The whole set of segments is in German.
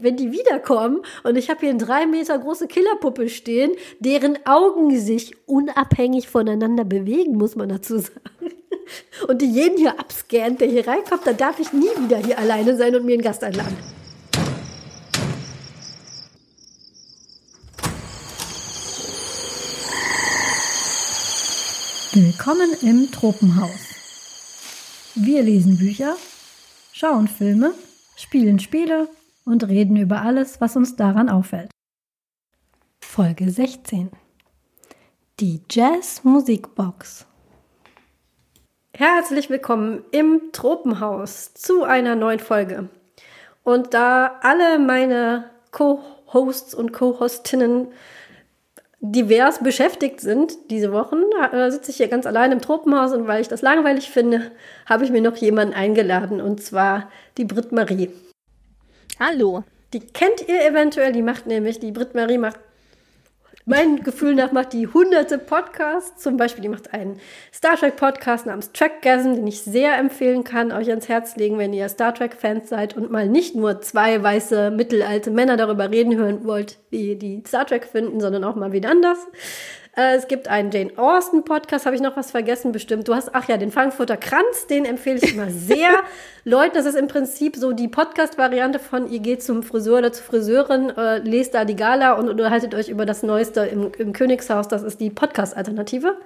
wenn die wiederkommen und ich habe hier eine drei Meter große Killerpuppe stehen, deren Augen sich unabhängig voneinander bewegen, muss man dazu sagen. Und die jeden hier abscannt, der hier reinkommt, dann darf ich nie wieder hier alleine sein und mir einen Gast einladen. Willkommen im Tropenhaus. Wir lesen Bücher, schauen Filme, spielen Spiele und reden über alles, was uns daran auffällt. Folge 16 Die Jazz Musikbox Herzlich willkommen im Tropenhaus zu einer neuen Folge. Und da alle meine Co-Hosts und Co-Hostinnen divers beschäftigt sind diese Wochen, äh, sitze ich hier ganz allein im Tropenhaus und weil ich das langweilig finde, habe ich mir noch jemanden eingeladen und zwar die Brit Marie. Hallo. Die kennt ihr eventuell, die macht nämlich, die Brit Marie macht, mein Gefühl nach macht die hunderte Podcasts. Zum Beispiel, die macht einen Star Trek Podcast namens Trackgasm, den ich sehr empfehlen kann, euch ans Herz legen, wenn ihr Star Trek Fans seid und mal nicht nur zwei weiße mittelalte Männer darüber reden hören wollt, wie die Star Trek finden, sondern auch mal wieder anders. Äh, es gibt einen Jane Austen Podcast, habe ich noch was vergessen bestimmt. Du hast, ach ja, den Frankfurter Kranz, den empfehle ich immer sehr. Leuten, das ist im Prinzip so die Podcast-Variante von ihr geht zum Friseur oder zur Friseurin, äh, lest da die Gala und unterhaltet euch über das Neueste im, im Königshaus. Das ist die Podcast-Alternative.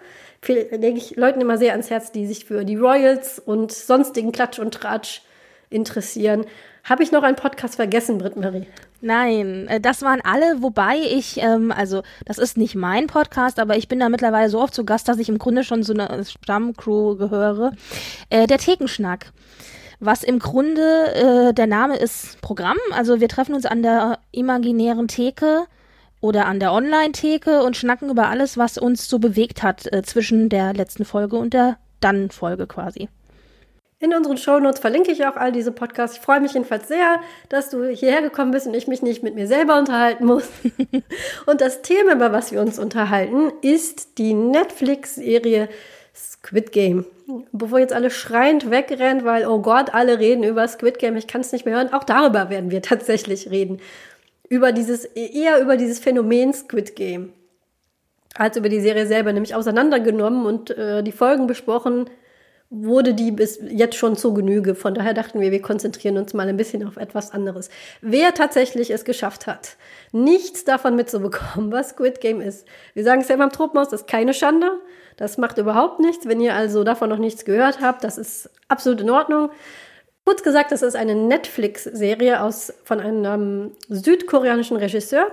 Lege ich Leuten immer sehr ans Herz, die sich für die Royals und sonstigen Klatsch und Tratsch interessieren. Habe ich noch einen Podcast vergessen, Britt-Marie? Nein, äh, das waren alle, wobei ich, ähm, also das ist nicht mein Podcast, aber ich bin da mittlerweile so oft zu Gast, dass ich im Grunde schon so eine Stammcrew gehöre. Äh, der Thekenschnack. Was im Grunde äh, der Name ist Programm. Also wir treffen uns an der imaginären Theke oder an der Online-Theke und schnacken über alles, was uns so bewegt hat äh, zwischen der letzten Folge und der Dann-Folge quasi. In unseren Shownotes verlinke ich auch all diese Podcasts. Ich freue mich jedenfalls sehr, dass du hierher gekommen bist und ich mich nicht mit mir selber unterhalten muss. und das Thema, über was wir uns unterhalten, ist die Netflix-Serie Squid Game. Bevor jetzt alle schreiend wegrennen, weil, oh Gott, alle reden über Squid Game, ich kann es nicht mehr hören, auch darüber werden wir tatsächlich reden. Über dieses, eher über dieses Phänomen Squid Game. Als über die Serie selber, nämlich auseinandergenommen und äh, die Folgen besprochen, wurde die bis jetzt schon zu Genüge. Von daher dachten wir, wir konzentrieren uns mal ein bisschen auf etwas anderes. Wer tatsächlich es geschafft hat, nichts davon mitzubekommen, was Squid Game ist. Wir sagen es ja immer im Tropenhaus, das ist keine Schande. Das macht überhaupt nichts. Wenn ihr also davon noch nichts gehört habt, das ist absolut in Ordnung. Kurz gesagt, das ist eine Netflix-Serie von einem südkoreanischen Regisseur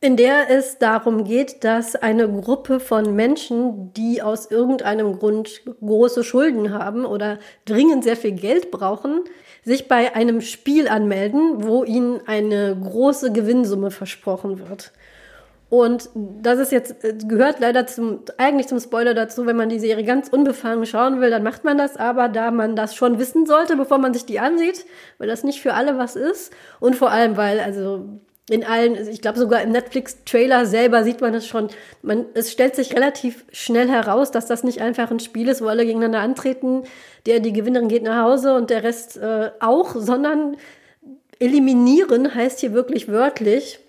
in der es darum geht, dass eine Gruppe von Menschen, die aus irgendeinem Grund große Schulden haben oder dringend sehr viel Geld brauchen, sich bei einem Spiel anmelden, wo ihnen eine große Gewinnsumme versprochen wird. Und das ist jetzt, gehört leider zum, eigentlich zum Spoiler dazu, wenn man die Serie ganz unbefangen schauen will, dann macht man das, aber da man das schon wissen sollte, bevor man sich die ansieht, weil das nicht für alle was ist und vor allem, weil, also, in allen, ich glaube sogar im Netflix-Trailer selber sieht man es schon. Man, es stellt sich relativ schnell heraus, dass das nicht einfach ein Spiel ist, wo alle gegeneinander antreten, der die Gewinnerin geht nach Hause und der Rest äh, auch, sondern eliminieren heißt hier wirklich wörtlich,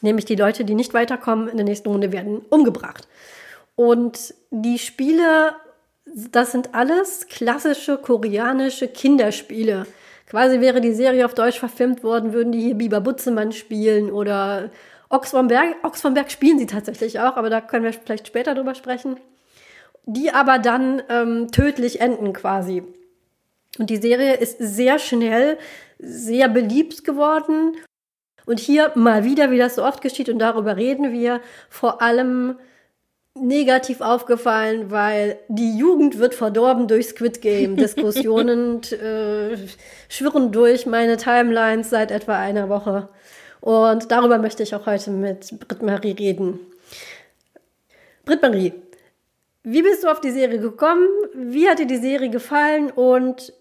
nämlich die Leute, die nicht weiterkommen in der nächsten Runde werden umgebracht. Und die Spiele, das sind alles klassische koreanische Kinderspiele Quasi wäre die Serie auf Deutsch verfilmt worden, würden die hier Biber Butzemann spielen oder Ochs vom Berg. Ochs vom Berg spielen sie tatsächlich auch, aber da können wir vielleicht später drüber sprechen. Die aber dann ähm, tödlich enden quasi. Und die Serie ist sehr schnell, sehr beliebt geworden. Und hier mal wieder, wie das so oft geschieht, und darüber reden wir, vor allem negativ aufgefallen, weil die Jugend wird verdorben durch Squid Game. Diskussionen äh, schwirren durch meine Timelines seit etwa einer Woche. Und darüber möchte ich auch heute mit Britt-Marie reden. Britt-Marie, wie bist du auf die Serie gekommen? Wie hat dir die Serie gefallen? Und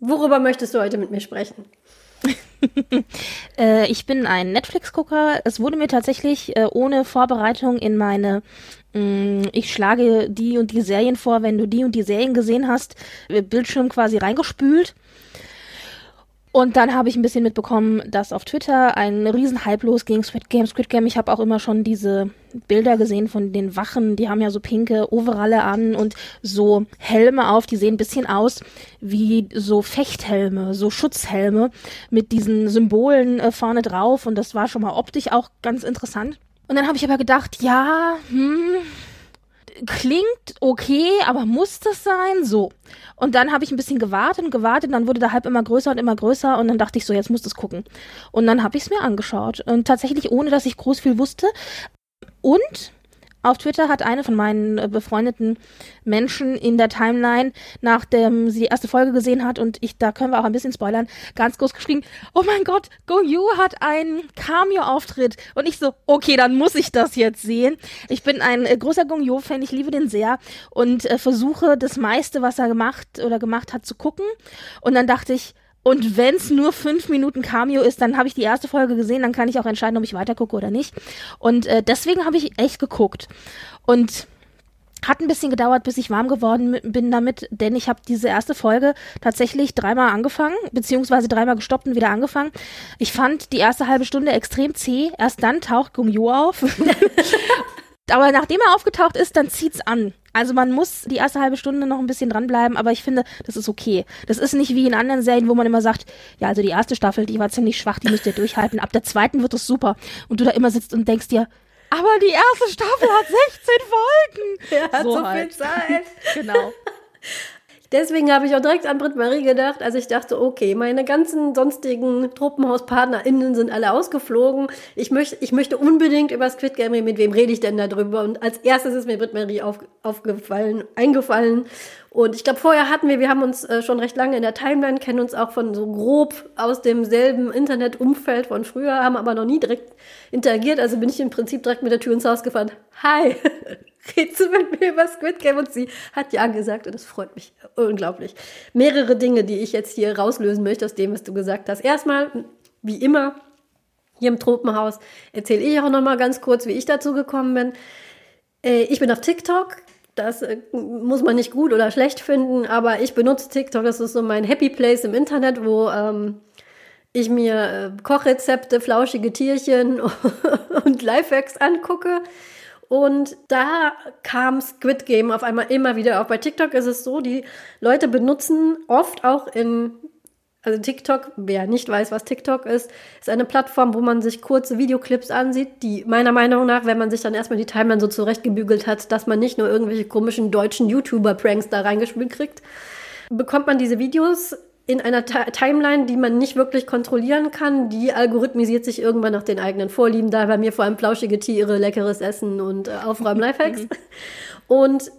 worüber möchtest du heute mit mir sprechen? äh, ich bin ein Netflix-Gucker. Es wurde mir tatsächlich äh, ohne Vorbereitung in meine ich schlage die und die Serien vor, wenn du die und die Serien gesehen hast, Bildschirm quasi reingespült. Und dann habe ich ein bisschen mitbekommen, dass auf Twitter ein Riesenhype losging, Squid Game, Squid Game. Ich habe auch immer schon diese Bilder gesehen von den Wachen, die haben ja so pinke Overalle an und so Helme auf, die sehen ein bisschen aus wie so Fechthelme, so Schutzhelme mit diesen Symbolen äh, vorne drauf und das war schon mal optisch auch ganz interessant. Und dann habe ich aber gedacht, ja, hm, klingt okay, aber muss das sein? So. Und dann habe ich ein bisschen gewartet und gewartet, und dann wurde der Hype immer größer und immer größer und dann dachte ich so, jetzt muss das gucken. Und dann habe ich es mir angeschaut und tatsächlich ohne, dass ich groß viel wusste. Und auf Twitter hat eine von meinen äh, befreundeten Menschen in der Timeline, nachdem sie die erste Folge gesehen hat, und ich, da können wir auch ein bisschen spoilern, ganz groß geschrieben, oh mein Gott, Go Yu hat einen Cameo-Auftritt. Und ich so, okay, dann muss ich das jetzt sehen. Ich bin ein äh, großer Gong Yu-Fan, ich liebe den sehr und äh, versuche das meiste, was er gemacht oder gemacht hat, zu gucken. Und dann dachte ich, und wenn es nur fünf Minuten Cameo ist, dann habe ich die erste Folge gesehen, dann kann ich auch entscheiden, ob ich weitergucke oder nicht. Und äh, deswegen habe ich echt geguckt. Und hat ein bisschen gedauert, bis ich warm geworden bin damit, denn ich habe diese erste Folge tatsächlich dreimal angefangen, beziehungsweise dreimal gestoppt und wieder angefangen. Ich fand die erste halbe Stunde extrem zäh. Erst dann taucht Gung Yu auf. Aber nachdem er aufgetaucht ist, dann zieht's an. Also man muss die erste halbe Stunde noch ein bisschen dranbleiben, aber ich finde, das ist okay. Das ist nicht wie in anderen Serien, wo man immer sagt, ja, also die erste Staffel, die war ziemlich schwach, die müsst ihr durchhalten. Ab der zweiten wird es super. Und du da immer sitzt und denkst dir, aber die erste Staffel hat 16 Folgen. Er hat so, so halt. viel Zeit. genau. Deswegen habe ich auch direkt an Britt-Marie gedacht, als ich dachte, okay, meine ganzen sonstigen TruppenhauspartnerInnen sind alle ausgeflogen. Ich möchte, ich möchte unbedingt über Squid Game reden. Mit wem rede ich denn darüber? Und als erstes ist mir Britt-Marie auf, aufgefallen, eingefallen. Und ich glaube, vorher hatten wir, wir haben uns äh, schon recht lange in der Timeline, kennen uns auch von so grob aus demselben Internetumfeld von früher, haben aber noch nie direkt interagiert. Also bin ich im Prinzip direkt mit der Tür ins Haus gefahren. Hi! redest du mit mir über Squid Game? Und sie hat ja gesagt und das freut mich unglaublich. Mehrere Dinge, die ich jetzt hier rauslösen möchte aus dem, was du gesagt hast. Erstmal, wie immer, hier im Tropenhaus erzähle ich auch nochmal ganz kurz, wie ich dazu gekommen bin. Äh, ich bin auf TikTok. Das äh, muss man nicht gut oder schlecht finden, aber ich benutze TikTok. Das ist so mein Happy Place im Internet, wo ähm, ich mir äh, Kochrezepte, flauschige Tierchen und Lifehacks angucke. Und da kam Squid Game auf einmal immer wieder auf. Bei TikTok ist es so, die Leute benutzen oft auch in, also TikTok, wer nicht weiß, was TikTok ist, ist eine Plattform, wo man sich kurze Videoclips ansieht, die meiner Meinung nach, wenn man sich dann erstmal die Timeline so zurechtgebügelt hat, dass man nicht nur irgendwelche komischen deutschen YouTuber-Pranks da reingespielt kriegt, bekommt man diese Videos in einer Ta Timeline, die man nicht wirklich kontrollieren kann, die algorithmisiert sich irgendwann nach den eigenen Vorlieben. Da bei mir vor allem flauschige Tiere, leckeres Essen und äh, Aufräumen-Lifehacks. und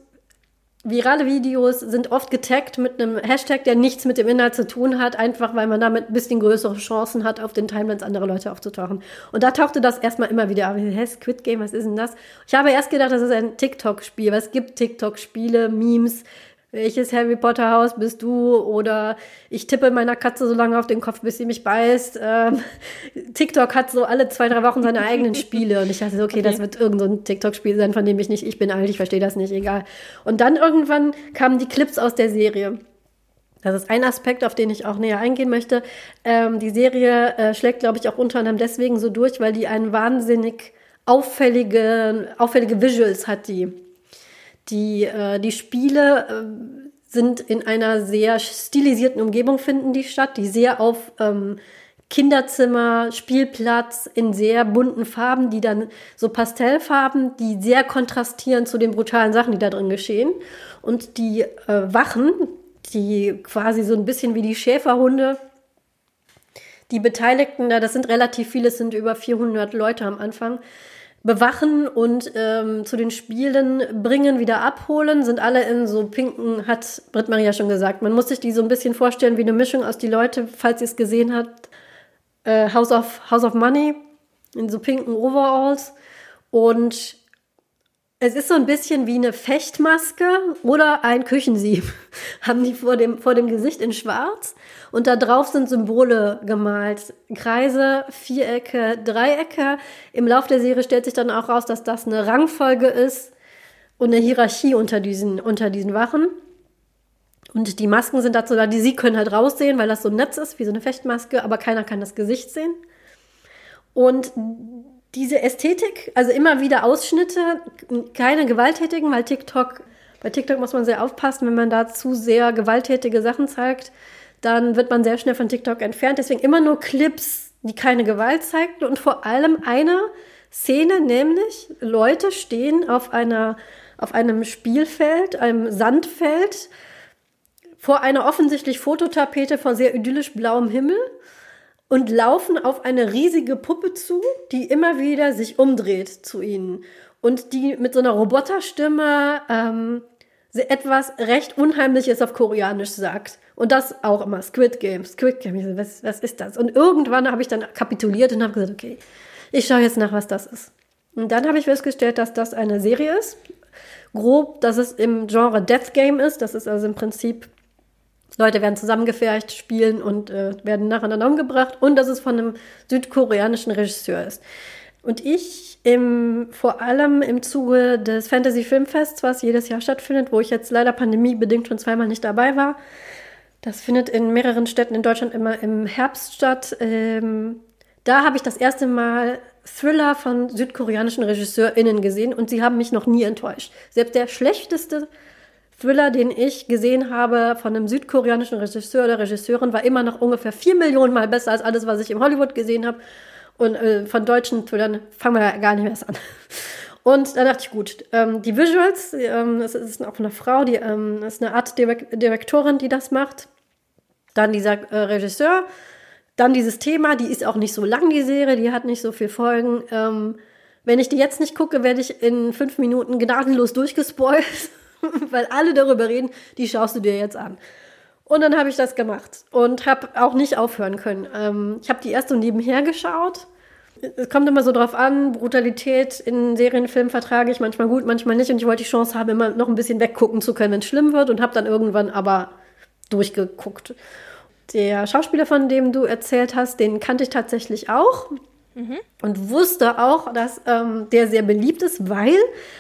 virale Videos sind oft getaggt mit einem Hashtag, der nichts mit dem Inhalt zu tun hat, einfach weil man damit ein bisschen größere Chancen hat, auf den Timelines andere Leute aufzutauchen. Und da tauchte das erstmal immer wieder auf. Hä, Squid Game, was ist denn das? Ich habe erst gedacht, das ist ein TikTok-Spiel, weil es gibt TikTok-Spiele, Memes, welches Harry Potter Haus bist du? Oder ich tippe meiner Katze so lange auf den Kopf, bis sie mich beißt. Ähm, TikTok hat so alle zwei, drei Wochen seine eigenen Spiele. Und ich dachte okay, okay. das wird irgendein so TikTok-Spiel sein, von dem ich nicht, ich bin alt, ich verstehe das nicht, egal. Und dann irgendwann kamen die Clips aus der Serie. Das ist ein Aspekt, auf den ich auch näher eingehen möchte. Ähm, die Serie äh, schlägt, glaube ich, auch unter anderem deswegen so durch, weil die einen wahnsinnig auffällige, auffällige Visuals hat, die die, äh, die Spiele äh, sind in einer sehr stilisierten Umgebung finden die statt, die sehr auf ähm, Kinderzimmer, Spielplatz in sehr bunten Farben, die dann so Pastellfarben, die sehr kontrastieren zu den brutalen Sachen, die da drin geschehen. Und die äh, Wachen, die quasi so ein bisschen wie die Schäferhunde, die Beteiligten da, das sind relativ viele, es sind über 400 Leute am Anfang, bewachen und ähm, zu den Spielen bringen, wieder abholen, sind alle in so pinken, hat Britt Maria schon gesagt. Man muss sich die so ein bisschen vorstellen wie eine Mischung aus die Leute, falls ihr es gesehen habt, äh, House, of, House of Money in so pinken Overalls. Und es ist so ein bisschen wie eine Fechtmaske oder ein Küchensieb. Haben die vor dem, vor dem Gesicht in schwarz und da drauf sind Symbole gemalt. Kreise, Vierecke, Dreiecke. Im Laufe der Serie stellt sich dann auch raus, dass das eine Rangfolge ist und eine Hierarchie unter diesen, unter diesen Wachen. Und die Masken sind dazu da, die sie können halt raussehen, weil das so ein Netz ist, wie so eine Fechtmaske, aber keiner kann das Gesicht sehen. Und diese Ästhetik, also immer wieder Ausschnitte, keine gewalttätigen, weil TikTok, bei TikTok muss man sehr aufpassen, wenn man da zu sehr gewalttätige Sachen zeigt, dann wird man sehr schnell von TikTok entfernt. Deswegen immer nur Clips, die keine Gewalt zeigten und vor allem eine Szene, nämlich Leute stehen auf einer, auf einem Spielfeld, einem Sandfeld, vor einer offensichtlich Fototapete vor sehr idyllisch blauem Himmel und laufen auf eine riesige Puppe zu, die immer wieder sich umdreht zu ihnen und die mit so einer Roboterstimme ähm, etwas recht Unheimliches auf Koreanisch sagt. Und das auch immer Squid Game, Squid Game. Was, was ist das? Und irgendwann habe ich dann kapituliert und habe gesagt, okay, ich schaue jetzt nach, was das ist. Und dann habe ich festgestellt, dass das eine Serie ist. Grob, dass es im Genre Death Game ist. Das ist also im Prinzip, Leute werden zusammengefercht, spielen und äh, werden nacheinander umgebracht. Und dass es von einem südkoreanischen Regisseur ist. Und ich im, vor allem im Zuge des Fantasy Filmfests, was jedes Jahr stattfindet, wo ich jetzt leider pandemiebedingt schon zweimal nicht dabei war, das findet in mehreren Städten in Deutschland immer im Herbst statt. Ähm, da habe ich das erste Mal Thriller von südkoreanischen RegisseurInnen gesehen und sie haben mich noch nie enttäuscht. Selbst der schlechteste Thriller, den ich gesehen habe von einem südkoreanischen Regisseur oder Regisseurin, war immer noch ungefähr vier Millionen Mal besser als alles, was ich im Hollywood gesehen habe. Und äh, von deutschen Thrillern fangen wir gar nicht mehr erst an. Und da dachte ich, gut, ähm, die Visuals, ähm, das ist auch eine Frau, die ähm, ist eine Art Direktorin, die das macht. Dann dieser äh, Regisseur. Dann dieses Thema, die ist auch nicht so lang, die Serie, die hat nicht so viel Folgen. Ähm, wenn ich die jetzt nicht gucke, werde ich in fünf Minuten gnadenlos durchgespoilt, weil alle darüber reden, die schaust du dir jetzt an. Und dann habe ich das gemacht und habe auch nicht aufhören können. Ähm, ich habe die erst so nebenher geschaut. Es kommt immer so drauf an, Brutalität in Serienfilmen vertrage ich manchmal gut, manchmal nicht. Und ich wollte die Chance haben, immer noch ein bisschen weggucken zu können, wenn es schlimm wird. Und habe dann irgendwann aber durchgeguckt. Der Schauspieler, von dem du erzählt hast, den kannte ich tatsächlich auch. Mhm. Und wusste auch, dass ähm, der sehr beliebt ist, weil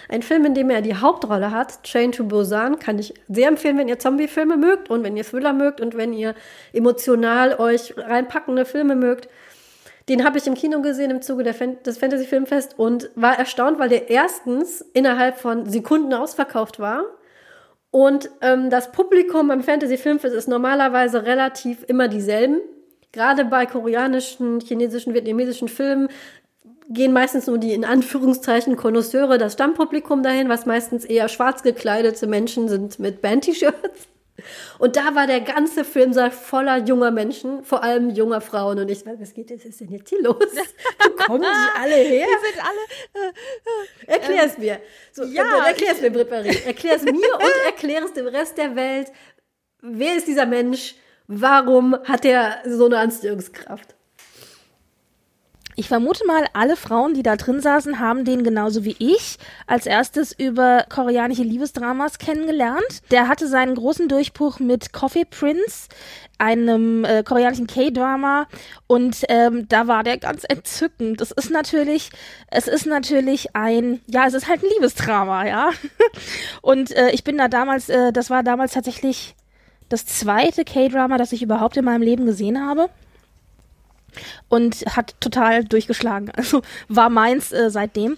ein Film, in dem er die Hauptrolle hat, Chain to Busan, kann ich sehr empfehlen, wenn ihr Zombie-Filme mögt und wenn ihr Thriller mögt und wenn ihr emotional euch reinpackende Filme mögt. Den habe ich im Kino gesehen im Zuge Fan des Fantasy Filmfest und war erstaunt, weil der erstens innerhalb von Sekunden ausverkauft war und ähm, das Publikum beim Fantasy Filmfest ist normalerweise relativ immer dieselben. Gerade bei koreanischen, chinesischen, vietnamesischen Filmen gehen meistens nur die in Anführungszeichen Konnoisseure, das Stammpublikum dahin, was meistens eher schwarz gekleidete Menschen sind mit Band-T-Shirts. Und da war der ganze Filmsaal voller junger Menschen, vor allem junger Frauen. Und ich, was geht was ist denn jetzt hier los? Wo kommen die alle her? Die sind alle. Äh, erklär es ähm, mir. So, ja, erklär es mir, Britt Erklär es mir und erklär es dem Rest der Welt. Wer ist dieser Mensch? Warum hat er so eine Anziehungskraft? Ich vermute mal, alle Frauen, die da drin saßen, haben den genauso wie ich als erstes über koreanische Liebesdramas kennengelernt. Der hatte seinen großen Durchbruch mit Coffee Prince, einem äh, koreanischen K-Drama und ähm, da war der ganz entzückend. Es ist natürlich, es ist natürlich ein, ja, es ist halt ein Liebesdrama, ja. und äh, ich bin da damals, äh, das war damals tatsächlich das zweite K-Drama, das ich überhaupt in meinem Leben gesehen habe und hat total durchgeschlagen. Also war meins äh, seitdem.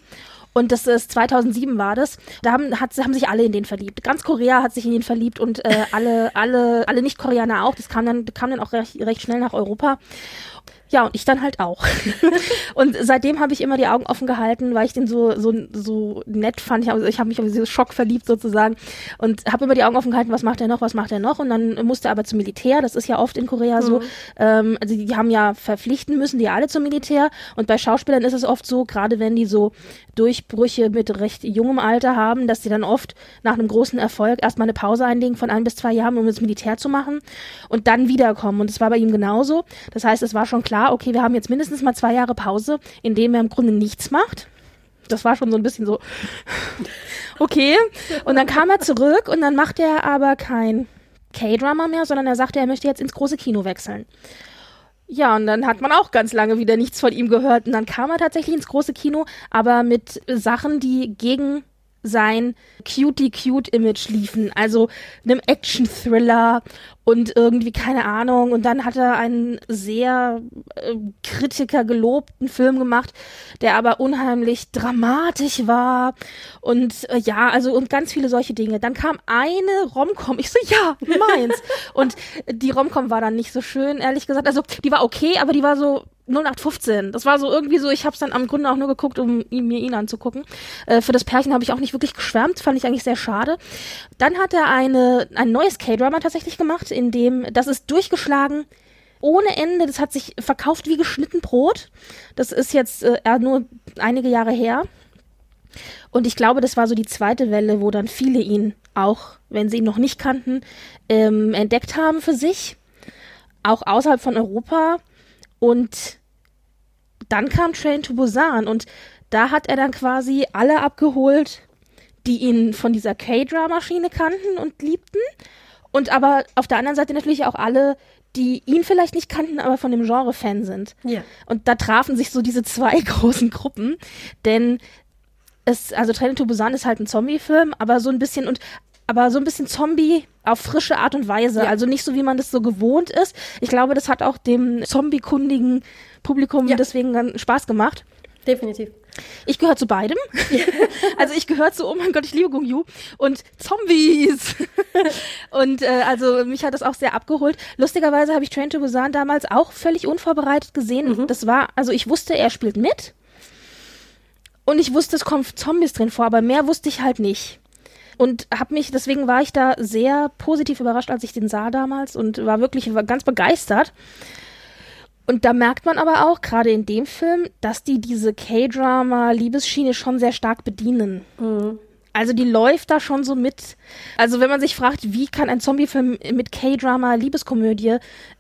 Und das ist 2007 war das. Da haben, hat, haben sich alle in den verliebt. Ganz Korea hat sich in den verliebt und äh, alle, alle, alle Nicht-Koreaner auch. Das kam dann, kam dann auch recht, recht schnell nach Europa. Ja, und ich dann halt auch. und seitdem habe ich immer die Augen offen gehalten, weil ich den so so so nett fand. Ich habe ich hab mich auf diesen Schock verliebt sozusagen und habe immer die Augen offen gehalten, was macht er noch, was macht er noch und dann musste er aber zum Militär. Das ist ja oft in Korea mhm. so. Ähm, also die haben ja verpflichten müssen die alle zum Militär und bei Schauspielern ist es oft so, gerade wenn die so Durchbrüche mit recht jungem Alter haben, dass sie dann oft nach einem großen Erfolg erstmal eine Pause einlegen von ein bis zwei Jahren, um ins Militär zu machen und dann wiederkommen. Und es war bei ihm genauso. Das heißt, es war schon klar, okay, wir haben jetzt mindestens mal zwei Jahre Pause, in dem er im Grunde nichts macht. Das war schon so ein bisschen so, okay. Und dann kam er zurück und dann macht er aber kein K-Drama mehr, sondern er sagte, er möchte jetzt ins große Kino wechseln. Ja, und dann hat man auch ganz lange wieder nichts von ihm gehört. Und dann kam er tatsächlich ins große Kino, aber mit Sachen, die gegen sein Cutie-Cute-Image liefen, also einem Action-Thriller und irgendwie keine Ahnung. Und dann hat er einen sehr äh, Kritiker gelobten Film gemacht, der aber unheimlich dramatisch war und äh, ja, also und ganz viele solche Dinge. Dann kam eine Romcom, ich so ja meins und die Romcom war dann nicht so schön, ehrlich gesagt. Also die war okay, aber die war so 0815. Das war so irgendwie so, ich habe es dann am Grunde auch nur geguckt, um ihn, mir ihn anzugucken. Äh, für das Pärchen habe ich auch nicht wirklich geschwärmt, fand ich eigentlich sehr schade. Dann hat er eine, ein neues K-Drama tatsächlich gemacht, in dem, das ist durchgeschlagen ohne Ende, das hat sich verkauft wie geschnitten Brot. Das ist jetzt äh, nur einige Jahre her. Und ich glaube, das war so die zweite Welle, wo dann viele ihn auch, wenn sie ihn noch nicht kannten, ähm, entdeckt haben für sich. Auch außerhalb von Europa. Und dann kam Train to Busan und da hat er dann quasi alle abgeholt, die ihn von dieser K-Drama-Maschine kannten und liebten. Und aber auf der anderen Seite natürlich auch alle, die ihn vielleicht nicht kannten, aber von dem Genre Fan sind. Ja. Und da trafen sich so diese zwei großen Gruppen, denn es, also Train to Busan ist halt ein Zombie-Film, aber so ein bisschen und aber so ein bisschen Zombie auf frische Art und Weise. Ja. Also nicht so, wie man das so gewohnt ist. Ich glaube, das hat auch dem zombie-kundigen Publikum ja. deswegen dann Spaß gemacht. Definitiv. Ich gehöre zu beidem. also ich gehöre zu, oh mein Gott, ich liebe Gung Yu und Zombies. und äh, also mich hat das auch sehr abgeholt. Lustigerweise habe ich Train to Busan damals auch völlig unvorbereitet gesehen. Mhm. Das war, also ich wusste, er spielt mit. Und ich wusste, es kommen Zombies drin vor, aber mehr wusste ich halt nicht und habe mich, deswegen war ich da sehr positiv überrascht, als ich den sah damals und war wirklich war ganz begeistert. Und da merkt man aber auch, gerade in dem Film, dass die diese K-Drama-Liebesschiene schon sehr stark bedienen. Mhm. Also die läuft da schon so mit. Also wenn man sich fragt, wie kann ein Zombie-Film mit K-Drama Liebeskomödie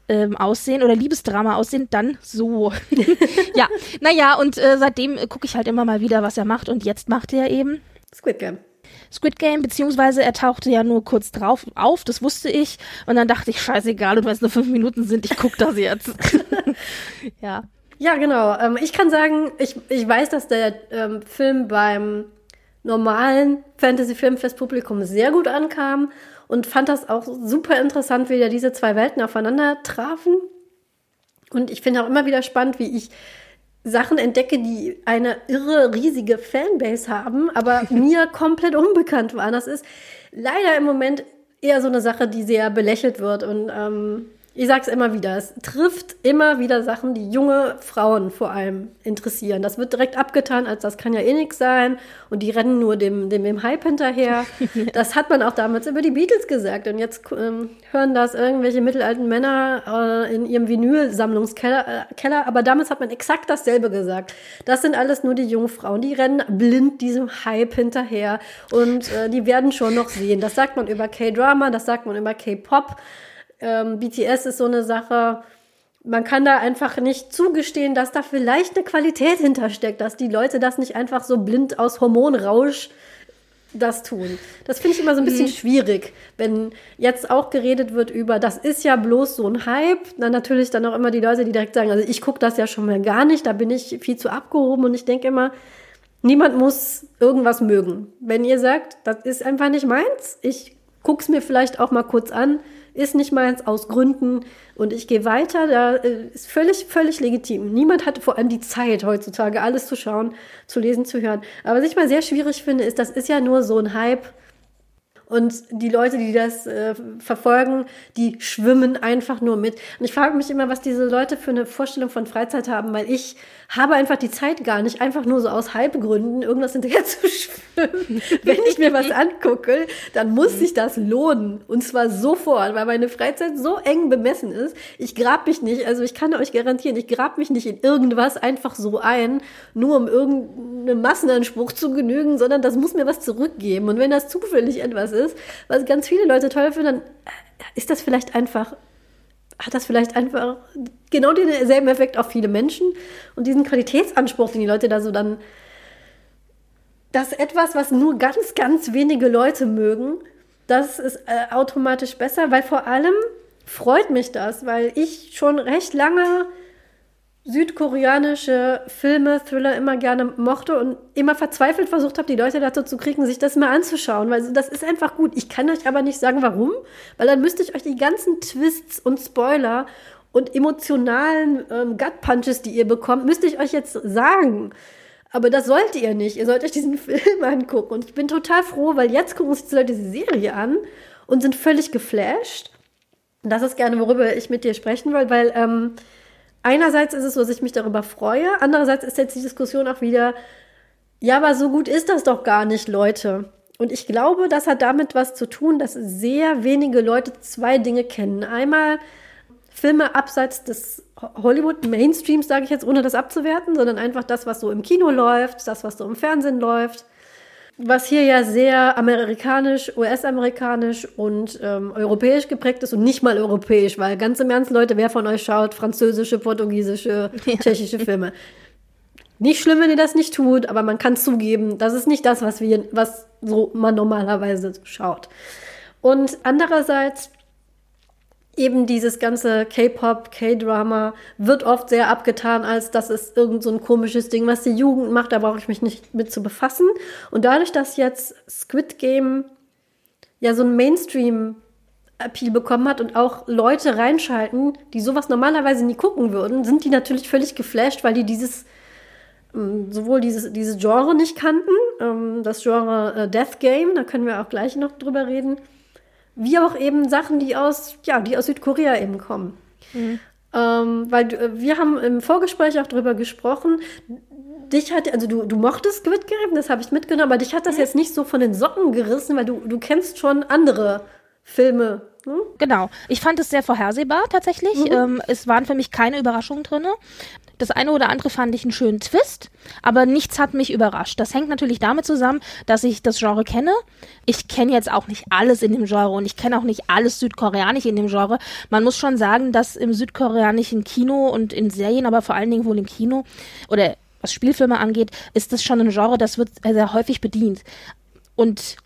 ähm, aussehen oder Liebesdrama aussehen, dann so. ja, naja, und äh, seitdem gucke ich halt immer mal wieder, was er macht. Und jetzt macht er eben Squid Game. Squid Game, beziehungsweise er tauchte ja nur kurz drauf auf, das wusste ich. Und dann dachte ich, scheißegal, und wenn es nur fünf Minuten sind, ich guck das jetzt. ja. Ja, genau. Ähm, ich kann sagen, ich, ich weiß, dass der ähm, Film beim normalen Fantasy-Filmfest-Publikum sehr gut ankam und fand das auch super interessant, wie da diese zwei Welten aufeinander trafen. Und ich finde auch immer wieder spannend, wie ich Sachen entdecke, die eine irre, riesige Fanbase haben, aber mir komplett unbekannt waren. Das ist leider im Moment eher so eine Sache, die sehr belächelt wird und ähm, ich sag's immer wieder, es trifft immer wieder Sachen, die junge Frauen vor allem interessieren. Das wird direkt abgetan, als das kann ja eh nix sein und die rennen nur dem, dem, dem Hype hinterher. das hat man auch damals über die Beatles gesagt und jetzt ähm, hören das irgendwelche mittelalten Männer äh, in ihrem Vinyl-Sammlungskeller, äh, Keller. aber damals hat man exakt dasselbe gesagt. Das sind alles nur die jungen Frauen, die rennen blind diesem Hype hinterher und äh, die werden schon noch sehen. Das sagt man über K-Drama, das sagt man über K-Pop ähm, BTS ist so eine Sache, man kann da einfach nicht zugestehen, dass da vielleicht eine Qualität hintersteckt, dass die Leute das nicht einfach so blind aus Hormonrausch das tun. Das finde ich immer so ein bisschen mhm. schwierig, wenn jetzt auch geredet wird über, das ist ja bloß so ein Hype, dann natürlich dann auch immer die Leute, die direkt sagen, also ich gucke das ja schon mal gar nicht, da bin ich viel zu abgehoben und ich denke immer, niemand muss irgendwas mögen. Wenn ihr sagt, das ist einfach nicht meins, ich gucke es mir vielleicht auch mal kurz an, ist nicht meins aus Gründen und ich gehe weiter. Da äh, ist völlig, völlig legitim. Niemand hat vor allem die Zeit heutzutage, alles zu schauen, zu lesen, zu hören. Aber was ich mal sehr schwierig finde, ist, das ist ja nur so ein Hype. Und die Leute, die das äh, verfolgen, die schwimmen einfach nur mit. Und ich frage mich immer, was diese Leute für eine Vorstellung von Freizeit haben, weil ich habe einfach die Zeit gar nicht, einfach nur so aus Halbgründen irgendwas hinterher zu schwimmen. Wenn ich mir was angucke, dann muss sich das lohnen. Und zwar sofort, weil meine Freizeit so eng bemessen ist. Ich grab mich nicht, also ich kann euch garantieren, ich grab mich nicht in irgendwas einfach so ein, nur um irgendeinem Massenanspruch zu genügen, sondern das muss mir was zurückgeben. Und wenn das zufällig etwas ist, was ganz viele Leute toll finden, dann ist das vielleicht einfach hat das vielleicht einfach genau denselben Effekt auf viele Menschen? Und diesen Qualitätsanspruch, den die Leute da so dann, das etwas, was nur ganz, ganz wenige Leute mögen, das ist äh, automatisch besser, weil vor allem freut mich das, weil ich schon recht lange südkoreanische Filme, Thriller immer gerne mochte und immer verzweifelt versucht habe, die Leute dazu zu kriegen, sich das mal anzuschauen, weil das ist einfach gut. Ich kann euch aber nicht sagen, warum, weil dann müsste ich euch die ganzen Twists und Spoiler und emotionalen ähm, Gut-Punches, die ihr bekommt, müsste ich euch jetzt sagen. Aber das sollt ihr nicht. Ihr sollt euch diesen Film angucken. Und ich bin total froh, weil jetzt gucken sich die Leute diese Serie an und sind völlig geflasht. Und das ist gerne, worüber ich mit dir sprechen will, weil ähm, einerseits ist es so, dass ich mich darüber freue, andererseits ist jetzt die Diskussion auch wieder, ja, aber so gut ist das doch gar nicht, Leute. Und ich glaube, das hat damit was zu tun, dass sehr wenige Leute zwei Dinge kennen. Einmal Filme abseits des Hollywood-Mainstreams, sage ich jetzt, ohne das abzuwerten, sondern einfach das, was so im Kino läuft, das, was so im Fernsehen läuft was hier ja sehr amerikanisch, US-amerikanisch und ähm, europäisch geprägt ist und nicht mal europäisch, weil ganz im Ernst, Leute, wer von euch schaut französische, portugiesische, ja. tschechische Filme? Nicht schlimm, wenn ihr das nicht tut, aber man kann zugeben, das ist nicht das, was wir, was so man normalerweise schaut. Und andererseits eben dieses ganze K-Pop, K-Drama wird oft sehr abgetan, als das ist irgend so ein komisches Ding, was die Jugend macht, da brauche ich mich nicht mit zu befassen. Und dadurch, dass jetzt Squid Game ja so ein Mainstream Appeal bekommen hat und auch Leute reinschalten, die sowas normalerweise nie gucken würden, sind die natürlich völlig geflasht, weil die dieses ähm, sowohl dieses, dieses Genre nicht kannten, ähm, das Genre äh, Death Game, da können wir auch gleich noch drüber reden, wie auch eben Sachen, die aus, ja, die aus Südkorea eben kommen. Mhm. Ähm, weil äh, wir haben im Vorgespräch auch darüber gesprochen, dich hat, also du, du mochtest Squid Game, das habe ich mitgenommen, aber dich hat das mhm. jetzt nicht so von den Socken gerissen, weil du, du kennst schon andere Filme. Hm? Genau. Ich fand es sehr vorhersehbar tatsächlich. Mhm. Ähm, es waren für mich keine Überraschungen drin. Das eine oder andere fand ich einen schönen Twist, aber nichts hat mich überrascht. Das hängt natürlich damit zusammen, dass ich das Genre kenne. Ich kenne jetzt auch nicht alles in dem Genre und ich kenne auch nicht alles südkoreanisch in dem Genre. Man muss schon sagen, dass im südkoreanischen Kino und in Serien, aber vor allen Dingen wohl im Kino oder was Spielfilme angeht, ist das schon ein Genre, das wird sehr häufig bedient. Und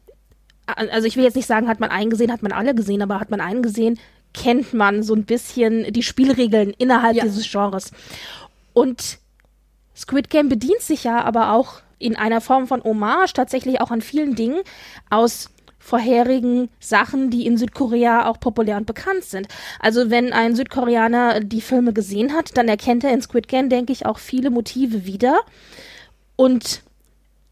also ich will jetzt nicht sagen, hat man einen gesehen, hat man alle gesehen, aber hat man einen gesehen, kennt man so ein bisschen die Spielregeln innerhalb ja. dieses Genres. Und Squid Game bedient sich ja aber auch in einer Form von Hommage tatsächlich auch an vielen Dingen aus vorherigen Sachen, die in Südkorea auch populär und bekannt sind. Also wenn ein Südkoreaner die Filme gesehen hat, dann erkennt er in Squid Game, denke ich, auch viele Motive wieder. Und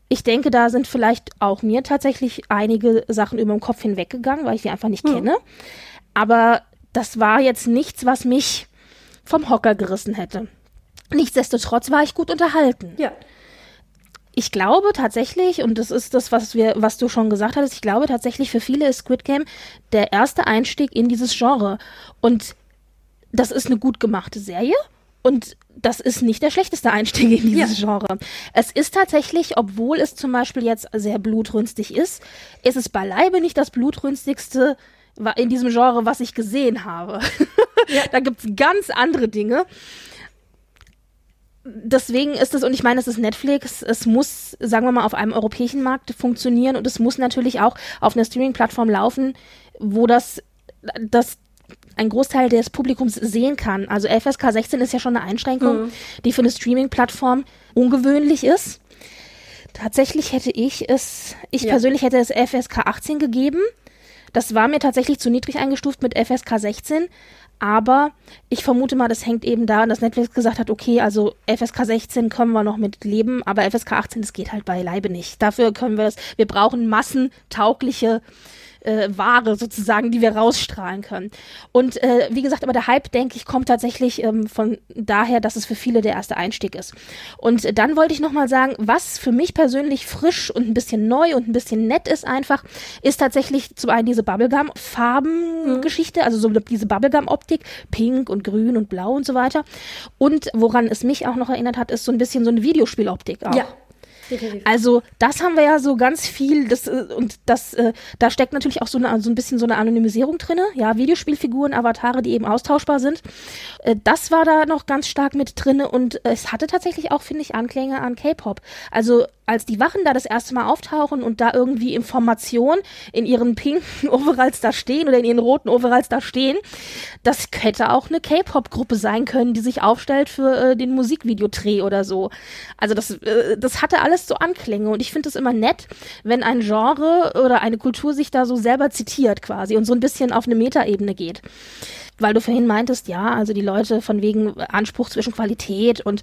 ich denke, da sind vielleicht auch mir tatsächlich einige Sachen über den Kopf hinweggegangen, weil ich sie einfach nicht hm. kenne. Aber das war jetzt nichts, was mich vom Hocker gerissen hätte. Nichtsdestotrotz war ich gut unterhalten. Ja. Ich glaube tatsächlich, und das ist das, was wir, was du schon gesagt hattest, ich glaube tatsächlich für viele ist Squid Game der erste Einstieg in dieses Genre. Und das ist eine gut gemachte Serie. Und das ist nicht der schlechteste Einstieg in dieses ja. Genre. Es ist tatsächlich, obwohl es zum Beispiel jetzt sehr blutrünstig ist, ist es beileibe nicht das blutrünstigste in diesem Genre, was ich gesehen habe. Ja. da gibt's ganz andere Dinge deswegen ist es, und ich meine, es ist Netflix, es muss, sagen wir mal, auf einem europäischen Markt funktionieren und es muss natürlich auch auf einer Streaming-Plattform laufen, wo das, das ein Großteil des Publikums sehen kann. Also FSK 16 ist ja schon eine Einschränkung, mhm. die für eine Streaming-Plattform ungewöhnlich ist. Tatsächlich hätte ich es, ich ja. persönlich hätte es FSK 18 gegeben. Das war mir tatsächlich zu niedrig eingestuft mit FSK 16. Aber ich vermute mal, das hängt eben daran, dass Netflix gesagt hat, okay, also FSK 16 können wir noch mit leben, aber FSK 18, das geht halt beileibe nicht. Dafür können wir das, wir brauchen massentaugliche äh, Ware sozusagen, die wir rausstrahlen können. Und äh, wie gesagt, aber der Hype, denke ich, kommt tatsächlich ähm, von daher, dass es für viele der erste Einstieg ist. Und äh, dann wollte ich nochmal sagen, was für mich persönlich frisch und ein bisschen neu und ein bisschen nett ist einfach, ist tatsächlich zum einen diese Bubblegum-Farben-Geschichte, mhm. also so diese Bubblegum-Optik, pink und grün und blau und so weiter. Und woran es mich auch noch erinnert hat, ist so ein bisschen so eine Videospieloptik. Ja. Also das haben wir ja so ganz viel, das äh, und das, äh, da steckt natürlich auch so, eine, so ein bisschen so eine Anonymisierung drinne. Ja, Videospielfiguren, Avatare, die eben austauschbar sind. Äh, das war da noch ganz stark mit drinne und es hatte tatsächlich auch, finde ich, Anklänge an K-Pop. Also als die Wachen da das erste Mal auftauchen und da irgendwie Informationen in ihren pinken Overalls da stehen oder in ihren roten Overalls da stehen, das hätte auch eine K-Pop-Gruppe sein können, die sich aufstellt für äh, den Musikvideodreh oder so. Also das, äh, das hatte alles so Anklänge und ich finde es immer nett, wenn ein Genre oder eine Kultur sich da so selber zitiert quasi und so ein bisschen auf eine Metaebene geht weil du vorhin meintest, ja, also die Leute von wegen Anspruch zwischen Qualität und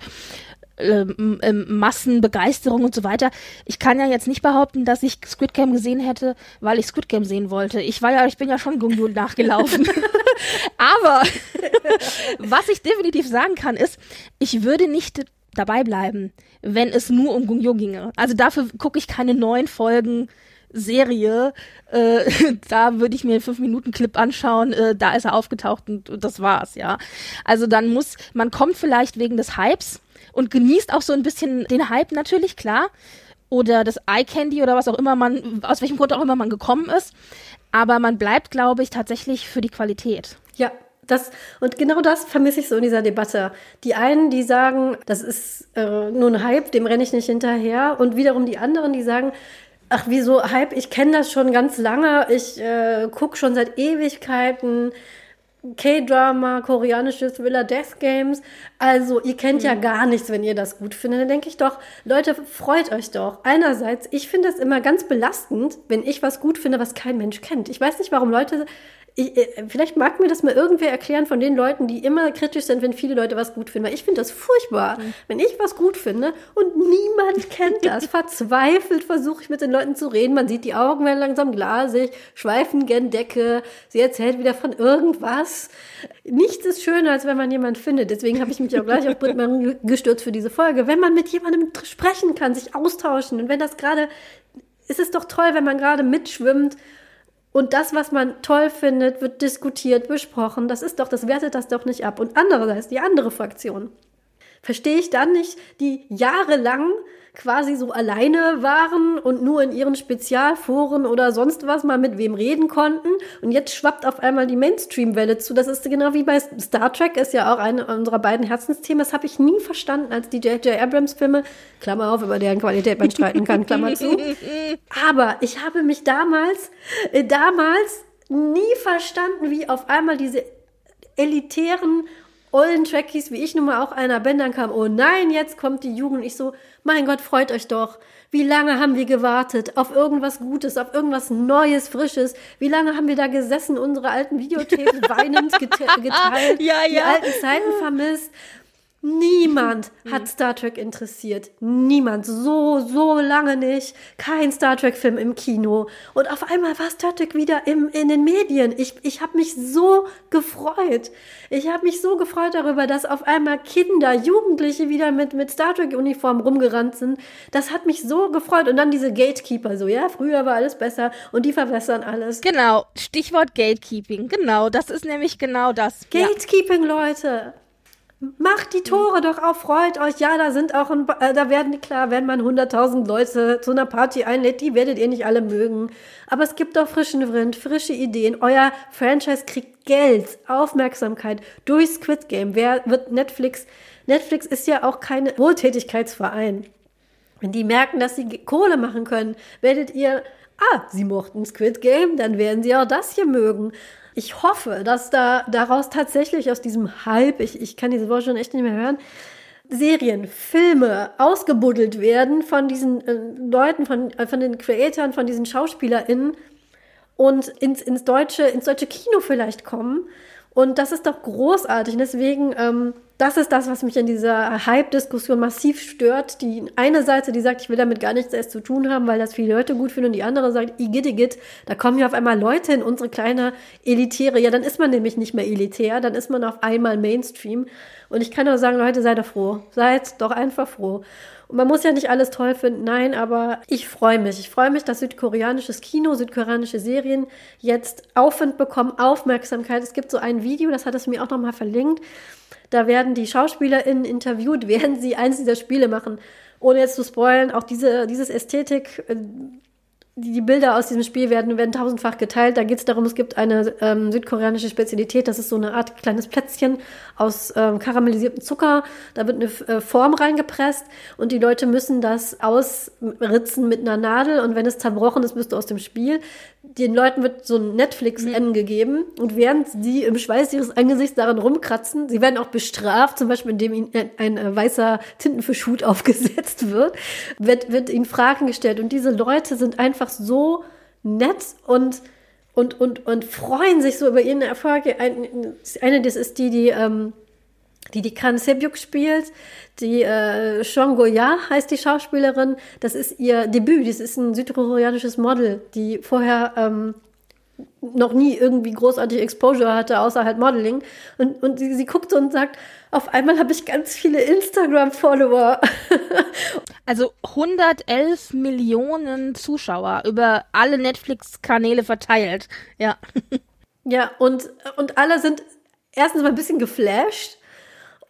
ähm, ähm, Massenbegeisterung und so weiter. Ich kann ja jetzt nicht behaupten, dass ich Squid Game gesehen hätte, weil ich Squid Game sehen wollte. Ich war ja, ich bin ja schon Gungyul nachgelaufen. Aber was ich definitiv sagen kann, ist, ich würde nicht dabei bleiben, wenn es nur um Gungyo ginge. Also dafür gucke ich keine neuen Folgen Serie, äh, da würde ich mir einen 5-Minuten-Clip anschauen, äh, da ist er aufgetaucht und, und das war's, ja. Also dann muss, man kommt vielleicht wegen des Hypes, und genießt auch so ein bisschen den Hype natürlich, klar. Oder das Eye Candy oder was auch immer man, aus welchem Grund auch immer man gekommen ist. Aber man bleibt, glaube ich, tatsächlich für die Qualität. Ja, das, und genau das vermisse ich so in dieser Debatte. Die einen, die sagen, das ist äh, nur ein Hype, dem renne ich nicht hinterher. Und wiederum die anderen, die sagen, ach, wieso Hype? Ich kenne das schon ganz lange. Ich äh, gucke schon seit Ewigkeiten K-Drama, koreanische Thriller, Death Games. Also, ihr kennt mhm. ja gar nichts, wenn ihr das gut findet. Dann denke ich doch, Leute, freut euch doch. Einerseits, ich finde es immer ganz belastend, wenn ich was gut finde, was kein Mensch kennt. Ich weiß nicht, warum Leute ich, äh, vielleicht mag mir das mal irgendwer erklären von den Leuten, die immer kritisch sind, wenn viele Leute was gut finden. Weil ich finde das furchtbar, mhm. wenn ich was gut finde und niemand kennt das. Verzweifelt versuche ich mit den Leuten zu reden. Man sieht, die Augen werden langsam glasig, schweifen gen Decke. Sie erzählt wieder von irgendwas. Nichts ist schöner, als wenn man jemanden findet. Deswegen habe ich mich auch gleich auf Brittmann gestürzt für diese Folge. Wenn man mit jemandem sprechen kann, sich austauschen und wenn das gerade, ist es doch toll, wenn man gerade mitschwimmt und das, was man toll findet, wird diskutiert, besprochen. Das ist doch, das wertet das doch nicht ab. Und andererseits die andere Fraktion. Verstehe ich dann nicht, die jahrelang quasi so alleine waren und nur in ihren Spezialforen oder sonst was mal mit wem reden konnten. Und jetzt schwappt auf einmal die Mainstream-Welle zu. Das ist genau wie bei Star Trek, ist ja auch eine unserer beiden Herzensthemen. Das habe ich nie verstanden, als die J.J. Abrams-Filme, Klammer auf, über deren Qualität man streiten kann, Klammer zu. Aber ich habe mich damals, äh, damals nie verstanden, wie auf einmal diese elitären ollen Trackies, wie ich nun mal auch einer bin, dann kam, oh nein, jetzt kommt die Jugend. Ich so, mein Gott, freut euch doch. Wie lange haben wir gewartet auf irgendwas Gutes, auf irgendwas Neues, Frisches? Wie lange haben wir da gesessen, unsere alten Videotapes weinend geteilt, ja, ja. die alten Zeiten vermisst? Niemand hat mhm. Star Trek interessiert. Niemand. So, so lange nicht. Kein Star Trek-Film im Kino. Und auf einmal war Star Trek wieder im, in den Medien. Ich, ich habe mich so gefreut. Ich habe mich so gefreut darüber, dass auf einmal Kinder, Jugendliche wieder mit, mit Star Trek-Uniform rumgerannt sind. Das hat mich so gefreut. Und dann diese Gatekeeper so, ja, früher war alles besser und die verwässern alles. Genau. Stichwort Gatekeeping. Genau. Das ist nämlich genau das. Gatekeeping, ja. Leute. Macht die Tore doch auf, freut euch. Ja, da sind auch, ein, äh, da werden, klar, wenn man 100.000 Leute zu einer Party einlädt, die werdet ihr nicht alle mögen. Aber es gibt doch frischen Wind, frische Ideen. Euer Franchise kriegt Geld, Aufmerksamkeit durch Squid Game. Wer wird Netflix? Netflix ist ja auch kein Wohltätigkeitsverein. Wenn die merken, dass sie Kohle machen können, werdet ihr, ah, sie mochten Squid Game, dann werden sie auch das hier mögen ich hoffe, dass da daraus tatsächlich aus diesem Hype, ich, ich kann diese Worte schon echt nicht mehr hören, Serien, Filme ausgebuddelt werden von diesen äh, Leuten, von, äh, von den Creatoren, von diesen SchauspielerInnen und ins, ins, deutsche, ins deutsche Kino vielleicht kommen. Und das ist doch großartig. deswegen ähm, das ist das, was mich in dieser Hype-Diskussion massiv stört. Die eine Seite, die sagt, ich will damit gar nichts erst zu tun haben, weil das viele Leute gut finden, und die andere sagt, igitt, da kommen ja auf einmal Leute in unsere kleine Elitäre. Ja, dann ist man nämlich nicht mehr elitär, dann ist man auf einmal Mainstream. Und ich kann nur sagen, Leute, seid doch froh. Seid doch einfach froh. Und man muss ja nicht alles toll finden, nein, aber ich freue mich. Ich freue mich, dass südkoreanisches Kino, südkoreanische Serien jetzt Aufwind bekommen, Aufmerksamkeit. Es gibt so ein Video, das hat es mir auch nochmal verlinkt. Da werden die SchauspielerInnen interviewt, während sie eins dieser Spiele machen. Ohne jetzt zu spoilen, auch diese, dieses Ästhetik, äh, die Bilder aus diesem Spiel werden, werden tausendfach geteilt. Da geht es darum, es gibt eine ähm, südkoreanische Spezialität, das ist so eine Art kleines Plätzchen aus ähm, karamellisiertem Zucker. Da wird eine äh, Form reingepresst und die Leute müssen das ausritzen mit einer Nadel und wenn es zerbrochen ist, bist du aus dem Spiel. Den Leuten wird so ein Netflix-N mhm. gegeben und während sie im Schweiß ihres Angesichts daran rumkratzen, sie werden auch bestraft, zum Beispiel indem ihnen ein, ein, ein weißer Tintenfischhut aufgesetzt wird, wird, wird ihnen Fragen gestellt und diese Leute sind einfach so nett und und, und, und freuen sich so über ihren Erfolg. Eine, eine das ist die, die, ähm, die, die Kan Sebyuk spielt. Die äh, Shong Goya heißt die Schauspielerin. Das ist ihr Debüt. Das ist ein südkoreanisches Model, die vorher ähm, noch nie irgendwie großartig Exposure hatte, außer halt Modeling. Und, und sie, sie guckt so und sagt, auf einmal habe ich ganz viele Instagram-Follower. also 111 Millionen Zuschauer über alle Netflix-Kanäle verteilt. Ja. Ja, und, und alle sind erstens mal ein bisschen geflasht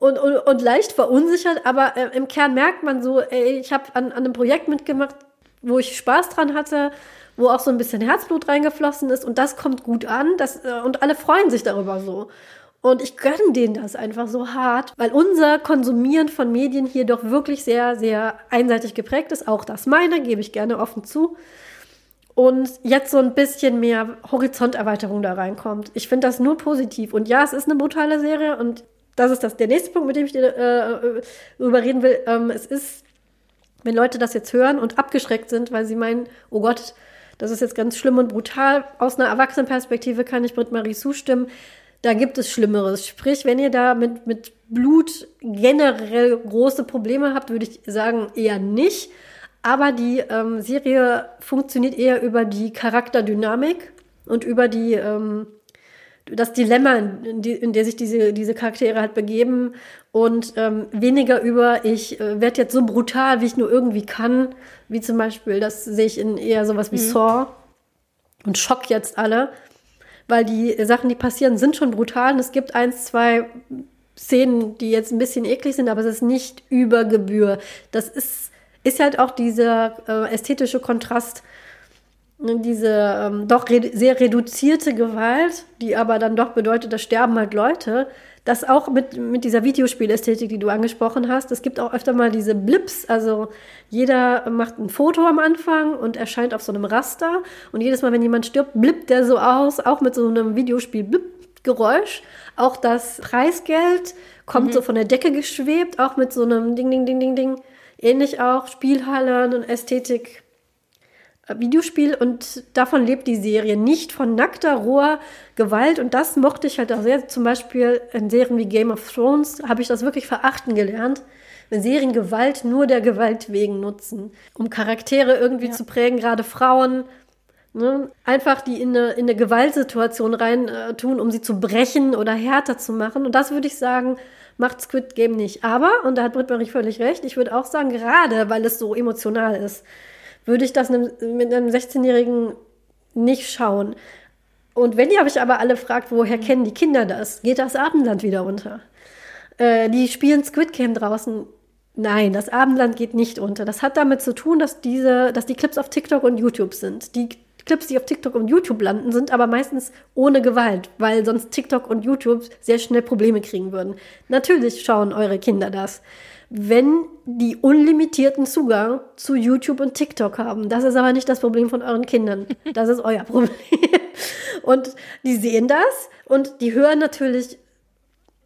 und, und, und leicht verunsichert, aber äh, im Kern merkt man so, ey, ich habe an, an einem Projekt mitgemacht, wo ich Spaß dran hatte wo auch so ein bisschen Herzblut reingeflossen ist und das kommt gut an das, äh, und alle freuen sich darüber so. Und ich gönne denen das einfach so hart, weil unser Konsumieren von Medien hier doch wirklich sehr, sehr einseitig geprägt ist. Auch das meine, gebe ich gerne offen zu. Und jetzt so ein bisschen mehr Horizonterweiterung da reinkommt. Ich finde das nur positiv. Und ja, es ist eine brutale Serie und das ist das, der nächste Punkt, mit dem ich dir äh, darüber reden will. Ähm, es ist, wenn Leute das jetzt hören und abgeschreckt sind, weil sie meinen, oh Gott, das ist jetzt ganz schlimm und brutal. Aus einer Erwachsenenperspektive kann ich Britt-Marie zustimmen. Da gibt es Schlimmeres. Sprich, wenn ihr da mit, mit Blut generell große Probleme habt, würde ich sagen, eher nicht. Aber die ähm, Serie funktioniert eher über die Charakterdynamik und über die ähm, das Dilemma, in, die, in der sich diese, diese Charaktere halt begeben und ähm, weniger über, ich äh, werde jetzt so brutal, wie ich nur irgendwie kann, wie zum Beispiel, das sehe ich in eher sowas wie mhm. Saw und schock jetzt alle, weil die Sachen, die passieren, sind schon brutal und es gibt eins, zwei Szenen, die jetzt ein bisschen eklig sind, aber es ist nicht über Gebühr. Das ist, ist halt auch dieser äh, ästhetische Kontrast diese ähm, doch re sehr reduzierte Gewalt, die aber dann doch bedeutet, da sterben halt Leute, das auch mit, mit dieser Videospielästhetik, die du angesprochen hast, es gibt auch öfter mal diese Blips, also jeder macht ein Foto am Anfang und erscheint auf so einem Raster und jedes Mal, wenn jemand stirbt, blippt der so aus, auch mit so einem Videospiel-Blip-Geräusch. Auch das Preisgeld kommt mhm. so von der Decke geschwebt, auch mit so einem Ding, Ding, Ding, Ding, Ding. Ähnlich auch Spielhallen und Ästhetik Videospiel und davon lebt die Serie. Nicht von nackter, roher Gewalt und das mochte ich halt auch sehr. Zum Beispiel in Serien wie Game of Thrones habe ich das wirklich verachten gelernt. Wenn Serien Gewalt nur der Gewalt wegen nutzen, um Charaktere irgendwie ja. zu prägen, gerade Frauen, ne? einfach die in eine, in eine Gewaltsituation rein äh, tun, um sie zu brechen oder härter zu machen. Und das würde ich sagen, macht Squid Game nicht. Aber, und da hat Britt Marie völlig recht, ich würde auch sagen, gerade weil es so emotional ist würde ich das mit einem 16-Jährigen nicht schauen. Und wenn ihr euch aber alle fragt, woher kennen die Kinder das? Geht das Abendland wieder unter? Äh, die spielen Squid Game draußen. Nein, das Abendland geht nicht unter. Das hat damit zu tun, dass diese, dass die Clips auf TikTok und YouTube sind. Die Clips, die auf TikTok und YouTube landen, sind aber meistens ohne Gewalt, weil sonst TikTok und YouTube sehr schnell Probleme kriegen würden. Natürlich schauen eure Kinder das wenn die unlimitierten Zugang zu YouTube und TikTok haben. Das ist aber nicht das Problem von euren Kindern. Das ist euer Problem. Und die sehen das und die hören natürlich,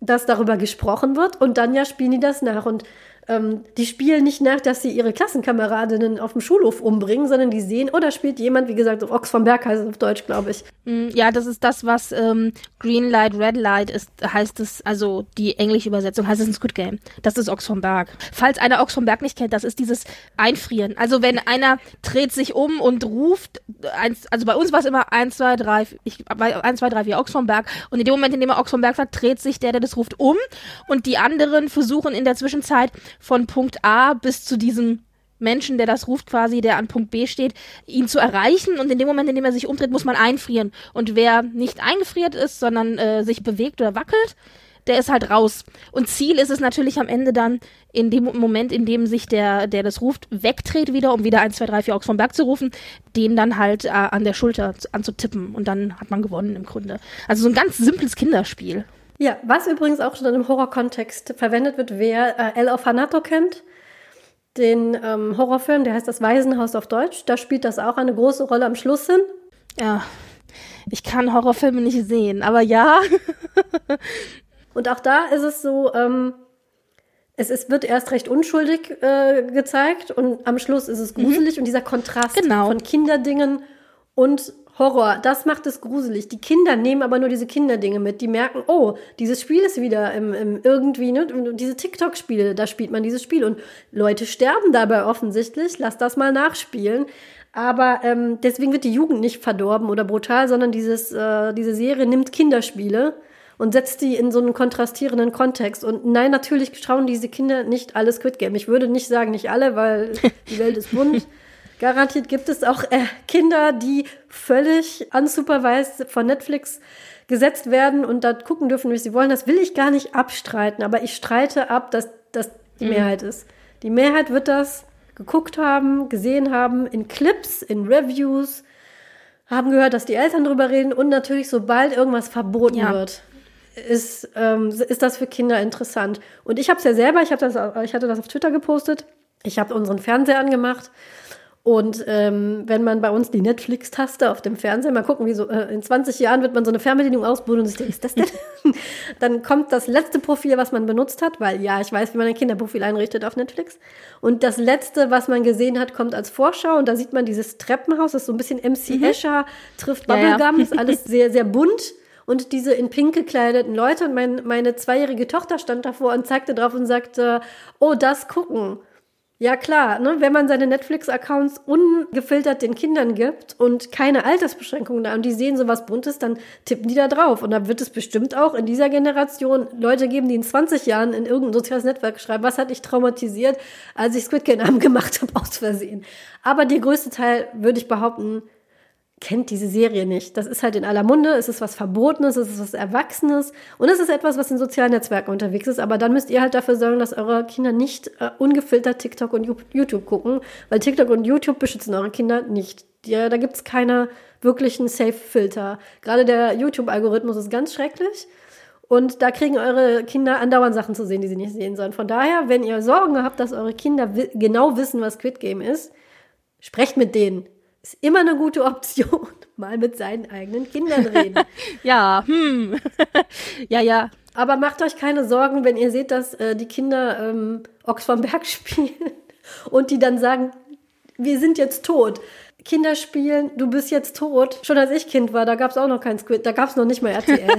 dass darüber gesprochen wird und dann ja spielen die das nach. Und ähm, die spielen nicht nach, dass sie ihre Klassenkameradinnen auf dem Schulhof umbringen, sondern die sehen, oder oh, spielt jemand, wie gesagt, Ochs vom Berg heißt es auf Deutsch, glaube ich. Mm, ja, das ist das, was ähm, Green Light, Red Light ist, heißt es, also die englische Übersetzung heißt es in Squid Game. Das ist Ochs vom Berg. Falls einer Ochs vom Berg nicht kennt, das ist dieses Einfrieren. Also wenn einer dreht sich um und ruft, eins, also bei uns war es immer 1, 2, 3, ich, 1, 2, 3, 4, Ochs vom Berg. Und in dem Moment, in dem er Ochs vom Berg sagt, dreht sich der, der das ruft, um. Und die anderen versuchen in der Zwischenzeit von Punkt A bis zu diesem Menschen, der das ruft quasi, der an Punkt B steht, ihn zu erreichen und in dem Moment, in dem er sich umdreht, muss man einfrieren. Und wer nicht eingefriert ist, sondern äh, sich bewegt oder wackelt, der ist halt raus. Und Ziel ist es natürlich am Ende dann, in dem Moment, in dem sich der, der das ruft, wegdreht wieder, um wieder 1, 2, 3, 4 Ochs vom Berg zu rufen, den dann halt äh, an der Schulter anzutippen. Und dann hat man gewonnen im Grunde. Also so ein ganz simples Kinderspiel. Ja, was übrigens auch schon im Horrorkontext verwendet wird, wer äh, El Orfanato kennt, den ähm, Horrorfilm, der heißt Das Waisenhaus auf Deutsch, da spielt das auch eine große Rolle am Schluss hin. Ja, ich kann Horrorfilme nicht sehen, aber ja. Und auch da ist es so, ähm, es, es wird erst recht unschuldig äh, gezeigt und am Schluss ist es gruselig mhm. und dieser Kontrast genau. von Kinderdingen und Horror, das macht es gruselig. Die Kinder nehmen aber nur diese Kinderdinge mit. Die merken, oh, dieses Spiel ist wieder im, im irgendwie, ne? diese TikTok-Spiele, da spielt man dieses Spiel. Und Leute sterben dabei offensichtlich. Lass das mal nachspielen. Aber ähm, deswegen wird die Jugend nicht verdorben oder brutal, sondern dieses, äh, diese Serie nimmt Kinderspiele und setzt die in so einen kontrastierenden Kontext. Und nein, natürlich schauen diese Kinder nicht alles Squid Game. Ich würde nicht sagen, nicht alle, weil die Welt ist bunt. Garantiert gibt es auch äh, Kinder, die völlig unsupervised von Netflix gesetzt werden und da gucken dürfen, wie sie wollen. Das will ich gar nicht abstreiten, aber ich streite ab, dass das die mhm. Mehrheit ist. Die Mehrheit wird das geguckt haben, gesehen haben, in Clips, in Reviews, haben gehört, dass die Eltern drüber reden und natürlich, sobald irgendwas verboten ja. wird, ist, ähm, ist das für Kinder interessant. Und ich habe es ja selber, ich, hab das, ich hatte das auf Twitter gepostet, ich habe unseren Fernseher angemacht und ähm, wenn man bei uns die Netflix-Taste auf dem Fernseher, mal gucken, wie so äh, in 20 Jahren wird man so eine Fernbedienung ausprobieren und sich denkt, ist das denn? Dann kommt das letzte Profil, was man benutzt hat, weil ja, ich weiß, wie man ein Kinderprofil einrichtet auf Netflix. Und das letzte, was man gesehen hat, kommt als Vorschau und da sieht man dieses Treppenhaus, das ist so ein bisschen MC mhm. Escher, trifft Bubblegum, ja, ja. ist alles sehr, sehr bunt und diese in pink gekleideten Leute und mein, meine zweijährige Tochter stand davor und zeigte drauf und sagte, oh, das gucken. Ja klar, ne? wenn man seine Netflix-Accounts ungefiltert den Kindern gibt und keine Altersbeschränkungen da und die sehen sowas Buntes, dann tippen die da drauf. Und da wird es bestimmt auch in dieser Generation Leute geben, die in 20 Jahren in irgendein soziales Netzwerk schreiben, was hat dich traumatisiert, als ich Squid Game gemacht habe aus Versehen. Aber der größte Teil, würde ich behaupten, kennt diese Serie nicht. Das ist halt in aller Munde, es ist was Verbotenes, es ist was Erwachsenes und es ist etwas, was in sozialen Netzwerken unterwegs ist. Aber dann müsst ihr halt dafür sorgen, dass eure Kinder nicht äh, ungefiltert TikTok und YouTube gucken, weil TikTok und YouTube beschützen eure Kinder nicht. Ja, da gibt's keine wirklichen Safe-Filter. Gerade der YouTube-Algorithmus ist ganz schrecklich. Und da kriegen eure Kinder andauernd Sachen zu sehen, die sie nicht sehen sollen. Von daher, wenn ihr Sorgen habt, dass eure Kinder genau wissen, was Quid Game ist, sprecht mit denen ist immer eine gute Option, mal mit seinen eigenen Kindern reden. ja, hm. ja, ja. Aber macht euch keine Sorgen, wenn ihr seht, dass äh, die Kinder ähm, Ochs vom Berg spielen und die dann sagen, wir sind jetzt tot. Kinder spielen, du bist jetzt tot. Schon als ich Kind war, da gab es auch noch kein Squid, da gab es noch nicht mal RTL.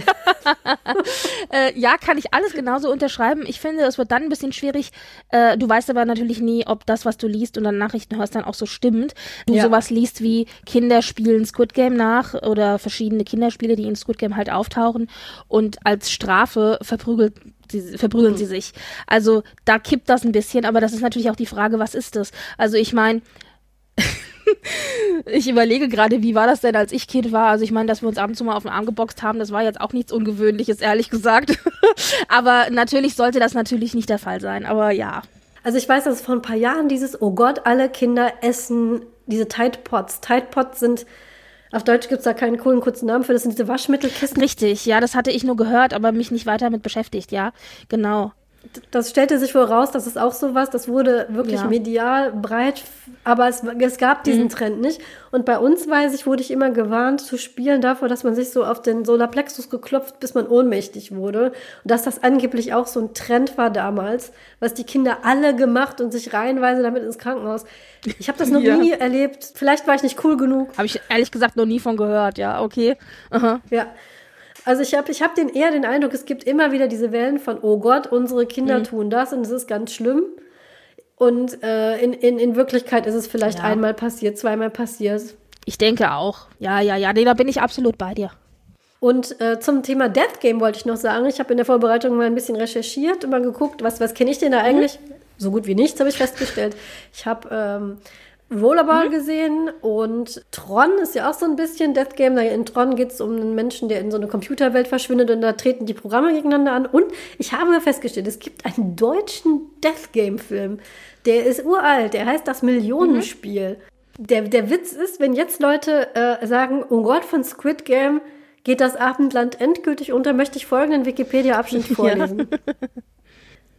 äh, ja, kann ich alles genauso unterschreiben. Ich finde, es wird dann ein bisschen schwierig. Äh, du weißt aber natürlich nie, ob das, was du liest und dann Nachrichten hörst, dann auch so stimmt. Du ja. sowas liest wie Kinder spielen Squid Game nach oder verschiedene Kinderspiele, die in Squid Game halt auftauchen und als Strafe verprügelt sie, verprügeln sie sich. Also da kippt das ein bisschen, aber das ist natürlich auch die Frage, was ist das? Also ich meine, ich überlege gerade, wie war das denn, als ich Kind war? Also ich meine, dass wir uns ab und zu mal auf den Arm geboxt haben, das war jetzt auch nichts Ungewöhnliches, ehrlich gesagt. Aber natürlich sollte das natürlich nicht der Fall sein. Aber ja. Also ich weiß, dass vor ein paar Jahren dieses, oh Gott, alle Kinder essen diese Tide Pots. Tide Pots sind auf Deutsch gibt es da keinen coolen kurzen Namen für, das sind diese Waschmittelkisten. Richtig, ja, das hatte ich nur gehört, aber mich nicht weiter damit beschäftigt, ja, genau das stellte sich wohl raus, das ist auch sowas, das wurde wirklich ja. medial breit, aber es, es gab diesen mhm. Trend nicht. Und bei uns, weiß ich, wurde ich immer gewarnt zu spielen davor, dass man sich so auf den Solarplexus geklopft, bis man ohnmächtig wurde. Und dass das angeblich auch so ein Trend war damals, was die Kinder alle gemacht und sich reihenweise damit ins Krankenhaus. Ich habe das noch ja. nie erlebt. Vielleicht war ich nicht cool genug. Habe ich ehrlich gesagt noch nie von gehört, ja, okay. Aha. Ja. Also ich habe ich hab den, eher den Eindruck, es gibt immer wieder diese Wellen von, oh Gott, unsere Kinder mhm. tun das und es ist ganz schlimm. Und äh, in, in, in Wirklichkeit ist es vielleicht ja. einmal passiert, zweimal passiert. Ich denke auch. Ja, ja, ja, nee, da bin ich absolut bei dir. Und äh, zum Thema Death Game wollte ich noch sagen. Ich habe in der Vorbereitung mal ein bisschen recherchiert und mal geguckt, was, was kenne ich denn da mhm. eigentlich? so gut wie nichts, habe ich festgestellt. Ich habe ähm, Rollerball mhm. gesehen und Tron ist ja auch so ein bisschen Death Game. In Tron geht es um einen Menschen, der in so eine Computerwelt verschwindet und da treten die Programme gegeneinander an. Und ich habe festgestellt, es gibt einen deutschen Death Game-Film. Der ist uralt, der heißt Das Millionenspiel. Mhm. Der, der Witz ist, wenn jetzt Leute äh, sagen, oh Gott, von Squid Game geht das Abendland endgültig unter, möchte ich folgenden Wikipedia-Abschnitt vorlesen. Ja.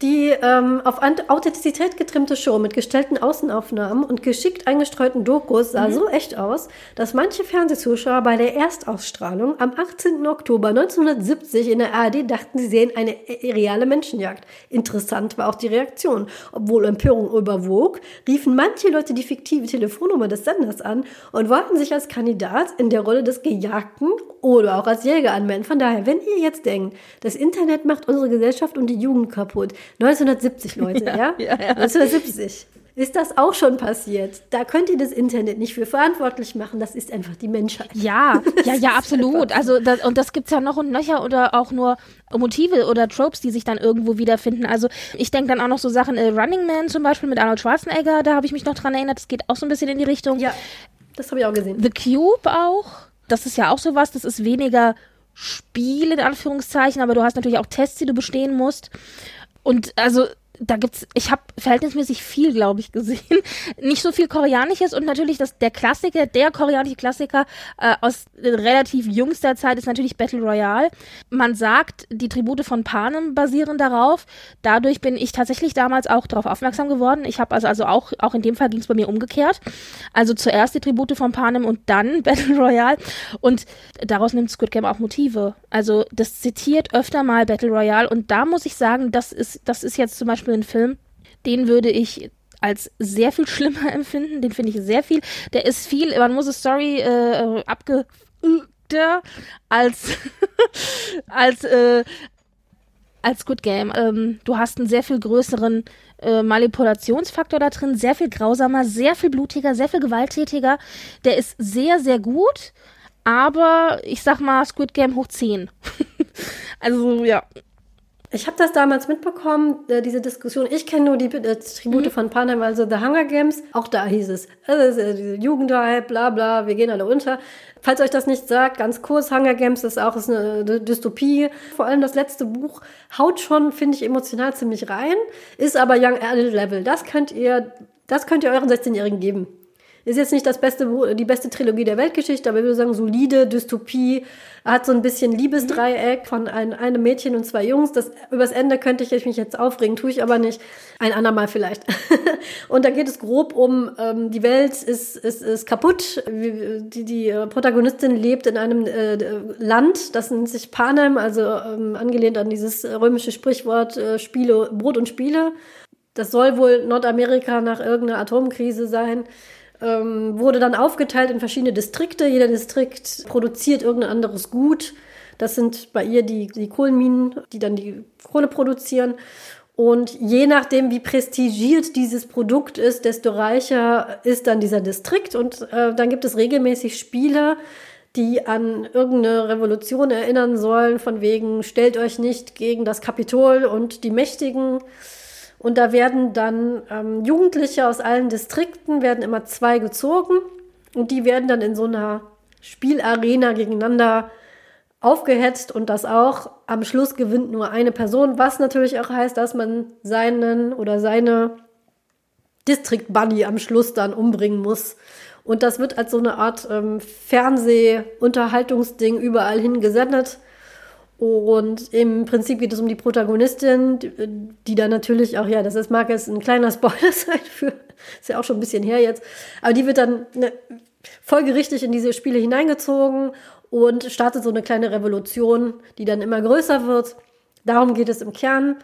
Die ähm, auf Authentizität getrimmte Show mit gestellten Außenaufnahmen und geschickt eingestreuten Dokus sah mhm. so echt aus, dass manche Fernsehzuschauer bei der Erstausstrahlung am 18. Oktober 1970 in der ARD dachten, sie sehen eine reale Menschenjagd. Interessant war auch die Reaktion. Obwohl Empörung überwog, riefen manche Leute die fiktive Telefonnummer des Senders an und wollten sich als Kandidat in der Rolle des Gejagten oder auch als Jäger anmelden. Von daher, wenn ihr jetzt denkt, das Internet macht unsere Gesellschaft und die Jugend kaputt, 1970, Leute, ja? ja? ja, ja. 1970 ist das auch schon passiert. Da könnt ihr das Internet nicht für verantwortlich machen. Das ist einfach die Menschheit. Ja, ja, ja, absolut. Also das, und das gibt es ja noch und nöcher oder auch nur Motive oder Tropes, die sich dann irgendwo wiederfinden. Also ich denke dann auch noch so Sachen, äh, Running Man zum Beispiel mit Arnold Schwarzenegger, da habe ich mich noch dran erinnert. Das geht auch so ein bisschen in die Richtung. Ja, das habe ich auch gesehen. The Cube auch. Das ist ja auch sowas. Das ist weniger Spiel in Anführungszeichen, aber du hast natürlich auch Tests, die du bestehen musst. Und also da gibt's, ich habe verhältnismäßig viel, glaube ich, gesehen. Nicht so viel Koreanisches und natürlich das, der Klassiker, der koreanische Klassiker äh, aus relativ jüngster Zeit ist natürlich Battle Royale. Man sagt, die Tribute von Panem basieren darauf. Dadurch bin ich tatsächlich damals auch darauf aufmerksam geworden. Ich habe also, also auch, auch in dem Fall ging es bei mir umgekehrt. Also zuerst die Tribute von Panem und dann Battle Royale. Und daraus nimmt Squid Game auch Motive. Also das zitiert öfter mal Battle Royale und da muss ich sagen, das ist, das ist jetzt zum Beispiel einen Film, den würde ich als sehr viel schlimmer empfinden. Den finde ich sehr viel. Der ist viel, man muss eine Story äh, abge als als äh, als Good Game. Ähm, du hast einen sehr viel größeren äh, Manipulationsfaktor da drin, sehr viel grausamer, sehr viel blutiger, sehr viel gewalttätiger. Der ist sehr, sehr gut, aber ich sag mal Squid Game hoch 10. also ja, ich habe das damals mitbekommen, äh, diese Diskussion. Ich kenne nur die äh, Tribute mhm. von Panem, also The Hunger Games. Auch da hieß es, also, äh, Jugendhype, bla bla, wir gehen alle unter. Falls euch das nicht sagt, ganz kurz, Hunger Games ist auch ist eine Dystopie. Vor allem das letzte Buch haut schon, finde ich, emotional ziemlich rein, ist aber Young Adult Level. Das könnt ihr, das könnt ihr euren 16-Jährigen geben. Ist jetzt nicht das beste, die beste Trilogie der Weltgeschichte, aber ich würde sagen, solide Dystopie. Hat so ein bisschen Liebesdreieck von ein, einem Mädchen und zwei Jungs. Das, übers Ende könnte ich mich jetzt aufregen, tue ich aber nicht. Ein andermal vielleicht. und da geht es grob um, ähm, die Welt ist, ist, ist kaputt. Die, die Protagonistin lebt in einem äh, Land, das nennt sich Panem, also ähm, angelehnt an dieses römische Sprichwort äh, Spiele, Brot und Spiele. Das soll wohl Nordamerika nach irgendeiner Atomkrise sein ähm, wurde dann aufgeteilt in verschiedene Distrikte. Jeder Distrikt produziert irgendein anderes Gut. Das sind bei ihr die, die Kohlenminen, die dann die Kohle produzieren. Und je nachdem, wie prestigiert dieses Produkt ist, desto reicher ist dann dieser Distrikt. Und äh, dann gibt es regelmäßig Spiele, die an irgendeine Revolution erinnern sollen, von wegen, stellt euch nicht gegen das Kapitol und die Mächtigen. Und da werden dann ähm, Jugendliche aus allen Distrikten, werden immer zwei gezogen und die werden dann in so einer Spielarena gegeneinander aufgehetzt und das auch. Am Schluss gewinnt nur eine Person, was natürlich auch heißt, dass man seinen oder seine District Bunny am Schluss dann umbringen muss. Und das wird als so eine Art ähm, Fernseh-Unterhaltungsding überall hingesendet. Und im Prinzip geht es um die Protagonistin, die dann natürlich auch, ja, das ist, mag jetzt ein kleiner Spoiler sein für, ist ja auch schon ein bisschen her jetzt, aber die wird dann ne, folgerichtig in diese Spiele hineingezogen und startet so eine kleine Revolution, die dann immer größer wird. Darum geht es im Kern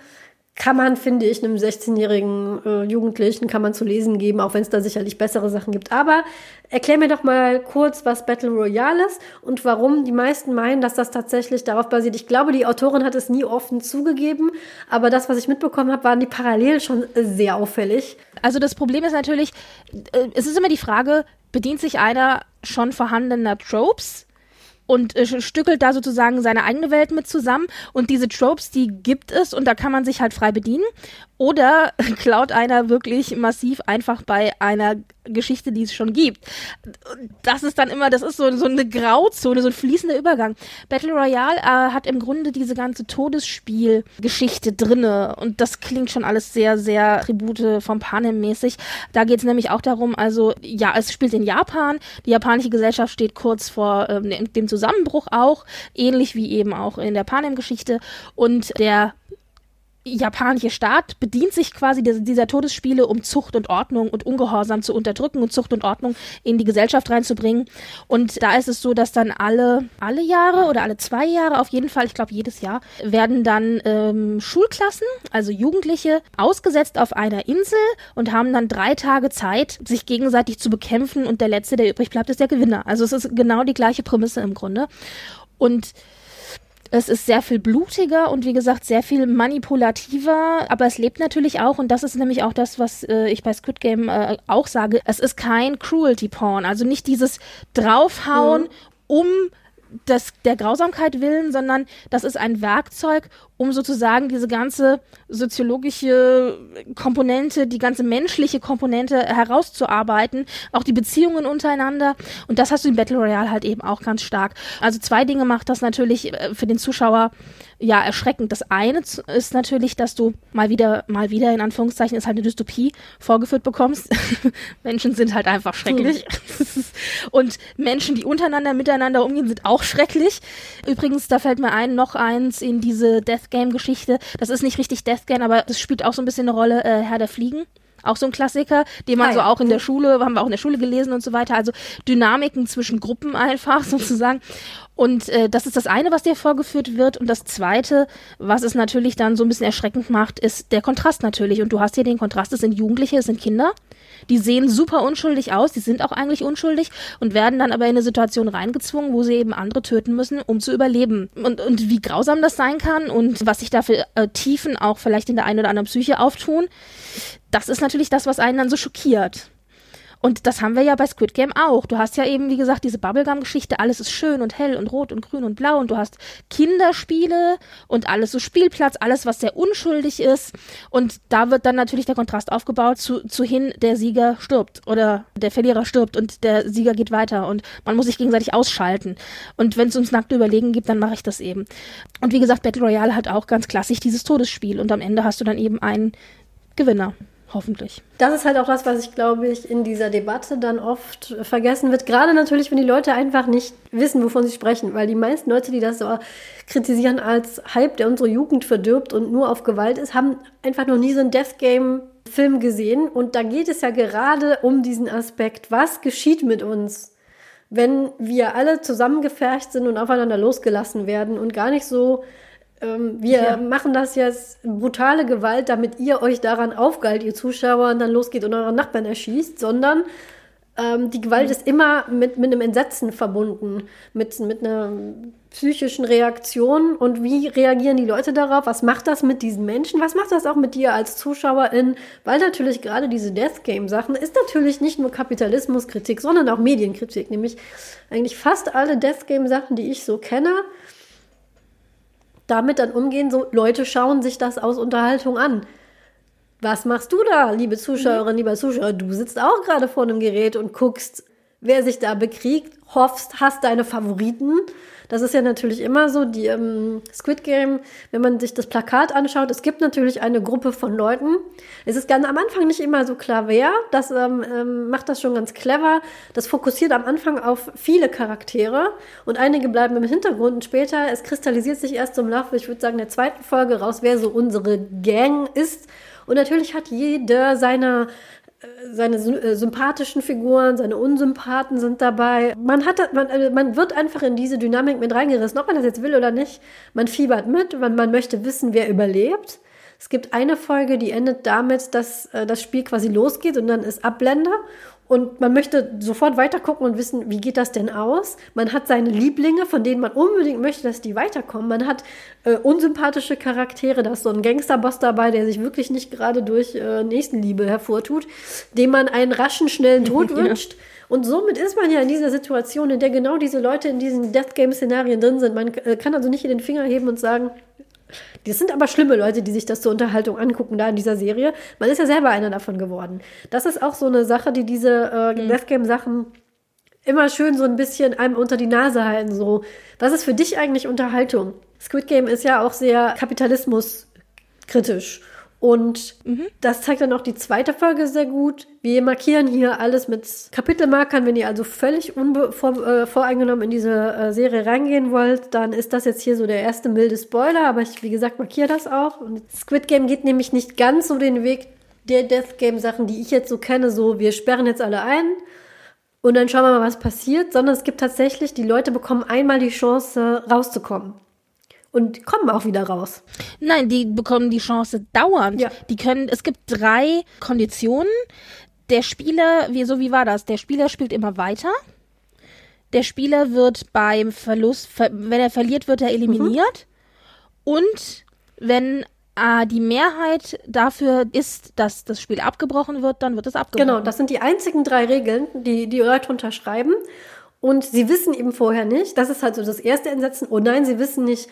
kann man, finde ich, einem 16-jährigen äh, Jugendlichen kann man zu lesen geben, auch wenn es da sicherlich bessere Sachen gibt. Aber erklär mir doch mal kurz, was Battle Royale ist und warum die meisten meinen, dass das tatsächlich darauf basiert. Ich glaube, die Autorin hat es nie offen zugegeben, aber das, was ich mitbekommen habe, waren die Parallelen schon sehr auffällig. Also das Problem ist natürlich, äh, es ist immer die Frage, bedient sich einer schon vorhandener Tropes und äh, stückelt da sozusagen seine eigene Welt mit zusammen. Und diese Tropes, die gibt es und da kann man sich halt frei bedienen. Oder klaut einer wirklich massiv einfach bei einer Geschichte, die es schon gibt. Das ist dann immer, das ist so, so eine Grauzone, so ein fließender Übergang. Battle Royale äh, hat im Grunde diese ganze Todesspielgeschichte drinne und das klingt schon alles sehr, sehr Tribute vom Panem mäßig. Da geht es nämlich auch darum, also ja, es spielt in Japan. Die japanische Gesellschaft steht kurz vor ähm, dem Zusammenbruch auch, ähnlich wie eben auch in der Panem-Geschichte und der japanische Staat bedient sich quasi dieser Todesspiele, um Zucht und Ordnung und Ungehorsam zu unterdrücken und Zucht und Ordnung in die Gesellschaft reinzubringen. Und da ist es so, dass dann alle, alle Jahre oder alle zwei Jahre, auf jeden Fall, ich glaube jedes Jahr, werden dann ähm, Schulklassen, also Jugendliche, ausgesetzt auf einer Insel und haben dann drei Tage Zeit, sich gegenseitig zu bekämpfen und der Letzte, der übrig bleibt, ist der Gewinner. Also es ist genau die gleiche Prämisse im Grunde. Und es ist sehr viel blutiger und wie gesagt sehr viel manipulativer, aber es lebt natürlich auch und das ist nämlich auch das, was äh, ich bei Squid Game äh, auch sage. Es ist kein Cruelty Porn, also nicht dieses draufhauen, mhm. um das, der Grausamkeit willen, sondern das ist ein Werkzeug, um sozusagen diese ganze soziologische Komponente, die ganze menschliche Komponente herauszuarbeiten, auch die Beziehungen untereinander. Und das hast du in Battle Royale halt eben auch ganz stark. Also zwei Dinge macht das natürlich äh, für den Zuschauer ja erschreckend. Das eine ist natürlich, dass du mal wieder, mal wieder in Anführungszeichen ist halt eine Dystopie vorgeführt bekommst. Menschen sind halt einfach schrecklich. Und Menschen, die untereinander miteinander umgehen, sind auch schrecklich. Übrigens, da fällt mir ein, noch eins in diese Death Game Geschichte. Das ist nicht richtig Death Game, aber das spielt auch so ein bisschen eine Rolle, äh, Herr der Fliegen auch so ein Klassiker, den man ah, so auch in der Schule, haben wir auch in der Schule gelesen und so weiter. Also Dynamiken zwischen Gruppen einfach sozusagen. Und äh, das ist das eine, was dir vorgeführt wird. Und das zweite, was es natürlich dann so ein bisschen erschreckend macht, ist der Kontrast natürlich. Und du hast hier den Kontrast, es sind Jugendliche, es sind Kinder. Die sehen super unschuldig aus, die sind auch eigentlich unschuldig und werden dann aber in eine Situation reingezwungen, wo sie eben andere töten müssen, um zu überleben. Und, und wie grausam das sein kann und was sich da für äh, Tiefen auch vielleicht in der einen oder anderen Psyche auftun, das ist natürlich das, was einen dann so schockiert. Und das haben wir ja bei Squid Game auch. Du hast ja eben, wie gesagt, diese Bubblegum-Geschichte, alles ist schön und hell und rot und grün und blau und du hast Kinderspiele und alles so Spielplatz, alles, was sehr unschuldig ist. Und da wird dann natürlich der Kontrast aufgebaut zu, zu hin, der Sieger stirbt oder der Verlierer stirbt und der Sieger geht weiter und man muss sich gegenseitig ausschalten. Und wenn es uns nackte Überlegen gibt, dann mache ich das eben. Und wie gesagt, Battle Royale hat auch ganz klassisch dieses Todesspiel und am Ende hast du dann eben einen Gewinner. Hoffentlich. Das ist halt auch das, was ich glaube ich in dieser Debatte dann oft vergessen wird. Gerade natürlich, wenn die Leute einfach nicht wissen, wovon sie sprechen. Weil die meisten Leute, die das so kritisieren als Hype, der unsere Jugend verdirbt und nur auf Gewalt ist, haben einfach noch nie so einen Death Game Film gesehen. Und da geht es ja gerade um diesen Aspekt. Was geschieht mit uns? wenn wir alle zusammengefercht sind und aufeinander losgelassen werden und gar nicht so ähm, wir ja. machen das jetzt brutale Gewalt, damit ihr euch daran aufgeilt, ihr Zuschauer, und dann losgeht und euren Nachbarn erschießt, sondern ähm, die Gewalt mhm. ist immer mit, mit einem Entsetzen verbunden, mit, mit einer psychischen Reaktion. Und wie reagieren die Leute darauf? Was macht das mit diesen Menschen? Was macht das auch mit dir als Zuschauerin? Weil natürlich gerade diese Death Game-Sachen ist natürlich nicht nur Kapitalismuskritik, sondern auch Medienkritik. Nämlich eigentlich fast alle Death Game-Sachen, die ich so kenne, damit dann umgehen, so Leute schauen sich das aus Unterhaltung an. Was machst du da, liebe Zuschauerin, lieber Zuschauer? Du sitzt auch gerade vor einem Gerät und guckst, wer sich da bekriegt, hoffst, hast deine Favoriten das ist ja natürlich immer so, die ähm, Squid Game, wenn man sich das Plakat anschaut, es gibt natürlich eine Gruppe von Leuten. Es ist ganz am Anfang nicht immer so klar, wer. Das ähm, ähm, macht das schon ganz clever. Das fokussiert am Anfang auf viele Charaktere und einige bleiben im Hintergrund und später, es kristallisiert sich erst im Laufe, ich würde sagen, der zweiten Folge raus, wer so unsere Gang ist. Und natürlich hat jeder seine seine äh, sympathischen Figuren, seine Unsympathen sind dabei. Man hat, man, äh, man wird einfach in diese Dynamik mit reingerissen, ob man das jetzt will oder nicht. Man fiebert mit, man, man möchte wissen, wer überlebt. Es gibt eine Folge, die endet damit, dass äh, das Spiel quasi losgeht und dann ist Abblende und man möchte sofort weitergucken und wissen, wie geht das denn aus? Man hat seine Lieblinge, von denen man unbedingt möchte, dass die weiterkommen. Man hat äh, unsympathische Charaktere, da ist so ein Gangsterboss dabei, der sich wirklich nicht gerade durch äh, Nächstenliebe hervortut, dem man einen raschen, schnellen Tod wünscht. Und somit ist man ja in dieser Situation, in der genau diese Leute in diesen Death Game-Szenarien drin sind. Man äh, kann also nicht in den Finger heben und sagen, das sind aber schlimme Leute, die sich das zur Unterhaltung angucken, da in dieser Serie. Man ist ja selber einer davon geworden. Das ist auch so eine Sache, die diese äh, mhm. Death Game-Sachen immer schön so ein bisschen einem unter die Nase halten. So, was ist für dich eigentlich Unterhaltung? Squid Game ist ja auch sehr kapitalismuskritisch. Und mhm. das zeigt dann auch die zweite Folge sehr gut. Wir markieren hier alles mit Kapitelmarkern. Wenn ihr also völlig unvoreingenommen äh, in diese äh, Serie reingehen wollt, dann ist das jetzt hier so der erste milde Spoiler. Aber ich, wie gesagt, markiere das auch. Und Squid Game geht nämlich nicht ganz so den Weg der Death Game Sachen, die ich jetzt so kenne. So, wir sperren jetzt alle ein. Und dann schauen wir mal, was passiert, sondern es gibt tatsächlich, die Leute bekommen einmal die Chance, rauszukommen und kommen auch wieder raus. Nein, die bekommen die Chance dauernd. Ja. Die können, es gibt drei Konditionen. Der Spieler, wie, so wie war das? Der Spieler spielt immer weiter. Der Spieler wird beim Verlust, wenn er verliert, wird er eliminiert. Mhm. Und wenn äh, die Mehrheit dafür ist, dass das Spiel abgebrochen wird, dann wird es abgebrochen. Genau, das sind die einzigen drei Regeln, die die Leute unterschreiben. Und sie wissen eben vorher nicht, das ist halt so das erste Entsetzen, oh nein, sie wissen nicht,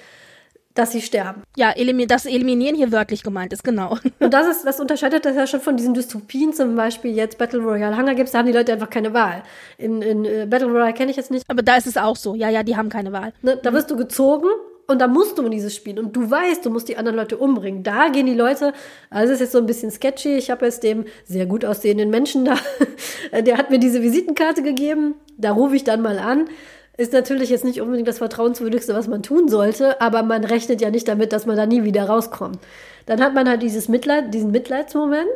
dass sie sterben. Ja, elimi das Eliminieren hier wörtlich gemeint ist, genau. Und das ist, das unterscheidet das ja schon von diesen Dystopien, zum Beispiel jetzt Battle Royale Hunger Games, da haben die Leute einfach keine Wahl. In, in uh, Battle Royale kenne ich jetzt nicht. Aber da ist es auch so. Ja, ja, die haben keine Wahl. Ne, da wirst du gezogen und da musst du in dieses Spiel und du weißt, du musst die anderen Leute umbringen. Da gehen die Leute, also es ist jetzt so ein bisschen sketchy. Ich habe jetzt dem sehr gut aussehenden Menschen da, der hat mir diese Visitenkarte gegeben. Da rufe ich dann mal an ist natürlich jetzt nicht unbedingt das Vertrauenswürdigste, was man tun sollte, aber man rechnet ja nicht damit, dass man da nie wieder rauskommt. Dann hat man halt dieses Mitleid, diesen Mitleidsmoment.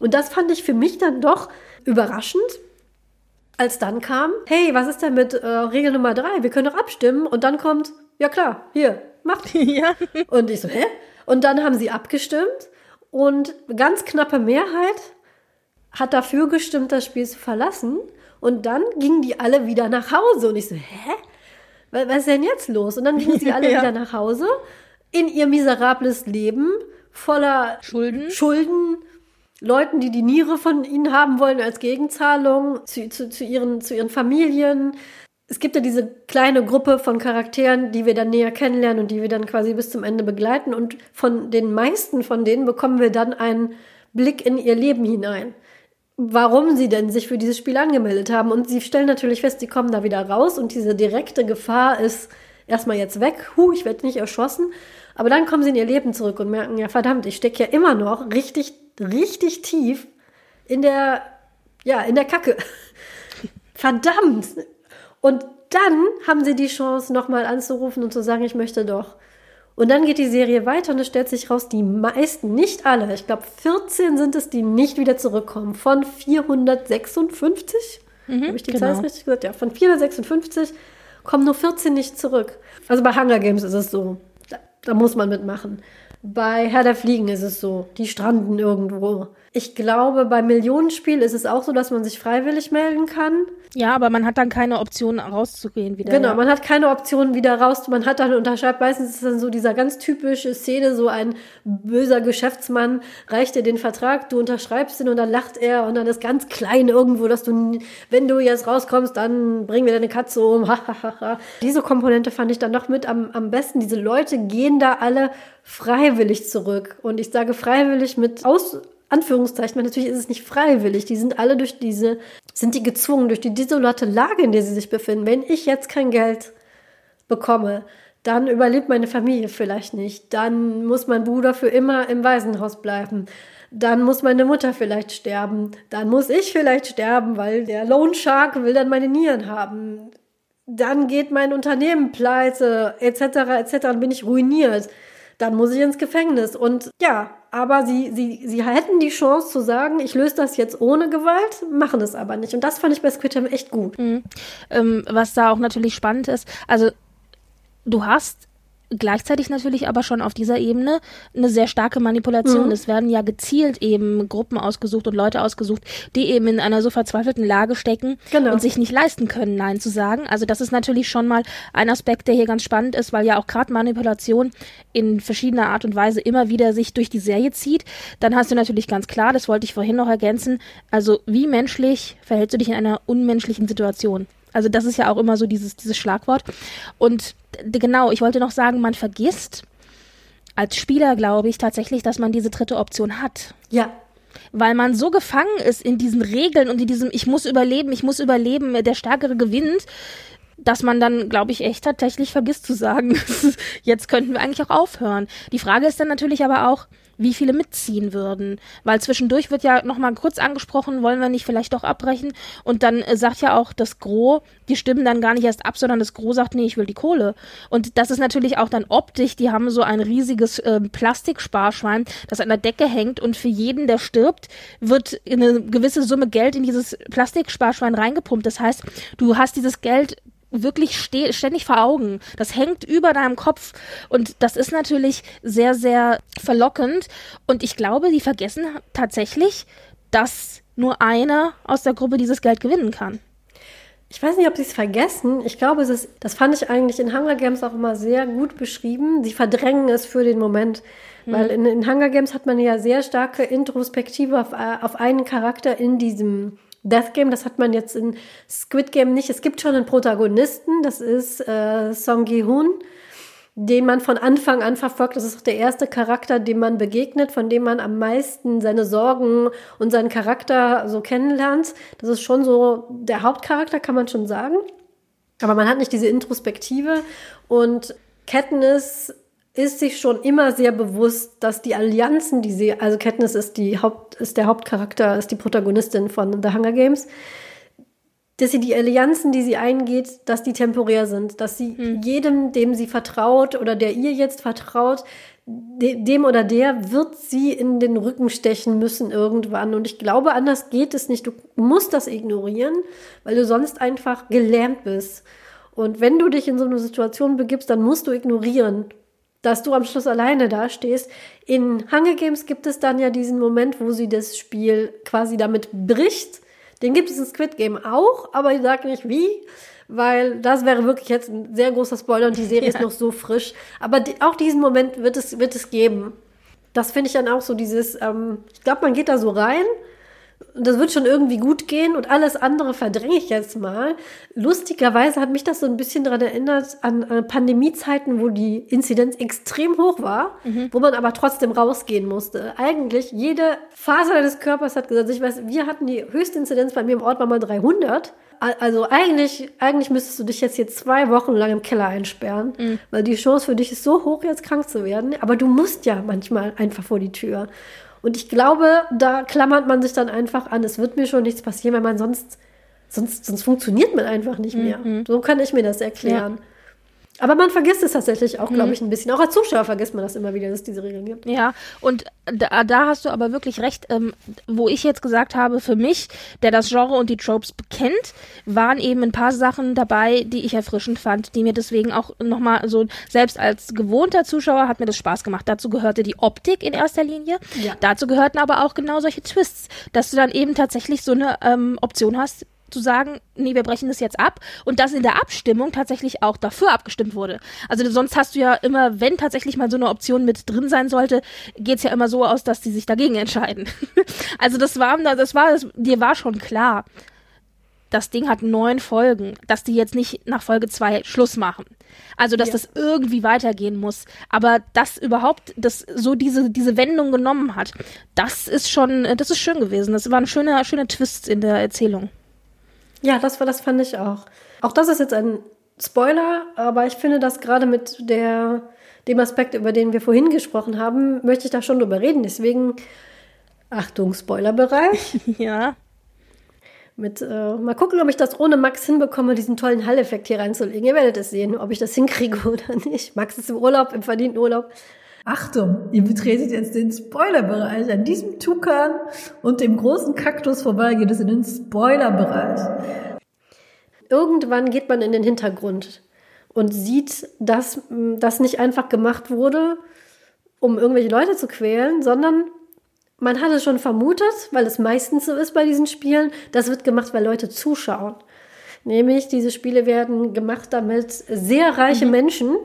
Und das fand ich für mich dann doch überraschend, als dann kam, hey, was ist denn mit äh, Regel Nummer drei? Wir können doch abstimmen. Und dann kommt, ja klar, hier, macht. ja. Und ich so, hä? Und dann haben sie abgestimmt und ganz knappe Mehrheit hat dafür gestimmt, das Spiel zu verlassen. Und dann gingen die alle wieder nach Hause. Und ich so, hä? Was ist denn jetzt los? Und dann gingen sie alle ja. wieder nach Hause in ihr miserables Leben voller Schulden. Schulden, Leuten, die die Niere von ihnen haben wollen als Gegenzahlung, zu, zu, zu, ihren, zu ihren Familien. Es gibt ja diese kleine Gruppe von Charakteren, die wir dann näher kennenlernen und die wir dann quasi bis zum Ende begleiten. Und von den meisten von denen bekommen wir dann einen Blick in ihr Leben hinein warum sie denn sich für dieses Spiel angemeldet haben. Und sie stellen natürlich fest, sie kommen da wieder raus und diese direkte Gefahr ist erstmal jetzt weg. Huh, ich werde nicht erschossen. Aber dann kommen sie in ihr Leben zurück und merken, ja verdammt, ich stecke ja immer noch richtig, richtig tief in der, ja, in der Kacke. verdammt. Und dann haben sie die Chance, nochmal anzurufen und zu sagen, ich möchte doch. Und dann geht die Serie weiter und es stellt sich raus, die meisten, nicht alle, ich glaube 14 sind es, die nicht wieder zurückkommen. Von 456? Mhm, Habe ich die genau. Zahl richtig gesagt? Ja, von 456 kommen nur 14 nicht zurück. Also bei Hunger Games ist es so. Da, da muss man mitmachen. Bei Herr der Fliegen ist es so. Die stranden irgendwo. Ich glaube, beim Millionenspiel ist es auch so, dass man sich freiwillig melden kann. Ja, aber man hat dann keine Option rauszugehen wieder. Genau, ja. man hat keine Option wieder raus. Man hat dann unterschreibt, meistens ist dann so dieser ganz typische Szene, so ein böser Geschäftsmann reicht dir den Vertrag, du unterschreibst ihn und dann lacht er und dann ist ganz klein irgendwo, dass du, wenn du jetzt rauskommst, dann bringen wir deine Katze um. Diese Komponente fand ich dann noch mit am, am besten. Diese Leute gehen da alle freiwillig zurück. Und ich sage freiwillig mit Aus Anführungszeichen, weil natürlich ist es nicht freiwillig. Die sind alle durch diese, sind die gezwungen, durch die desolate Lage, in der sie sich befinden. Wenn ich jetzt kein Geld bekomme, dann überlebt meine Familie vielleicht nicht. Dann muss mein Bruder für immer im Waisenhaus bleiben. Dann muss meine Mutter vielleicht sterben. Dann muss ich vielleicht sterben, weil der Loan Shark will dann meine Nieren haben. Dann geht mein Unternehmen pleite, etc., etc., dann bin ich ruiniert. Dann muss ich ins Gefängnis. Und ja, aber sie, sie, sie hätten die Chance zu sagen, ich löse das jetzt ohne Gewalt, machen es aber nicht. Und das fand ich bei Squid Game echt gut. Mhm. Ähm, was da auch natürlich spannend ist, also du hast gleichzeitig natürlich aber schon auf dieser Ebene eine sehr starke Manipulation. Mhm. Es werden ja gezielt eben Gruppen ausgesucht und Leute ausgesucht, die eben in einer so verzweifelten Lage stecken genau. und sich nicht leisten können, Nein zu sagen. Also das ist natürlich schon mal ein Aspekt, der hier ganz spannend ist, weil ja auch gerade Manipulation in verschiedener Art und Weise immer wieder sich durch die Serie zieht. Dann hast du natürlich ganz klar, das wollte ich vorhin noch ergänzen, also wie menschlich verhältst du dich in einer unmenschlichen Situation? Also das ist ja auch immer so dieses, dieses Schlagwort. Und genau, ich wollte noch sagen, man vergisst als Spieler, glaube ich, tatsächlich, dass man diese dritte Option hat. Ja. Weil man so gefangen ist in diesen Regeln und in diesem, ich muss überleben, ich muss überleben, der Stärkere gewinnt, dass man dann, glaube ich, echt tatsächlich vergisst zu sagen, jetzt könnten wir eigentlich auch aufhören. Die Frage ist dann natürlich aber auch, wie viele mitziehen würden. Weil zwischendurch wird ja nochmal kurz angesprochen, wollen wir nicht vielleicht doch abbrechen? Und dann äh, sagt ja auch das Gros, die stimmen dann gar nicht erst ab, sondern das Gros sagt, nee, ich will die Kohle. Und das ist natürlich auch dann optisch, die haben so ein riesiges äh, Plastiksparschwein, das an der Decke hängt und für jeden, der stirbt, wird eine gewisse Summe Geld in dieses Plastiksparschwein reingepumpt. Das heißt, du hast dieses Geld wirklich ständig vor Augen. Das hängt über deinem Kopf und das ist natürlich sehr, sehr verlockend. Und ich glaube, die vergessen tatsächlich, dass nur einer aus der Gruppe dieses Geld gewinnen kann. Ich weiß nicht, ob sie es vergessen. Ich glaube, es ist, das fand ich eigentlich in Hunger Games auch immer sehr gut beschrieben. Sie verdrängen es für den Moment. Mhm. Weil in, in Hunger Games hat man ja sehr starke Introspektive auf, äh, auf einen Charakter in diesem Death Game, das hat man jetzt in Squid Game nicht. Es gibt schon einen Protagonisten, das ist äh, Song Gi-hoon, den man von Anfang an verfolgt. Das ist auch der erste Charakter, dem man begegnet, von dem man am meisten seine Sorgen und seinen Charakter so kennenlernt. Das ist schon so der Hauptcharakter, kann man schon sagen. Aber man hat nicht diese Introspektive und Katniss ist sich schon immer sehr bewusst, dass die Allianzen, die sie, also Katniss ist die Haupt, ist der Hauptcharakter, ist die Protagonistin von The Hunger Games, dass sie die Allianzen, die sie eingeht, dass die temporär sind, dass sie hm. jedem, dem sie vertraut oder der ihr jetzt vertraut, de dem oder der wird sie in den Rücken stechen müssen irgendwann. Und ich glaube, anders geht es nicht. Du musst das ignorieren, weil du sonst einfach gelähmt bist. Und wenn du dich in so eine Situation begibst, dann musst du ignorieren dass du am Schluss alleine dastehst. In Hunger Games gibt es dann ja diesen Moment, wo sie das Spiel quasi damit bricht. Den gibt es in Squid Game auch, aber ich sage nicht wie, weil das wäre wirklich jetzt ein sehr großer Spoiler und die Serie ja. ist noch so frisch. Aber auch diesen Moment wird es, wird es geben. Das finde ich dann auch so dieses, ähm, ich glaube, man geht da so rein und das wird schon irgendwie gut gehen und alles andere verdränge ich jetzt mal. Lustigerweise hat mich das so ein bisschen daran erinnert an äh, Pandemiezeiten, wo die Inzidenz extrem hoch war, mhm. wo man aber trotzdem rausgehen musste. Eigentlich jede Faser deines Körpers hat gesagt, ich weiß, wir hatten die höchste Inzidenz bei mir im Ort war mal 300. Also eigentlich, eigentlich müsstest du dich jetzt hier zwei Wochen lang im Keller einsperren, mhm. weil die Chance für dich ist so hoch, jetzt krank zu werden. Aber du musst ja manchmal einfach vor die Tür. Und ich glaube, da klammert man sich dann einfach an, es wird mir schon nichts passieren, weil man sonst, sonst, sonst funktioniert man einfach nicht mehr. Mhm. So kann ich mir das erklären. Ja. Aber man vergisst es tatsächlich auch, glaube mhm. ich, ein bisschen. Auch als Zuschauer vergisst man das immer wieder, dass es diese Regeln gibt. Ja, und da, da hast du aber wirklich recht, ähm, wo ich jetzt gesagt habe, für mich, der das Genre und die Tropes bekennt, waren eben ein paar Sachen dabei, die ich erfrischend fand, die mir deswegen auch nochmal so, selbst als gewohnter Zuschauer hat mir das Spaß gemacht. Dazu gehörte die Optik in erster Linie. Ja. Dazu gehörten aber auch genau solche Twists, dass du dann eben tatsächlich so eine ähm, Option hast, zu sagen, nee, wir brechen das jetzt ab und dass in der Abstimmung tatsächlich auch dafür abgestimmt wurde. Also sonst hast du ja immer, wenn tatsächlich mal so eine Option mit drin sein sollte, geht's ja immer so aus, dass die sich dagegen entscheiden. also das war, das war, das, dir war schon klar. Das Ding hat neun Folgen, dass die jetzt nicht nach Folge zwei Schluss machen. Also, dass ja. das irgendwie weitergehen muss. Aber dass überhaupt das so diese, diese Wendung genommen hat, das ist schon, das ist schön gewesen. Das war ein schöner, schöner Twist in der Erzählung. Ja, das war, das fand ich auch. Auch das ist jetzt ein Spoiler, aber ich finde, dass gerade mit der, dem Aspekt, über den wir vorhin gesprochen haben, möchte ich da schon drüber reden. Deswegen, Achtung, Spoilerbereich. ja. Mit, äh, mal gucken, ob ich das ohne Max hinbekomme, diesen tollen Hall-Effekt hier reinzulegen. Ihr werdet es sehen, ob ich das hinkriege oder nicht. Max ist im Urlaub, im verdienten Urlaub. Achtung, ihr betretet jetzt den Spoilerbereich. An diesem Tukan und dem großen Kaktus vorbei geht es in den Spoilerbereich. Irgendwann geht man in den Hintergrund. und sieht, dass das nicht einfach gemacht wurde, um irgendwelche Leute zu quälen, sondern man hat es schon vermutet, weil es meistens so ist bei diesen Spielen, das wird gemacht, weil Leute zuschauen. Nämlich, diese Spiele werden gemacht, damit sehr reiche mhm. Menschen,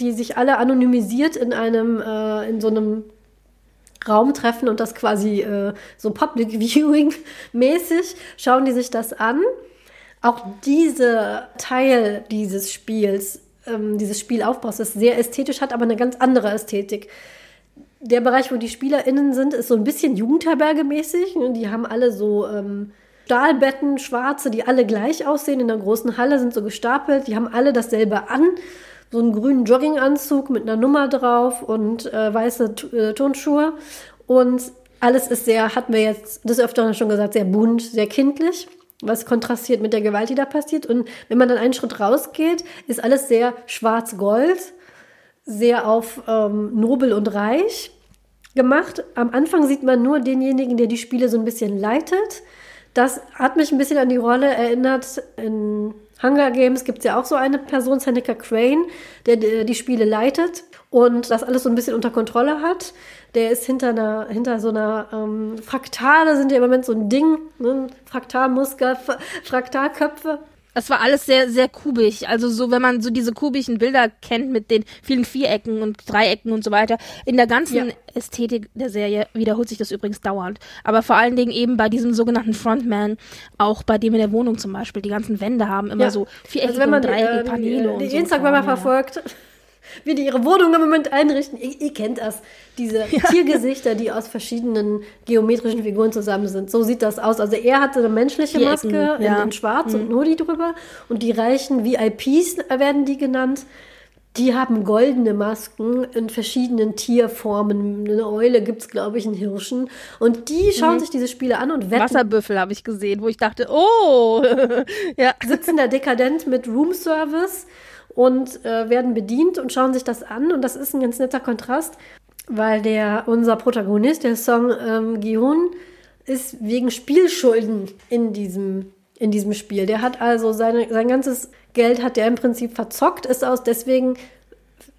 die sich alle anonymisiert in einem, äh, in so einem Raum treffen und das quasi äh, so Public Viewing mäßig, schauen die sich das an. Auch dieser Teil dieses Spiels, ähm, dieses Spielaufbaus ist sehr ästhetisch, hat aber eine ganz andere Ästhetik der Bereich, wo die SpielerInnen sind, ist so ein bisschen Jugendherberge-mäßig. Die haben alle so ähm, Stahlbetten, schwarze, die alle gleich aussehen. In der großen Halle sind so gestapelt. Die haben alle dasselbe an. So einen grünen Jogginganzug mit einer Nummer drauf und äh, weiße äh, Turnschuhe. Und alles ist sehr, hatten wir jetzt das öfter schon gesagt, sehr bunt, sehr kindlich was kontrastiert mit der Gewalt, die da passiert. Und wenn man dann einen Schritt rausgeht, ist alles sehr schwarz-gold sehr auf ähm, nobel und reich gemacht. Am Anfang sieht man nur denjenigen, der die Spiele so ein bisschen leitet. Das hat mich ein bisschen an die Rolle erinnert. In Hunger Games gibt es ja auch so eine Person, Seneca Crane, der, die Spiele leitet und das alles so ein bisschen unter Kontrolle hat. Der ist hinter, einer, hinter so einer ähm, Fraktale, sind ja im Moment so ein Ding, ne? Fraktalmuskel, Fraktalköpfe. Es war alles sehr, sehr kubig. Also so, wenn man so diese kubischen Bilder kennt mit den vielen Vierecken und Dreiecken und so weiter. In der ganzen ja. Ästhetik der Serie wiederholt sich das übrigens dauernd. Aber vor allen Dingen eben bei diesem sogenannten Frontman, auch bei dem in der Wohnung zum Beispiel, die ganzen Wände haben immer ja. so viereckige also wenn man, und dreieckige äh, Paneele die, die, die so Instagramer verfolgt, wie die ihre Wohnung im Moment einrichten. Ihr, ihr kennt das. Diese ja. Tiergesichter, die aus verschiedenen geometrischen Figuren zusammen sind. So sieht das aus. Also er hatte eine menschliche die Maske Ecken, ja. in, in, Schwarz mhm. und nur die drüber. Und die reichen VIPs werden die genannt. Die haben goldene Masken in verschiedenen Tierformen. Eine Eule gibt es, glaube ich, einen Hirschen. Und die schauen mhm. sich diese Spiele an und wetten. Wasserbüffel habe ich gesehen, wo ich dachte, oh! ja. Sitzen da dekadent mit Roomservice und äh, werden bedient und schauen sich das an. Und das ist ein ganz netter Kontrast, weil der, unser Protagonist, der Song ähm, Gihun, ist wegen Spielschulden in diesem, in diesem Spiel. Der hat also seine, sein ganzes Geld hat er im Prinzip verzockt, ist aus deswegen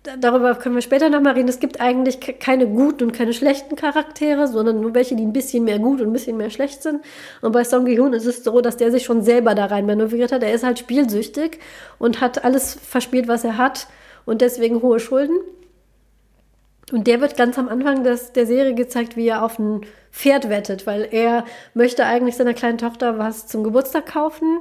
darüber können wir später nochmal reden. Es gibt eigentlich keine guten und keine schlechten Charaktere, sondern nur welche, die ein bisschen mehr gut und ein bisschen mehr schlecht sind. Und bei Song Gi-hoon ist es so, dass der sich schon selber da rein manövriert hat. Er ist halt spielsüchtig und hat alles verspielt, was er hat und deswegen hohe Schulden. Und der wird ganz am Anfang des, der Serie gezeigt, wie er auf ein Pferd wettet, weil er möchte eigentlich seiner kleinen Tochter was zum Geburtstag kaufen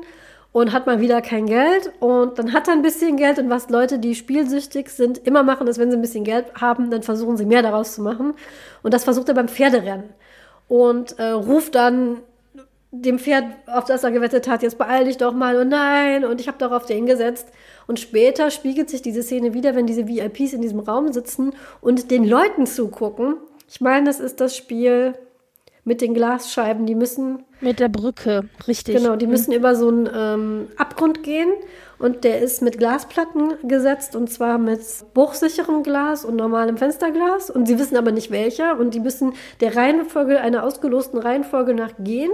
und hat mal wieder kein Geld. Und dann hat er ein bisschen Geld. Und was Leute, die spielsüchtig sind, immer machen, ist, wenn sie ein bisschen Geld haben, dann versuchen sie mehr daraus zu machen. Und das versucht er beim Pferderennen. Und äh, ruft dann dem Pferd, auf das er gewettet hat, jetzt beeil dich doch mal. Und nein und ich habe doch auf den gesetzt. Und später spiegelt sich diese Szene wieder, wenn diese VIPs in diesem Raum sitzen und den Leuten zugucken. Ich meine, das ist das Spiel mit den Glasscheiben, die müssen. Mit der Brücke, richtig. Genau, die müssen mhm. über so einen ähm, Abgrund gehen und der ist mit Glasplatten gesetzt und zwar mit bruchsicherem Glas und normalem Fensterglas und sie wissen aber nicht welcher und die müssen der Reihenfolge, einer ausgelosten Reihenfolge nach gehen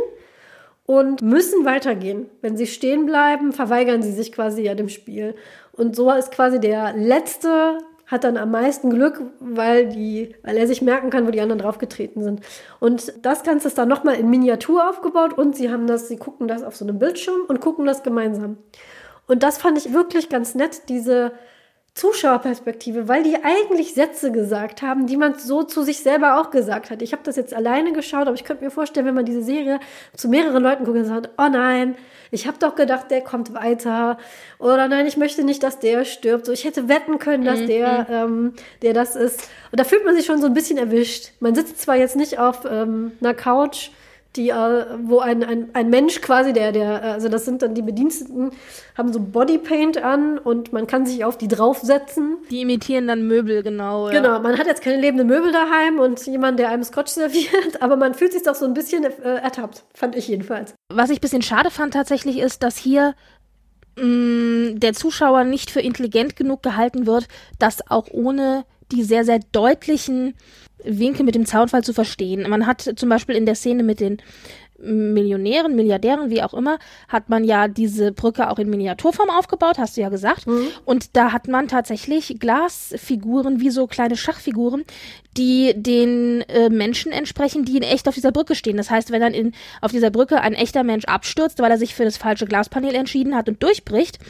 und müssen weitergehen. Wenn sie stehen bleiben, verweigern sie sich quasi ja dem Spiel. Und so ist quasi der letzte hat dann am meisten Glück, weil, die, weil er sich merken kann, wo die anderen draufgetreten sind. Und das Ganze ist dann nochmal in Miniatur aufgebaut und sie haben das, sie gucken das auf so einem Bildschirm und gucken das gemeinsam. Und das fand ich wirklich ganz nett, diese Zuschauerperspektive, weil die eigentlich Sätze gesagt haben, die man so zu sich selber auch gesagt hat. Ich habe das jetzt alleine geschaut, aber ich könnte mir vorstellen, wenn man diese Serie zu mehreren Leuten guckt und sagt, oh nein, ich habe doch gedacht, der kommt weiter. Oder nein, ich möchte nicht, dass der stirbt. So, ich hätte wetten können, dass mhm. der, ähm, der das ist. Und da fühlt man sich schon so ein bisschen erwischt. Man sitzt zwar jetzt nicht auf ähm, einer Couch, die, äh, wo ein, ein, ein Mensch quasi, der, der, also das sind dann die Bediensteten, haben so Bodypaint an und man kann sich auf die draufsetzen. Die imitieren dann Möbel, genau. Ja. Genau, man hat jetzt keine lebenden Möbel daheim und jemand, der einem Scotch serviert, aber man fühlt sich doch so ein bisschen äh, ertappt, fand ich jedenfalls. Was ich ein bisschen schade fand tatsächlich ist, dass hier mh, mm, der Zuschauer nicht für intelligent genug gehalten wird, dass auch ohne die sehr, sehr deutlichen Winkel mit dem Zaunfall zu verstehen. Man hat zum Beispiel in der Szene mit den Millionären, Milliardären, wie auch immer, hat man ja diese Brücke auch in Miniaturform aufgebaut, hast du ja gesagt. Mhm. Und da hat man tatsächlich Glasfiguren, wie so kleine Schachfiguren, die den äh, Menschen entsprechen, die in echt auf dieser Brücke stehen. Das heißt, wenn dann in, auf dieser Brücke ein echter Mensch abstürzt, weil er sich für das falsche Glaspanel entschieden hat und durchbricht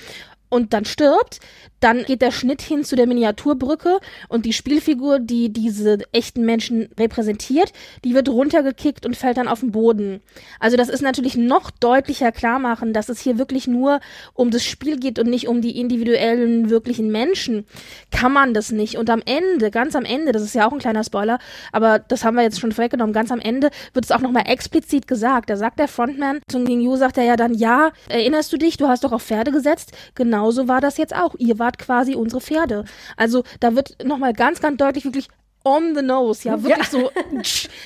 und dann stirbt, dann geht der Schnitt hin zu der Miniaturbrücke und die Spielfigur, die diese echten Menschen repräsentiert, die wird runtergekickt und fällt dann auf den Boden. Also das ist natürlich noch deutlicher klar machen, dass es hier wirklich nur um das Spiel geht und nicht um die individuellen, wirklichen Menschen. Kann man das nicht. Und am Ende, ganz am Ende, das ist ja auch ein kleiner Spoiler, aber das haben wir jetzt schon vorweggenommen, ganz am Ende wird es auch nochmal explizit gesagt. Da sagt der Frontman, Sung Yu sagt er ja dann, ja, erinnerst du dich, du hast doch auf Pferde gesetzt? Genauso war das jetzt auch. Ihr wart wart quasi unsere Pferde. Also da wird nochmal ganz, ganz deutlich wirklich on the nose, ja, wirklich ja. so,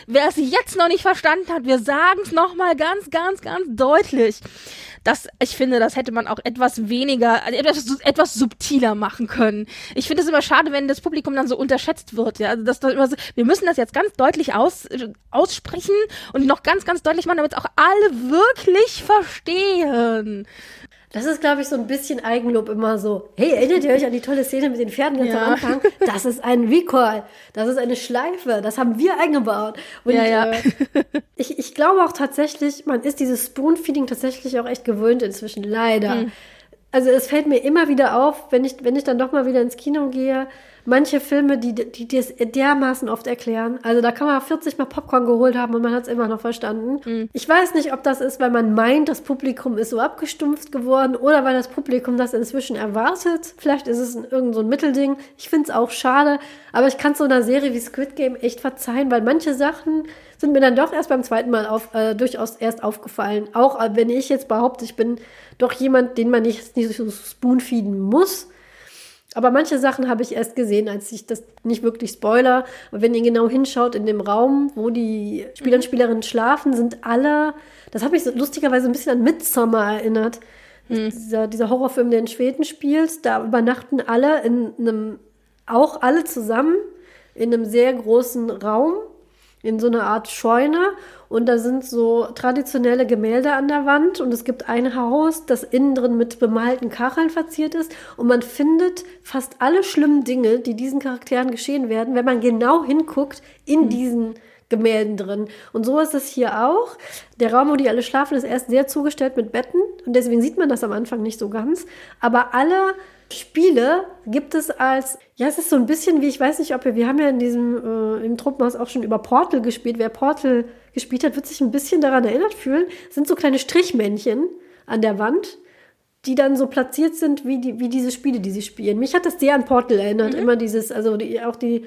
wer es jetzt noch nicht verstanden hat, wir sagen es nochmal ganz, ganz, ganz deutlich. Das, ich finde, das hätte man auch etwas weniger, etwas, etwas subtiler machen können. Ich finde es immer schade, wenn das Publikum dann so unterschätzt wird, ja. Also das, so, wir müssen das jetzt ganz deutlich aus, aussprechen und noch ganz, ganz deutlich machen, damit es auch alle wirklich verstehen. Das ist, glaube ich, so ein bisschen Eigenlob immer so. Hey, erinnert ihr euch an die tolle Szene mit den Pferden ganz ja. am Anfang? Das ist ein Recall. Das ist eine Schleife. Das haben wir eingebaut. Und ja, ja. Äh, ich, ich glaube auch tatsächlich, man ist dieses Spoon-Feeding tatsächlich auch echt gewöhnt inzwischen. Leider. Hm. Also es fällt mir immer wieder auf, wenn ich, wenn ich dann doch mal wieder ins Kino gehe, manche Filme, die, die das dermaßen oft erklären. Also da kann man 40 Mal Popcorn geholt haben und man hat es immer noch verstanden. Mhm. Ich weiß nicht, ob das ist, weil man meint, das Publikum ist so abgestumpft geworden oder weil das Publikum das inzwischen erwartet. Vielleicht ist es irgend so ein Mittelding. Ich finde es auch schade, aber ich kann so einer Serie wie Squid Game echt verzeihen, weil manche Sachen sind mir dann doch erst beim zweiten Mal auf, äh, durchaus erst aufgefallen. Auch äh, wenn ich jetzt behaupte, ich bin doch jemand, den man nicht, nicht so spoonfeeden muss. Aber manche Sachen habe ich erst gesehen, als ich das nicht wirklich spoiler. Aber wenn ihr genau hinschaut in dem Raum, wo die Spieler und mhm. Spielerinnen schlafen, sind alle, das habe ich so lustigerweise ein bisschen an Midsommar erinnert. Mhm. Dieser, dieser Horrorfilm, der in Schweden spielt, da übernachten alle in einem, auch alle zusammen in einem sehr großen Raum in so einer Art Scheune und da sind so traditionelle Gemälde an der Wand und es gibt ein Haus, das innen drin mit bemalten Kacheln verziert ist und man findet fast alle schlimmen Dinge, die diesen Charakteren geschehen werden, wenn man genau hinguckt in mhm. diesen Gemälden drin. Und so ist es hier auch. Der Raum, wo die alle schlafen, ist erst sehr zugestellt mit Betten und deswegen sieht man das am Anfang nicht so ganz. Aber alle Spiele gibt es als, ja, es ist so ein bisschen wie, ich weiß nicht, ob wir, wir haben ja in diesem, äh, im Truppenhaus auch schon über Portal gespielt. Wer Portal gespielt hat, wird sich ein bisschen daran erinnert fühlen. Sind so kleine Strichmännchen an der Wand, die dann so platziert sind wie, die, wie diese Spiele, die sie spielen. Mich hat das sehr an Portal erinnert, mhm. immer dieses, also die, auch die,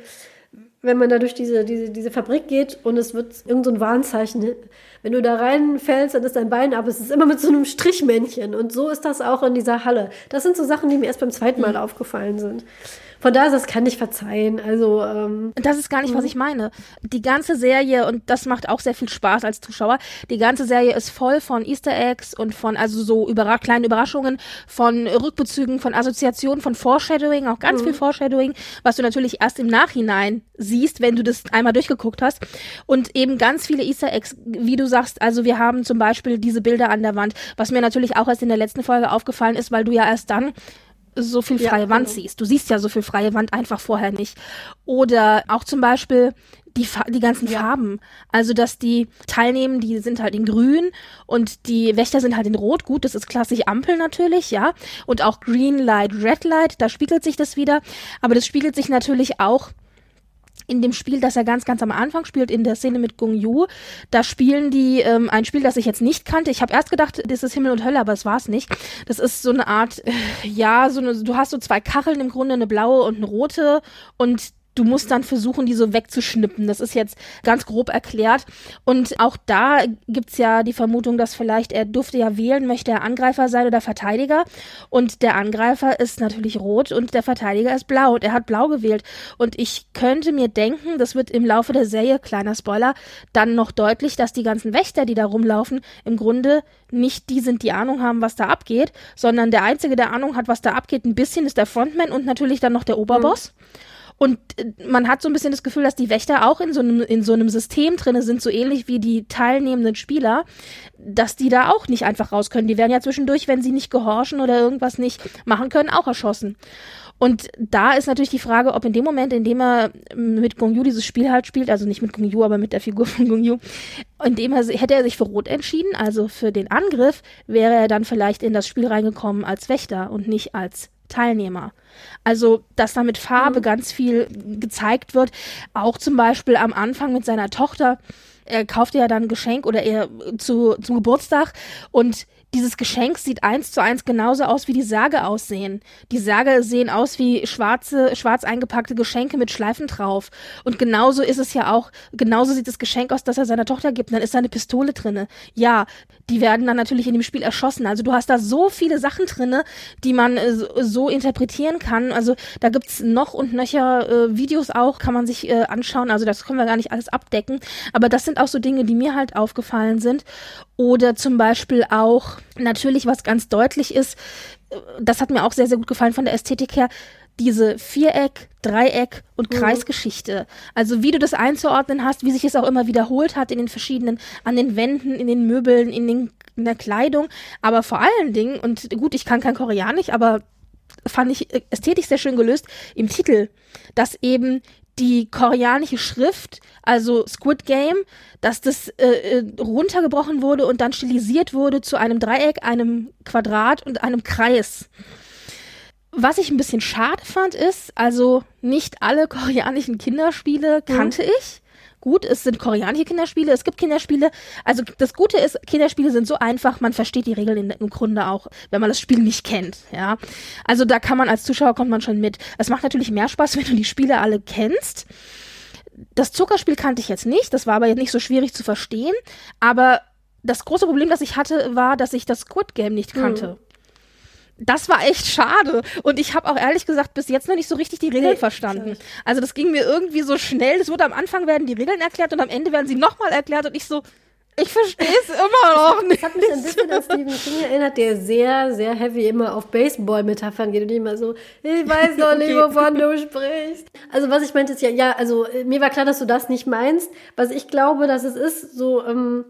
wenn man da durch diese, diese, diese Fabrik geht und es wird irgendein so Warnzeichen. Wenn du da reinfällst, dann ist dein Bein ab. Es ist immer mit so einem Strichmännchen. Und so ist das auch in dieser Halle. Das sind so Sachen, die mir erst beim zweiten Mal mhm. aufgefallen sind. Von daher, das kann ich verzeihen. Also ähm, das ist gar nicht, was mhm. ich meine. Die ganze Serie und das macht auch sehr viel Spaß als Zuschauer. Die ganze Serie ist voll von Easter Eggs und von also so überra kleinen Überraschungen, von Rückbezügen, von Assoziationen, von Foreshadowing, auch ganz mhm. viel Foreshadowing, was du natürlich erst im Nachhinein siehst, wenn du das einmal durchgeguckt hast. Und eben ganz viele Easter Eggs, wie du sagst. Also wir haben zum Beispiel diese Bilder an der Wand, was mir natürlich auch erst in der letzten Folge aufgefallen ist, weil du ja erst dann so viel freie ja, Wand genau. siehst. Du siehst ja so viel freie Wand einfach vorher nicht. Oder auch zum Beispiel die, die ganzen ja. Farben. Also, dass die teilnehmen, die sind halt in grün und die Wächter sind halt in rot. Gut, das ist klassisch Ampel natürlich, ja. Und auch Green Light, Red Light, da spiegelt sich das wieder. Aber das spiegelt sich natürlich auch in dem Spiel, das er ganz, ganz am Anfang spielt, in der Szene mit Gong Yu, da spielen die ähm, ein Spiel, das ich jetzt nicht kannte. Ich habe erst gedacht, das ist Himmel und Hölle, aber es war es nicht. Das ist so eine Art, äh, ja, so eine, du hast so zwei Kacheln im Grunde, eine blaue und eine rote und du musst dann versuchen, die so wegzuschnippen. Das ist jetzt ganz grob erklärt. Und auch da gibt's ja die Vermutung, dass vielleicht er durfte ja wählen, möchte er Angreifer sein oder Verteidiger. Und der Angreifer ist natürlich rot und der Verteidiger ist blau. Und er hat blau gewählt. Und ich könnte mir denken, das wird im Laufe der Serie, kleiner Spoiler, dann noch deutlich, dass die ganzen Wächter, die da rumlaufen, im Grunde nicht die sind, die Ahnung haben, was da abgeht, sondern der Einzige, der Ahnung hat, was da abgeht, ein bisschen ist der Frontman und natürlich dann noch der Oberboss. Mhm. Und äh, man hat so ein bisschen das Gefühl, dass die Wächter auch in so einem, in so einem System drinne sind, so ähnlich wie die teilnehmenden Spieler, dass die da auch nicht einfach raus können. Die werden ja zwischendurch, wenn sie nicht gehorchen oder irgendwas nicht machen können, auch erschossen. Und da ist natürlich die Frage, ob in dem Moment, in dem er mit Gong Yu dieses Spiel halt spielt, also nicht mit Gong Yu, aber mit der Figur von Gong Yu, in dem er, hätte er sich für Rot entschieden, also für den Angriff, wäre er dann vielleicht in das Spiel reingekommen als Wächter und nicht als Teilnehmer. Also, dass da mit Farbe mhm. ganz viel gezeigt wird, auch zum Beispiel am Anfang mit seiner Tochter. Er kauft ja dann ein Geschenk oder er zu, zum Geburtstag und dieses Geschenk sieht eins zu eins genauso aus, wie die Särge aussehen. Die Särge sehen aus wie schwarze, schwarz eingepackte Geschenke mit Schleifen drauf. Und genauso ist es ja auch, genauso sieht das Geschenk aus, das er seiner Tochter gibt. Und dann ist da eine Pistole drinne. Ja, die werden dann natürlich in dem Spiel erschossen. Also du hast da so viele Sachen drinne, die man äh, so interpretieren kann. Also da gibt's noch und nöcher äh, Videos auch, kann man sich äh, anschauen. Also das können wir gar nicht alles abdecken. Aber das sind auch so Dinge, die mir halt aufgefallen sind. Oder zum Beispiel auch natürlich, was ganz deutlich ist, das hat mir auch sehr, sehr gut gefallen von der Ästhetik her, diese Viereck, Dreieck und mhm. Kreisgeschichte. Also wie du das einzuordnen hast, wie sich es auch immer wiederholt hat in den verschiedenen, an den Wänden, in den Möbeln, in, den, in der Kleidung. Aber vor allen Dingen, und gut, ich kann kein Koreanisch, aber fand ich ästhetisch sehr schön gelöst im Titel, dass eben die koreanische Schrift, also Squid Game, dass das äh, äh, runtergebrochen wurde und dann stilisiert wurde zu einem Dreieck, einem Quadrat und einem Kreis. Was ich ein bisschen schade fand, ist, also nicht alle koreanischen Kinderspiele kannte mhm. ich gut, es sind koreanische Kinderspiele, es gibt Kinderspiele. Also das Gute ist, Kinderspiele sind so einfach, man versteht die Regeln im Grunde auch, wenn man das Spiel nicht kennt, ja. Also da kann man als Zuschauer kommt man schon mit. Es macht natürlich mehr Spaß, wenn du die Spiele alle kennst. Das Zuckerspiel kannte ich jetzt nicht, das war aber jetzt nicht so schwierig zu verstehen, aber das große Problem, das ich hatte, war, dass ich das Squid Game nicht kannte. Mhm das war echt schade. Und ich habe auch ehrlich gesagt bis jetzt noch nicht so richtig die Regeln nee, verstanden. Also das ging mir irgendwie so schnell. Es wurde am Anfang werden die Regeln erklärt und am Ende werden sie nochmal erklärt und ich so, ich verstehe es immer noch nicht. Das hat mich ein bisschen an Stephen King erinnert, der sehr, sehr heavy immer auf Baseball-Metaphern geht und immer so, ich weiß noch nicht, wovon du sprichst. Also was ich meinte ist ja, ja, also äh, mir war klar, dass du das nicht meinst. Was ich glaube, dass es ist, so, ähm,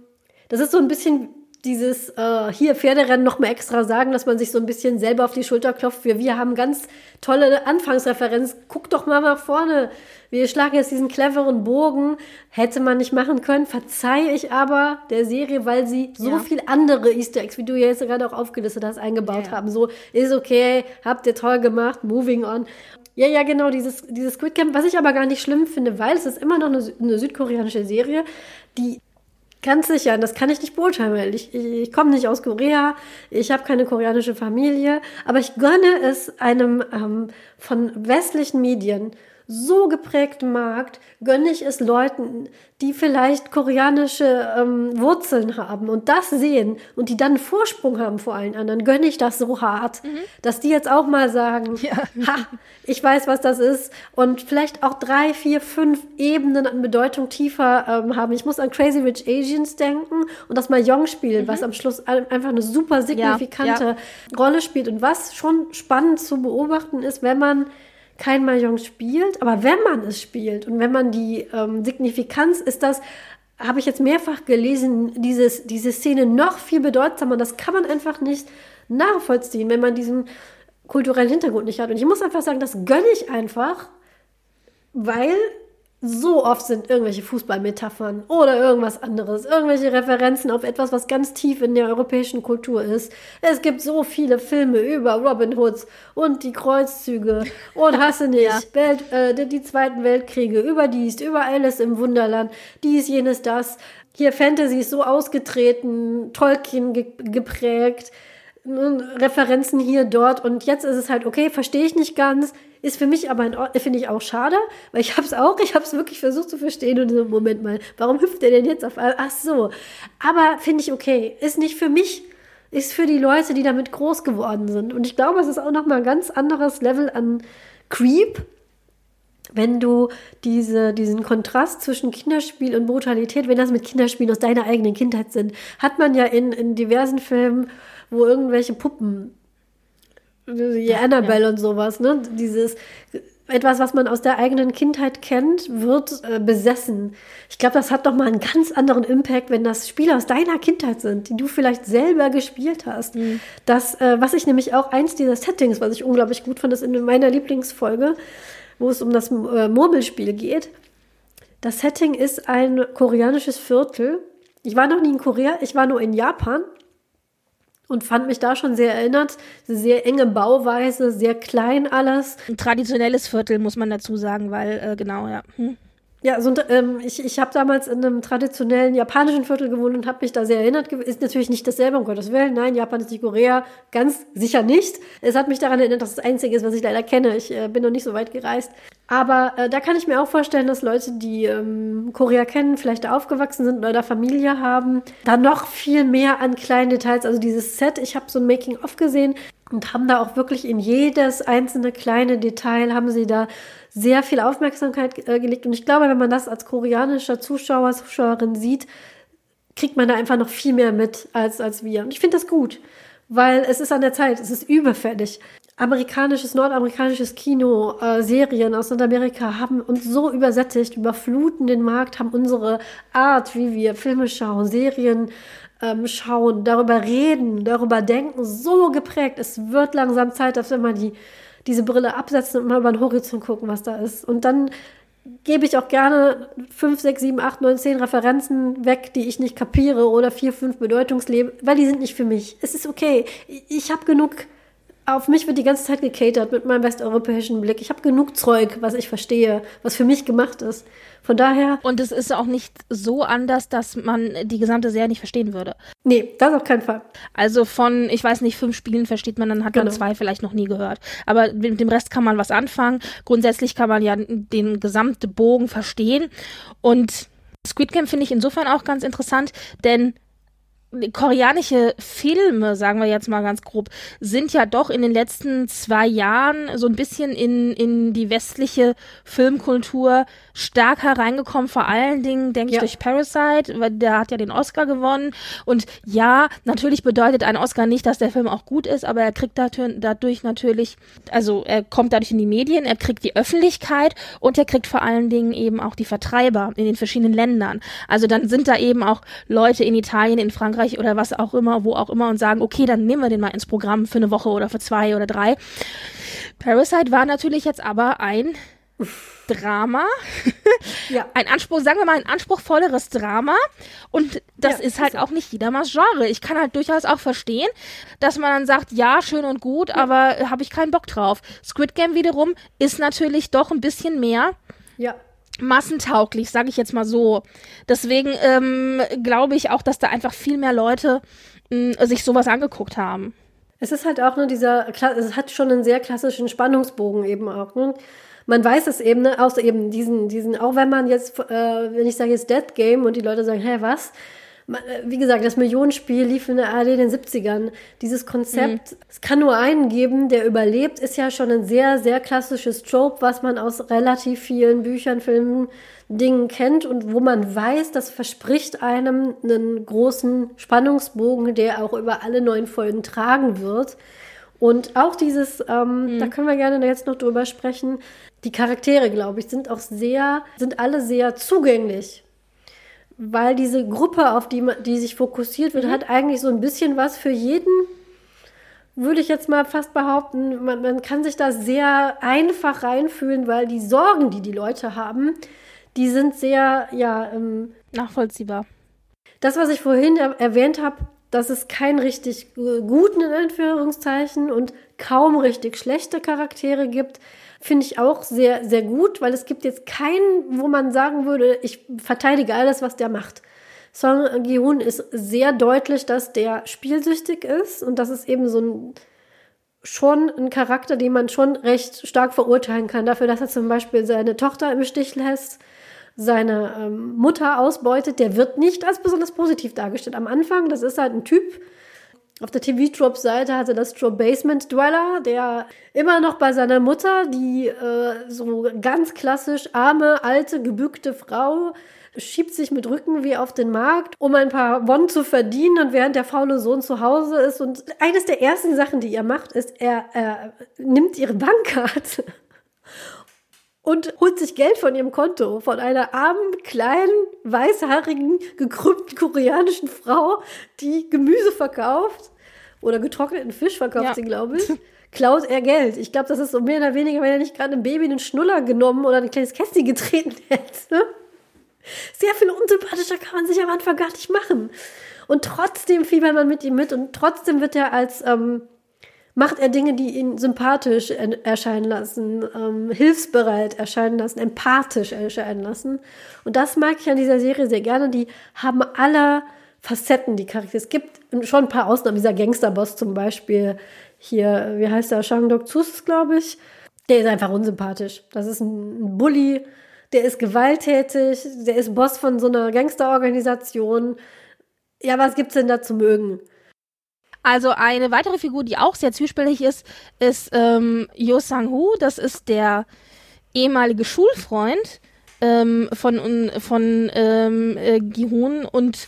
das ist so ein bisschen dieses äh, hier Pferderennen noch mal extra sagen, dass man sich so ein bisschen selber auf die Schulter klopft. Wir, wir haben ganz tolle Anfangsreferenz. Guck doch mal nach vorne. Wir schlagen jetzt diesen cleveren Bogen. Hätte man nicht machen können. Verzeihe ich aber der Serie, weil sie so ja. viel andere Easter Eggs, wie du jetzt gerade auch aufgelistet hast, eingebaut ja. haben. So ist okay, habt ihr toll gemacht, moving on. Ja, ja, genau, dieses, dieses Squid Camp, was ich aber gar nicht schlimm finde, weil es ist immer noch eine, eine südkoreanische Serie, die Ganz sicher, das kann ich nicht beurteilen, weil ich, ich, ich komme nicht aus Korea, ich habe keine koreanische Familie, aber ich gönne es einem ähm, von westlichen Medien so geprägten Markt gönne ich es Leuten, die vielleicht koreanische ähm, Wurzeln haben und das sehen und die dann einen Vorsprung haben vor allen anderen, gönne ich das so hart, mhm. dass die jetzt auch mal sagen, ja. ha, ich weiß, was das ist und vielleicht auch drei, vier, fünf Ebenen an Bedeutung tiefer ähm, haben. Ich muss an Crazy Rich Asians denken und das Mahjong-Spiel, mhm. was am Schluss einfach eine super signifikante ja, ja. Rolle spielt und was schon spannend zu beobachten ist, wenn man kein Mahjong spielt, aber wenn man es spielt und wenn man die ähm, Signifikanz ist das, habe ich jetzt mehrfach gelesen, dieses, diese Szene noch viel bedeutsamer. Das kann man einfach nicht nachvollziehen, wenn man diesen kulturellen Hintergrund nicht hat. Und ich muss einfach sagen, das gönne ich einfach, weil so oft sind irgendwelche Fußballmetaphern oder irgendwas anderes, irgendwelche Referenzen auf etwas, was ganz tief in der europäischen Kultur ist. Es gibt so viele Filme über Robin Hoods und die Kreuzzüge und hasse nicht, ja. Welt, äh, die, zweiten Weltkriege, über dies, über Alice im Wunderland, dies, jenes, das. Hier Fantasy ist so ausgetreten, Tolkien ge geprägt, Referenzen hier, dort und jetzt ist es halt, okay, verstehe ich nicht ganz, ist für mich aber, finde ich auch schade, weil ich habe es auch, ich habe es wirklich versucht zu verstehen und so, Moment mal, warum hüpft er denn jetzt auf, ach so. Aber finde ich okay, ist nicht für mich, ist für die Leute, die damit groß geworden sind. Und ich glaube, es ist auch nochmal ein ganz anderes Level an Creep, wenn du diese, diesen Kontrast zwischen Kinderspiel und Brutalität, wenn das mit Kinderspielen aus deiner eigenen Kindheit sind, hat man ja in, in diversen Filmen, wo irgendwelche Puppen wie Annabelle ja. und sowas, ne? Dieses etwas, was man aus der eigenen Kindheit kennt, wird äh, besessen. Ich glaube, das hat doch mal einen ganz anderen Impact, wenn das Spiele aus deiner Kindheit sind, die du vielleicht selber gespielt hast. Mhm. Das, äh, was ich nämlich auch eins dieser Settings, was ich unglaublich gut fand, ist in meiner Lieblingsfolge, wo es um das äh, Murmelspiel geht. Das Setting ist ein koreanisches Viertel. Ich war noch nie in Korea, ich war nur in Japan und fand mich da schon sehr erinnert. Sehr enge Bauweise, sehr klein alles. Ein traditionelles Viertel, muss man dazu sagen, weil, äh, genau, ja. Hm. Ja, so, ähm, ich, ich habe damals in einem traditionellen japanischen Viertel gewohnt und habe mich da sehr erinnert. Ist natürlich nicht dasselbe, um Gottes Willen. Nein, Japan ist nicht Korea. Ganz sicher nicht. Es hat mich daran erinnert, dass das Einzige ist, was ich leider kenne. Ich äh, bin noch nicht so weit gereist. Aber äh, da kann ich mir auch vorstellen, dass Leute, die ähm, Korea kennen, vielleicht da aufgewachsen sind oder Familie haben, da noch viel mehr an kleinen Details, also dieses Set, ich habe so ein Making-of gesehen und haben da auch wirklich in jedes einzelne kleine Detail, haben sie da sehr viel Aufmerksamkeit äh, gelegt. Und ich glaube, wenn man das als koreanischer Zuschauer, Zuschauerin sieht, kriegt man da einfach noch viel mehr mit als, als wir. Und ich finde das gut, weil es ist an der Zeit, es ist überfällig. Amerikanisches, nordamerikanisches Kino, äh, Serien aus Nordamerika haben uns so übersättigt, überfluten den Markt, haben unsere Art, wie wir Filme schauen, Serien ähm, schauen, darüber reden, darüber denken, so geprägt. Es wird langsam Zeit, dass wir mal die diese Brille absetzen und mal über den Horizont gucken, was da ist. Und dann gebe ich auch gerne fünf, sechs, sieben, acht, neun, zehn Referenzen weg, die ich nicht kapiere oder vier, fünf Bedeutungsleben, weil die sind nicht für mich. Es ist okay. Ich habe genug auf mich wird die ganze Zeit gecatert mit meinem westeuropäischen Blick. Ich habe genug Zeug, was ich verstehe, was für mich gemacht ist. Von daher. Und es ist auch nicht so anders, dass man die gesamte Serie nicht verstehen würde. Nee, das auf keinen Fall. Also von, ich weiß nicht, fünf Spielen versteht man, dann hat genau. man zwei vielleicht noch nie gehört. Aber mit dem Rest kann man was anfangen. Grundsätzlich kann man ja den gesamten Bogen verstehen. Und Squid Game finde ich insofern auch ganz interessant, denn koreanische Filme, sagen wir jetzt mal ganz grob, sind ja doch in den letzten zwei Jahren so ein bisschen in, in die westliche Filmkultur stark hereingekommen. Vor allen Dingen, denke ja. ich, durch Parasite, weil der hat ja den Oscar gewonnen. Und ja, natürlich bedeutet ein Oscar nicht, dass der Film auch gut ist, aber er kriegt dadurch natürlich, also er kommt dadurch in die Medien, er kriegt die Öffentlichkeit und er kriegt vor allen Dingen eben auch die Vertreiber in den verschiedenen Ländern. Also dann sind da eben auch Leute in Italien, in Frankreich, Frankreich oder was auch immer, wo auch immer und sagen, okay, dann nehmen wir den mal ins Programm für eine Woche oder für zwei oder drei. Parasite war natürlich jetzt aber ein Drama. ja. Ein Anspruch, sagen wir mal, ein anspruchsvolleres Drama. Und das ja, ist halt ist auch nicht jedermanns Genre. Ich kann halt durchaus auch verstehen, dass man dann sagt, ja, schön und gut, ja. aber habe ich keinen Bock drauf. Squid Game wiederum ist natürlich doch ein bisschen mehr. Ja massentauglich, sage ich jetzt mal so. Deswegen ähm, glaube ich auch, dass da einfach viel mehr Leute mh, hm, sich sowas angeguckt haben. Es ist halt auch nur dieser, es hat schon einen sehr klassischen Spannungsbogen eben auch. Ne? Man weiß es eben, ne, außer eben diesen, diesen, auch wenn man jetzt, äh, wenn ich sage jetzt Dead Game und die Leute sagen, hä, was? Äh, wie gesagt, das Millionenspiel lief in der ARD in den 70ern. Dieses Konzept, mhm. es kann nur einen geben, der überlebt, ist ja schon ein sehr, sehr klassisches Trope, was man aus relativ vielen Büchern, Filmen, Dingen kennt und wo man weiß, das verspricht einem einen großen Spannungsbogen, der auch über alle neun Folgen tragen wird. Und auch dieses, ähm, mhm. da können wir gerne jetzt noch drüber sprechen, die Charaktere, glaube ich, sind auch sehr, sind alle sehr zugänglich weil diese Gruppe, auf die, man, die sich fokussiert wird, mhm. hat eigentlich so ein bisschen was für jeden, würde ich jetzt mal fast behaupten. Man, man kann sich da sehr einfach reinfühlen, weil die Sorgen, die die Leute haben, die sind sehr, ja, ähm, nachvollziehbar. Das, was ich vorhin er erwähnt habe, dass es keinen richtig guten, in Anführungszeichen, und kaum richtig schlechte Charaktere gibt, finde ich auch sehr, sehr gut, weil es gibt jetzt keinen, wo man sagen würde, ich verteidige alles, was der macht. Song Gi-hun ist sehr deutlich, dass der spielsüchtig ist und das ist eben so ein schon ein Charakter, den man schon recht stark verurteilen kann, dafür, dass er zum Beispiel seine Tochter im Stich lässt, seine ähm, Mutter ausbeutet. Der wird nicht als besonders positiv dargestellt. Am Anfang, das ist halt ein Typ, auf der TV-Drop-Seite hatte das Drop Basement Dweller, der immer noch bei seiner Mutter, die äh, so ganz klassisch arme, alte, gebückte Frau, schiebt sich mit Rücken wie auf den Markt, um ein paar Won zu verdienen und während der faule Sohn zu Hause ist. Und eines der ersten Sachen, die er macht, ist, er, er nimmt ihre Bankkarte und holt sich Geld von ihrem Konto, von einer armen, kleinen, weißhaarigen, gekrümmten koreanischen Frau, die Gemüse verkauft oder getrockneten Fisch verkauft Ja. sie, glaube ich. Klaut er Geld. Ich glaube, das ist so mehr oder weniger, wenn er nicht gerade einem Baby einen Schnuller genommen oder ein kleines Kästchen getreten hätte. Sehr viel unsympathischer kann man sich am Anfang gar nicht machen. Und trotzdem fiebert man mit ihm mit und trotzdem wird er als, ähm, macht er Dinge, die ihn sympathisch er erscheinen lassen, ähm, hilfsbereit erscheinen lassen, empathisch erscheinen lassen. Und das mag ich an dieser Serie sehr gerne. Die haben alle Facetten, die Charaktere. Es gibt schon ein paar Ausnahmen. Dieser Gangsterboss zum Beispiel, hier, wie heißt der, Shang Dok Zus, glaube ich. Der ist einfach unsympathisch. Das ist ein ein Bully, der ist gewalttätig, der ist Boss von so einer Gangsterorganisation. Ja, was gibt's denn da zu mögen? Also eine weitere Figur, die auch sehr zwiespältig ist, ist ähm, Yo Sang-hoo. Das ist der ehemalige Schulfreund ähm, von, von ähm, äh, Gi-hoon und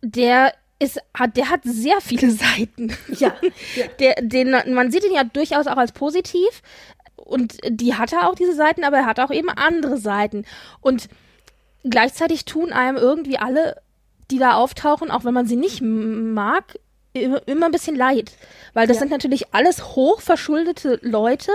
der ist, hat, der hat sehr viele Seiten. Ja, ja. Der, den, man sieht ihn ja durchaus auch als positiv und die hat er auch diese Seiten, aber er hat auch eben andere Seiten. Und gleichzeitig tun einem irgendwie alle, die da auftauchen, auch wenn man sie nicht mag, immer, immer ein bisschen leid. Weil das Ja. sind natürlich alles hochverschuldete Leute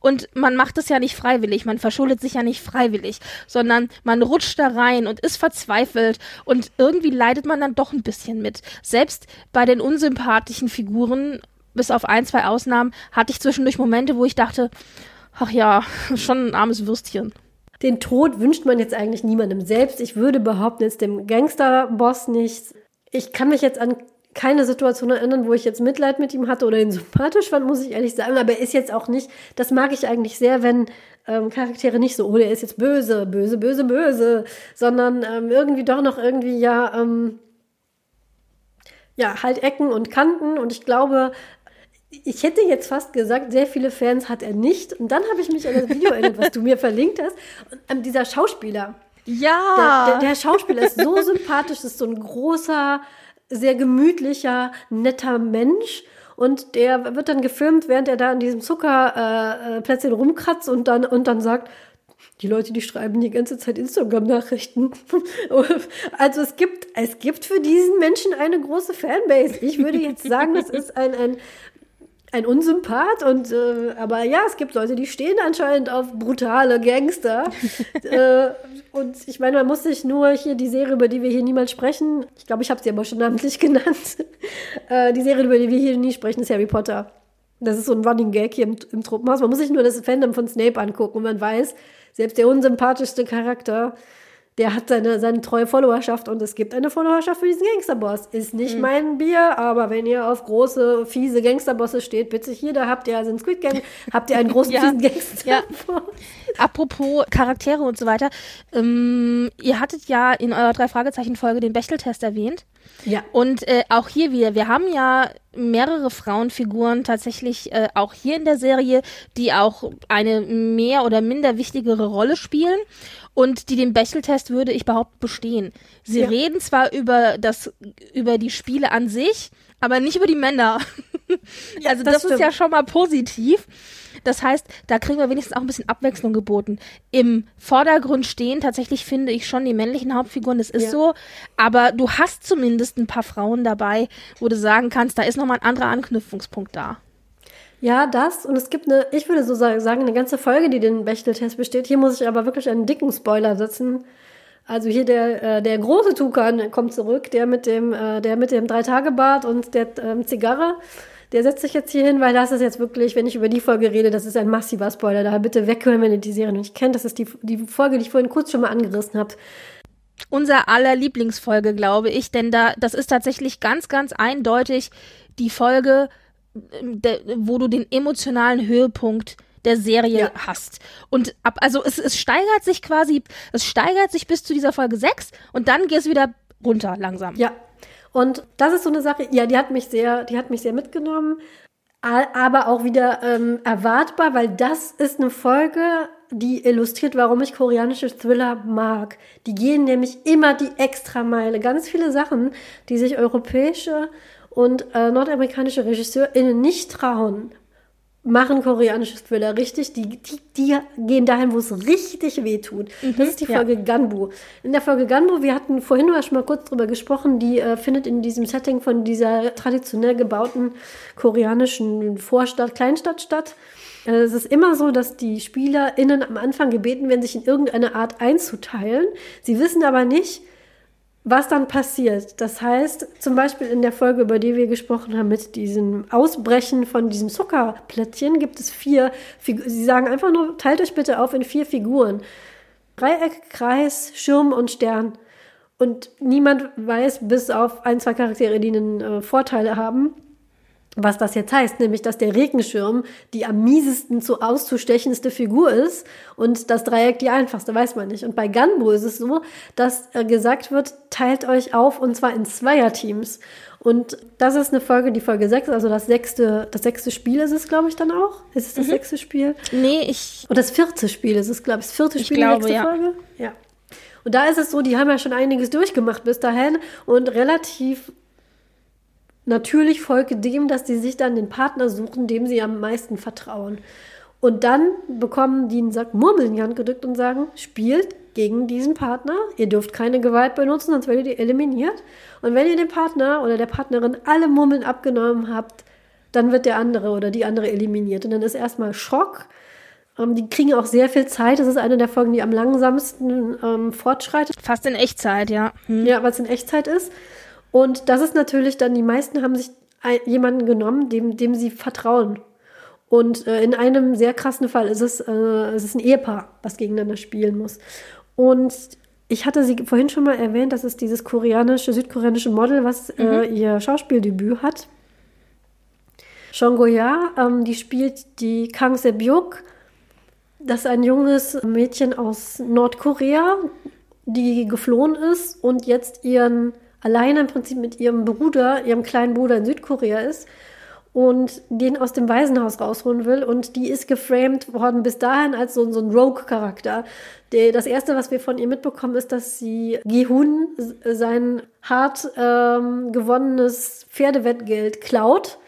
und man macht es ja nicht freiwillig, man verschuldet sich ja nicht freiwillig, sondern man rutscht da rein und ist verzweifelt und irgendwie leidet man dann doch ein bisschen mit. Selbst bei den unsympathischen Figuren, bis auf ein, zwei Ausnahmen, hatte ich zwischendurch Momente, wo ich dachte, ach ja, schon ein armes Würstchen. Den Tod wünscht man jetzt eigentlich niemandem selbst. Ich würde behaupten, jetzt dem Gangsterboss nicht. Ich kann mich jetzt an keine Situation erinnern, wo ich jetzt Mitleid mit ihm hatte oder ihn sympathisch fand, muss ich ehrlich sagen. Aber er ist jetzt auch nicht, das mag ich eigentlich sehr, wenn ähm, Charaktere nicht so, oh, der ist jetzt böse, böse, böse, böse, sondern ähm, irgendwie doch noch irgendwie, ja, ähm, ja, halt Ecken und Kanten. Und ich glaube, ich hätte jetzt fast gesagt, sehr viele Fans hat er nicht. Und dann habe ich mich an das Video erinnert, was du mir verlinkt hast. Und ähm, dieser Schauspieler, Ja. der, der, der Schauspieler ist so sympathisch, ist so ein großer, sehr gemütlicher, netter Mensch. Und der wird dann gefilmt, während er da an diesem Zuckerplätzchen äh, Plätzchen rumkratzt und dann, und dann sagt, die Leute, die schreiben die ganze Zeit Instagram-Nachrichten. Also es gibt, es gibt für diesen Menschen eine große Fanbase. Ich würde jetzt sagen, das ist ein, ein, ein Unsympath und äh, aber ja, es gibt Leute, die stehen anscheinend auf brutale Gangster. äh, und ich meine, man muss sich nur hier die Serie, über die wir hier niemals sprechen, ich glaube, ich habe sie aber schon namentlich genannt. äh, die Serie, über die wir hier nie sprechen, ist Harry Potter. Das ist so ein Running Gag hier im, im Truppenhaus. Man muss sich nur das Fandom von Snape angucken und man weiß, selbst der unsympathischste Charakter, der hat seine, seine treue Followerschaft und es gibt eine Followerschaft für diesen Gangsterboss. Ist nicht mein Bier, aber wenn ihr auf große, fiese Gangsterbosse steht, bitte hier, da habt ihr also in Squid Game, habt ihr einen großen, Ja. fiesen Gangsterboss. Ja. Apropos Charaktere und so weiter. Ähm, ihr hattet ja in eurer Drei-Fragezeichen-Folge den Bechteltest erwähnt. Ja. Und äh, auch hier wieder, wir haben ja mehrere Frauenfiguren tatsächlich äh, auch hier in der Serie, die auch eine mehr oder minder wichtigere Rolle spielen und die den Bechteltest würde ich behaupten bestehen. Sie Ja. reden zwar über das über die Spiele an sich, aber nicht über die Männer. also das das, ist ja schon mal positiv. Das heißt, da kriegen wir wenigstens auch ein bisschen Abwechslung geboten. Im Vordergrund stehen tatsächlich finde ich schon die männlichen Hauptfiguren, das ist Ja. so. Aber du hast zumindest ein paar Frauen dabei, wo du sagen kannst, da ist nochmal ein anderer Anknüpfungspunkt da. Ja, das. Und es gibt eine, ich würde so sa- sagen, eine ganze Folge, die den Bechteltest besteht. Hier muss ich aber wirklich einen dicken Spoiler setzen. Also hier der, äh, der große Tukan kommt zurück, der mit dem, äh, der mit dem Drei-Tage-Bart und der ähm, Zigarre. Der setzt sich jetzt hier hin, weil das ist jetzt wirklich, wenn ich über die Folge rede, das ist ein massiver Spoiler. Daher bitte weghören, wenn ihr die Serie noch nicht kennt. Das ist die, die Folge, die ich vorhin kurz schon mal angerissen habe. Unser aller Lieblingsfolge, glaube ich, denn da, das ist tatsächlich ganz, ganz eindeutig die Folge, der, wo du den emotionalen Höhepunkt der Serie Ja. hast. Und ab, also es, es steigert sich quasi, es steigert sich bis zu dieser Folge 6 und dann geht es wieder runter langsam. Ja. Und das ist so eine Sache, ja, die hat mich sehr, die hat mich sehr mitgenommen, aber auch wieder ähm, erwartbar, weil das ist eine Folge, die illustriert, warum ich koreanische Thriller mag. Die gehen nämlich immer die Extrameile. Ganz viele Sachen, die sich europäische und äh, nordamerikanische RegisseurInnen nicht trauen, machen koreanische Thriller richtig. Die, die, die gehen dahin, wo es richtig weh tut. das ist die ja. Folge Ganbu. In der Folge Ganbu, wir hatten vorhin schon mal kurz drüber gesprochen, die äh, findet in diesem Setting von dieser traditionell gebauten koreanischen Vorstadt, Kleinstadt statt. Äh, Es ist immer so, dass die SpielerInnen am Anfang gebeten werden, sich in irgendeine Art einzuteilen. Sie wissen aber nicht, was dann passiert. Das heißt, zum Beispiel in der Folge, über die wir gesprochen haben, mit diesem Ausbrechen von diesem Zuckerplättchen, gibt es vier, Figu sie sagen einfach nur, teilt euch bitte auf in vier Figuren. Dreieck, Kreis, Schirm und Stern. Und niemand weiß, bis auf ein, zwei Charaktere, die einen äh, Vorteile haben, was das jetzt heißt, nämlich dass der Regenschirm die am miesesten zu auszustechendste Figur ist und das Dreieck die einfachste, weiß man nicht. Und bei Gunbo ist es so, dass äh, gesagt wird, teilt euch auf und zwar in Zweierteams. Und das ist eine Folge, die Folge 6, also das sechste, das sechste Spiel ist es, glaube ich, dann auch. Ist es das sechste Spiel? Nee, ich. Und das vierte Spiel ist es, glaube ich, das vierte Ich Spiel, glaube, die nächste ja. Folge? Ja. Und da ist es so, die haben ja schon einiges durchgemacht bis dahin und relativ natürlich folge dem, dass die sich dann den Partner suchen, dem sie am meisten vertrauen. Und dann bekommen die einen Sack Murmeln in die Hand gedrückt und sagen, spielt gegen diesen Partner. Ihr dürft keine Gewalt benutzen, sonst werdet ihr eliminiert. Und wenn ihr dem Partner oder der Partnerin alle Murmeln abgenommen habt, dann wird der andere oder die andere eliminiert. Und dann ist erstmal Schock. Ähm, die kriegen auch sehr viel Zeit. Das ist eine der Folgen, die am langsamsten ähm, fortschreitet. Fast in Echtzeit, ja. Hm. Ja, weil es in Echtzeit ist. Und das ist natürlich dann, die meisten haben sich jemanden genommen, dem, dem sie vertrauen. Und äh, in einem sehr krassen Fall ist es, äh, es ist ein Ehepaar, was gegeneinander spielen muss. Und ich hatte sie vorhin schon mal erwähnt, das ist dieses koreanische, südkoreanische Model, was äh, ihr Schauspieldebüt hat. Song Go-ya, ähm, die spielt die Kang Se-byuk. Das ist ein junges Mädchen aus Nordkorea, die geflohen ist und jetzt ihren alleine im Prinzip mit ihrem Bruder, ihrem kleinen Bruder in Südkorea ist und den aus dem Waisenhaus rausholen will. Und die ist geframed worden bis dahin als so, so ein Rogue-Charakter. Das erste, was wir von ihr mitbekommen, ist, dass sie Gehun sein hart ähm, gewonnenes Pferdewettgeld klaut.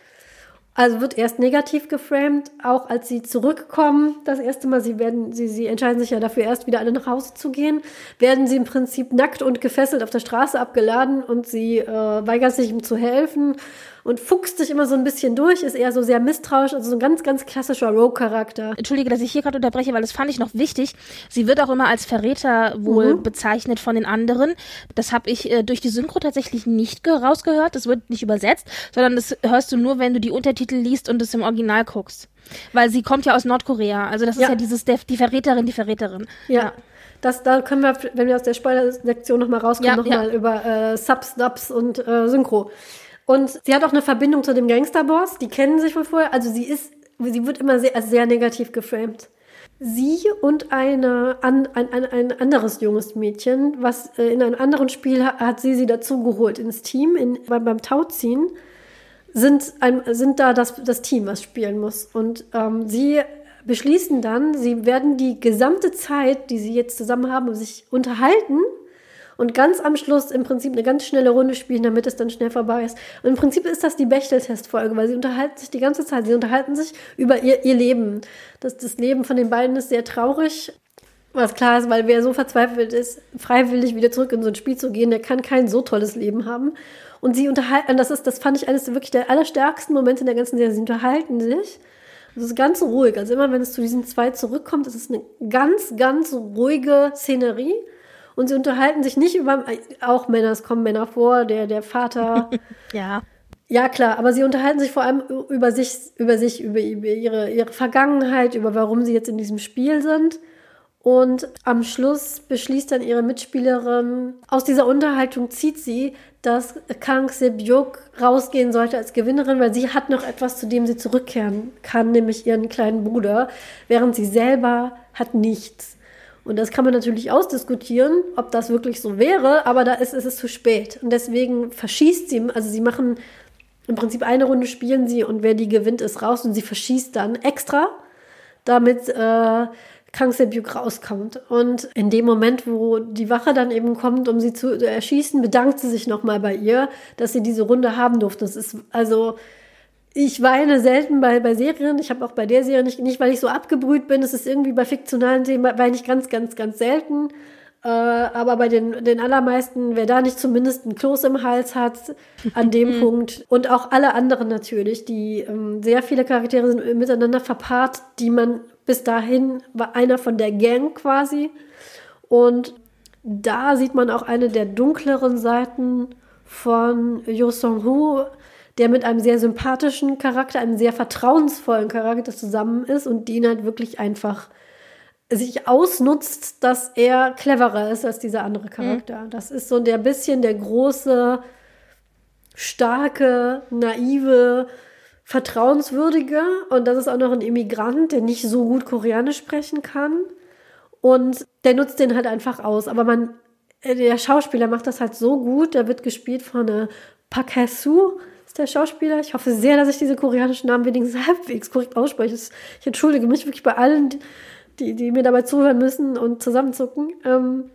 Also wird erst negativ geframed, auch als sie zurückkommen, das erste Mal, sie werden, sie, sie entscheiden sich ja dafür, erst wieder alle nach Hause zu gehen, werden sie im Prinzip nackt und gefesselt auf der Straße abgeladen und sie äh, weigert sich ihm zu helfen und fuchst sich immer so ein bisschen durch, ist eher so sehr misstrauisch, also so ein ganz, ganz klassischer Rogue-Charakter. Entschuldige, dass ich hier gerade unterbreche, weil das fand ich noch wichtig. Sie wird auch immer als Verräter wohl Mhm. bezeichnet von den anderen. Das habe ich äh, durch die Synchro tatsächlich nicht ge- rausgehört. Das wird nicht übersetzt, sondern das hörst du nur, wenn du die Untertitel liest und es im Original guckst. Weil sie kommt ja aus Nordkorea. Also das ist Ja. ja dieses, der, die Verräterin, die Verräterin. Ja. Das, da können wir, wenn wir aus der Spoiler-Sektion nochmal rauskommen, Ja, nochmal ja. über äh, Subs, Dubs und äh, Synchro. Und sie hat auch eine Verbindung zu dem Gangsterboss, die kennen sich von vorher. Also sie ist, sie wird immer sehr, sehr negativ geframed. Sie und eine, an, ein, ein, ein anderes junges Mädchen, was äh, in einem anderen Spiel ha- hat sie sie dazugeholt ins Team, in, beim, beim Tauziehen sind, ein, sind da das, das Team, was spielen muss. Und ähm, sie beschließen dann, sie werden die gesamte Zeit, die sie jetzt zusammen haben, sich unterhalten und ganz am Schluss im Prinzip eine ganz schnelle Runde spielen, damit es dann schnell vorbei ist. Und im Prinzip ist das die Bechtel-Test-Folge, weil sie unterhalten sich die ganze Zeit. Sie unterhalten sich über ihr, ihr Leben. Das, das Leben von den beiden ist sehr traurig. Was klar ist, weil wer so verzweifelt ist, freiwillig wieder zurück in so ein Spiel zu gehen, der kann kein so tolles Leben haben. Und sie unterhalten, das ist, das fand ich eines wirklich der allerstärksten Momente in der ganzen Serie. Sie unterhalten sich. Es ist ganz ruhig. Also immer, wenn es zu diesen zwei zurückkommt, ist es eine ganz, ganz ruhige Szenerie. Und sie unterhalten sich nicht über, auch Männer, es kommen Männer vor, der, der Vater. Ja. ja, klar, aber sie unterhalten sich vor allem über sich, über sich, über, über ihre, ihre Vergangenheit, über warum sie jetzt in diesem Spiel sind. Und am Schluss beschließt dann ihre Mitspielerin, aus dieser Unterhaltung zieht sie, dass Kang Se-byuk rausgehen sollte als Gewinnerin, weil sie hat noch etwas, zu dem sie zurückkehren kann, nämlich ihren kleinen Bruder, während sie selber hat nichts. Und das kann man natürlich ausdiskutieren, ob das wirklich so wäre, aber da ist, ist es zu spät. Und deswegen verschießt sie, also sie machen im Prinzip eine Runde spielen sie und wer die gewinnt, ist raus und sie verschießt dann extra, damit äh, Kang Se-byuk rauskommt. Und in dem Moment, wo die Wache dann eben kommt, um sie zu erschießen, bedankt sie sich nochmal bei ihr, dass sie diese Runde haben durfte. Das ist also ich weine selten bei, bei Serien. Ich habe auch bei der Serie nicht, nicht, weil ich so abgebrüht bin. Es ist irgendwie bei fiktionalen Themen weine ich ganz, ganz, ganz selten. Äh, aber bei den, den allermeisten, wer da nicht zumindest ein Kloß im Hals hat, an dem. Punkt. Und auch alle anderen natürlich, die ähm, sehr viele Charaktere sind miteinander verpaart, die man bis dahin war einer von der Gang quasi. Und da sieht man auch eine der dunkleren Seiten von Yo Song-hu, der mit einem sehr sympathischen Charakter, einem sehr vertrauensvollen Charakter zusammen ist und den halt wirklich einfach sich ausnutzt, dass er cleverer ist als dieser andere Charakter. Mhm. Das ist so der bisschen der große, starke, naive, vertrauenswürdige. Und das ist auch noch ein Immigrant, der nicht so gut Koreanisch sprechen kann. Und der nutzt den halt einfach aus. Aber man, äh, der Schauspieler macht das halt so gut. Der wird gespielt von äh, Park Hae-soo, ist der Schauspieler. Ich hoffe sehr, dass ich diese koreanischen Namen wenigstens halbwegs korrekt ausspreche. Ich entschuldige mich wirklich bei allen, die, die mir dabei zuhören müssen und zusammenzucken. Ähm,